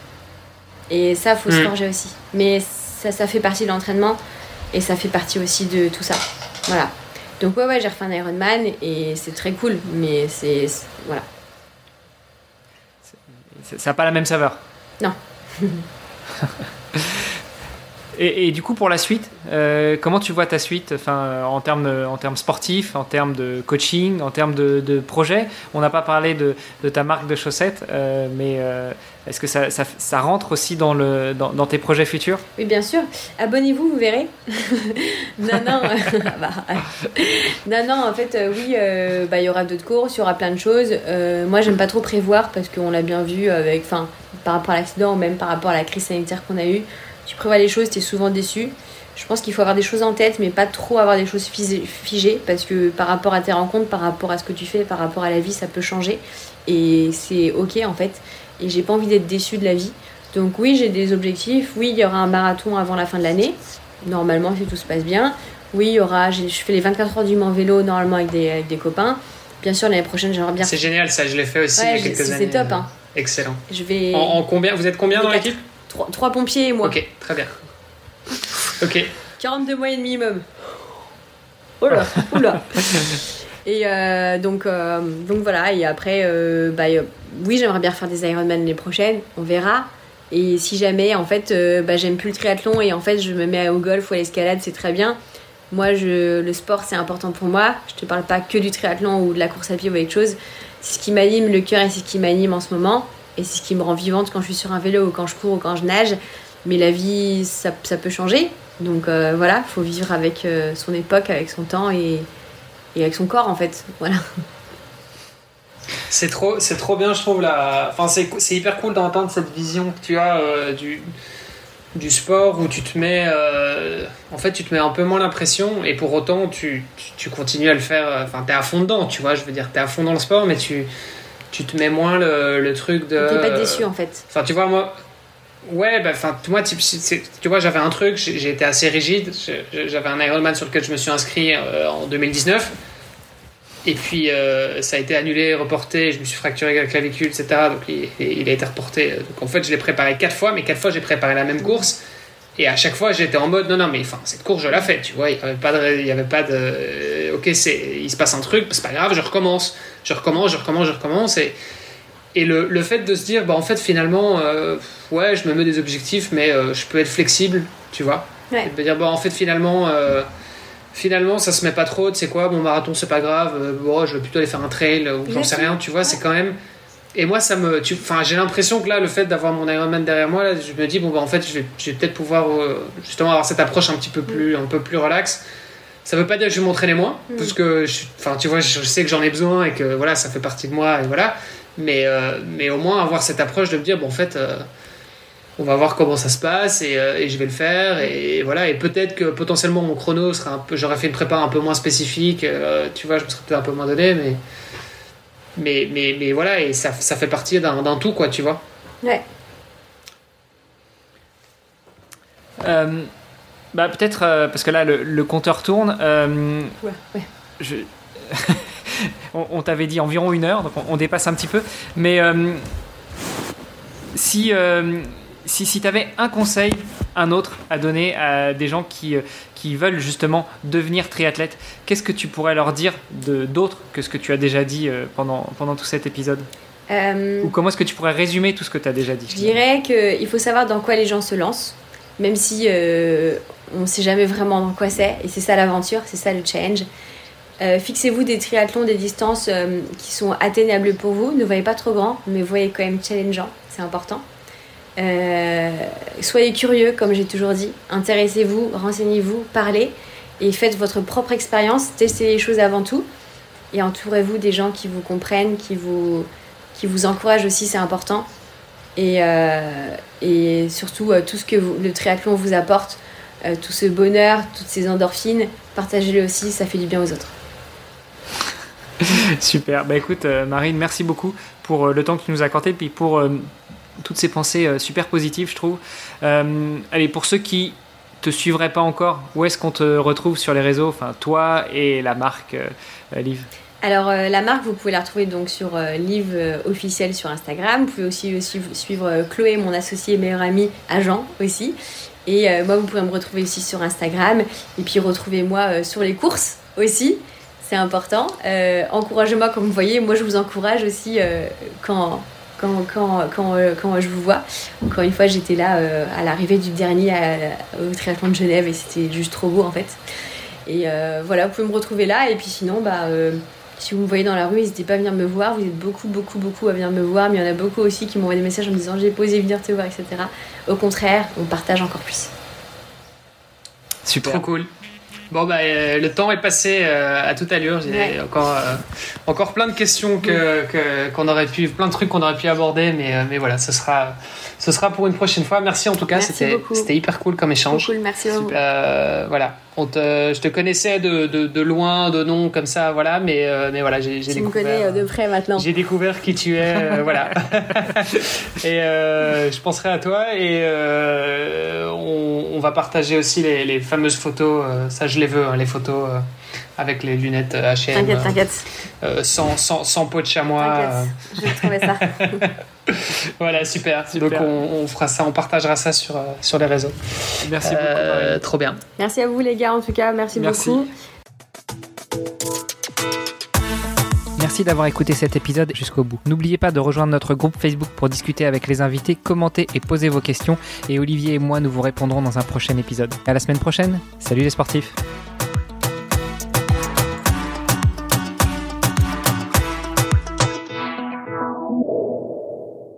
Et ça, faut se hmm. forger aussi. Mais ça, ça fait partie de l'entraînement et ça fait partie aussi de tout ça. Voilà. Donc ouais, ouais, j'ai refait un Ironman et c'est très cool, mais c'est... Voilà. Ça n'a pas la même saveur Non. Et, du coup, pour la suite, euh, comment tu vois ta suite enfin, en, termes, en termes sportifs, en termes de coaching, en termes de, de projet? On n'a pas parlé de, de, ta marque de chaussettes, euh, mais euh, est-ce que ça, ça, ça, rentre aussi dans, le, dans, dans, tes projets futurs? Oui, bien sûr. Abonnez-vous, vous verrez. non, non. Bah, non, non, en fait, oui, bah, il y aura d'autres courses, il y aura plein de choses. moi, j'aime pas trop prévoir parce qu'on l'a bien vu avec, par rapport à l'accident ou même par rapport à la crise sanitaire qu'on a eue tu prévois les choses, tu es souvent déçu. Je pense qu'il faut avoir des choses en tête, mais pas trop avoir des choses figées, parce que par rapport à tes rencontres, par rapport à ce que tu fais, par rapport à la vie, ça peut changer. Et c'est ok en fait. Et j'ai pas envie d'être déçu de la vie. Donc oui, j'ai des objectifs. Oui, il y aura un marathon avant la fin de l'année. Normalement, si tout se passe bien. Oui, il y aura. Je fais les 24 heures du Mans vélo normalement avec des, avec des copains. Bien sûr, l'année prochaine, j'aimerais bien. C'est génial, ça. Je l'ai fait aussi il y a quelques années. C'est top. Hein. Excellent. Je vais. En, combien Vous êtes combien dans l'équipe? Trois, pompiers et moi. Ok, très bien. Ok. 42 moyens minimum. Oh là, oula. Et euh, donc, euh, donc voilà, et après, euh, bah, oui, j'aimerais bien faire des Ironman l'année prochaine, on verra. Et si jamais, en fait, bah, j'aime plus le triathlon et en fait, je me mets au golf ou à l'escalade, c'est très bien. Moi, je, le sport, c'est important pour moi. Je te parle pas que du triathlon ou de la course à pied ou quelque chose. C'est ce qui m'anime le cœur et c'est ce qui m'anime en ce moment et c'est ce qui me rend vivante quand je suis sur un vélo ou quand je cours ou quand je nage. Mais la vie, ça, ça peut changer. Donc euh, voilà, il faut vivre avec euh, son époque, avec son temps et, avec son corps en fait. Voilà. C'est trop, c'est trop bien, je trouve. La... Enfin, c'est, hyper cool d'entendre cette vision que tu as euh, du, du sport où tu te mets. en fait, tu te mets un peu moins l'impression et pour autant, tu, tu, tu continues à le faire. Enfin, t'es à fond dedans, tu vois. Je veux dire, t'es à fond dans le sport, mais tu tu te mets moins le, le truc de. T'es pas déçu en fait. Enfin, tu vois, moi. Ouais, bah, enfin, moi, tu, tu vois, j'avais un truc, j'ai été assez rigide. J'avais un Ironman sur lequel je me suis inscrit euh, en 2019. Et puis, euh, ça a été annulé, reporté. Je me suis fracturé la clavicule, etc. Donc, il, il a été reporté. Donc, en fait, je l'ai préparé quatre fois, mais quatre fois, j'ai préparé la même course. Et à chaque fois, j'étais en mode non, non, mais enfin, cette course, je la fais, tu vois. Il n'y avait pas de. Il y avait pas de ok, il se passe un truc, c'est pas grave, je recommence. Je recommence, je recommence, je recommence. Et, et le, le fait de se dire, bah, en fait, finalement, euh, ouais, je me mets des objectifs, mais euh, je peux être flexible, tu vois. Et de me dire, bah, en fait, finalement. Euh, finalement, ça se met pas trop, tu sais quoi, mon marathon c'est pas grave, bon, je vais plutôt aller faire un trail ou j'en sais rien, tu vois, c'est quand même et moi, ça me. Enfin, j'ai l'impression que là, le fait d'avoir mon Ironman derrière moi, là, je me dis, bon, bah, en fait, je vais, je vais peut-être pouvoir euh, justement avoir cette approche un petit peu plus, un peu plus relax. Ça veut pas dire que je vais m'entraîner moins, mm. parce que, enfin, tu vois, je, sais que j'en ai besoin et que voilà, ça fait partie de moi, et voilà. Mais, euh, mais au moins avoir cette approche de me dire, bon, en fait, euh, on va voir comment ça se passe et, et je vais le faire, et, voilà. Et peut-être que potentiellement mon chrono sera un peu. J'aurais fait une prépa un peu moins spécifique, tu vois, je me serais peut-être un peu moins donné, mais mais, mais, mais voilà, et ça, ça fait partie d'un tout, quoi, tu vois. Ouais. Euh, bah, peut-être, euh, parce que là, le, compteur tourne. Euh, ouais, ouais. Je... on, t'avait dit environ une heure, donc on, dépasse un petit peu. Mais si, si, si tu avais un conseil, un autre à donner à des gens qui, qui veulent justement devenir triathlètes, qu'est-ce que tu pourrais leur dire d'autre que ce que tu as déjà dit euh, pendant, pendant tout cet épisode? Euh, Ou comment est-ce que tu pourrais résumer tout ce que tu as déjà dit Je dirais qu'il faut savoir dans quoi les gens se lancent, même si euh, on ne sait jamais vraiment dans quoi c'est, et c'est ça l'aventure, c'est ça le challenge. Fixez-vous des triathlons, des distances qui sont atteignables pour vous. Ne voyez pas trop grand, mais voyez quand même challengeant, c'est important. Euh, soyez curieux, comme j'ai toujours dit. Intéressez-vous, renseignez-vous, parlez et faites votre propre expérience. Testez les choses avant tout et entourez-vous des gens qui vous comprennent, qui vous, encouragent aussi, c'est important. Et, euh, surtout, euh, tout ce que le triathlon vous apporte, tout ce bonheur, toutes ces endorphines, partagez-le aussi, ça fait du bien aux autres. Super. Bah écoute, Marine, merci beaucoup pour le temps que tu nous as accordé, puis pour toutes ces pensées euh, super positives, je trouve. Euh, allez, pour ceux qui te suivraient pas encore, où est-ce qu'on te retrouve sur les réseaux? Enfin, toi et la marque euh, Liv. Alors la marque, vous pouvez la retrouver donc sur Liv officiel sur Instagram. Vous pouvez aussi suivre, Chloé, mon associé meilleur ami, agent aussi. Et moi, vous pouvez me retrouver aussi sur Instagram. Et puis retrouvez-moi sur les courses aussi. C'est important. Encouragez-moi comme vous voyez. Moi, je vous encourage aussi quand quand, quand, quand, euh, quand, je vous vois. Encore une fois, j'étais là euh, à l'arrivée du dernier au triathlon de Genève et c'était juste trop beau en fait. Et euh, voilà, vous pouvez me retrouver là. Et puis sinon, bah, si vous me voyez dans la rue, n'hésitez pas à venir me voir. Vous êtes beaucoup, beaucoup, beaucoup à venir me voir. Mais il y en a beaucoup aussi qui m'envoient des messages en me disant j'ai posé venir te voir, etc. Au contraire, on partage encore plus. Super. Trop cool. Bon, bah, euh, le temps est passé euh, à toute allure. J'ai encore, euh, encore plein de questions que, qu'on aurait pu, plein de trucs qu'on aurait pu aborder, mais, mais voilà, ce sera, ce sera pour une prochaine fois. Merci en tout cas, c'était, hyper cool comme échange. cool, merci beaucoup. voilà, on te, je te connaissais de, de, de, loin, de nom, comme ça, voilà, mais, mais voilà, j'ai, découvert. Tu me connais de près maintenant. J'ai découvert qui tu es, voilà. et je penserai à toi et on, on, va partager aussi les, les fameuses photos. ça, je les veux, hein, les photos euh, avec les lunettes H&M. T'inquiète, t'inquiète. Euh, sans, sans, sans, peau de chamois. je vais trouver ça. voilà, super. Donc on, fera ça, on partagera ça sur, sur les réseaux. Merci beaucoup. Trop bien. Merci à vous les gars en tout cas, merci, merci. beaucoup. Merci d'avoir écouté cet épisode jusqu'au bout. N'oubliez pas de rejoindre notre groupe Facebook pour discuter avec les invités, commenter et poser vos questions. Et Olivier et moi, nous vous répondrons dans un prochain épisode. À la semaine prochaine. Salut les sportifs.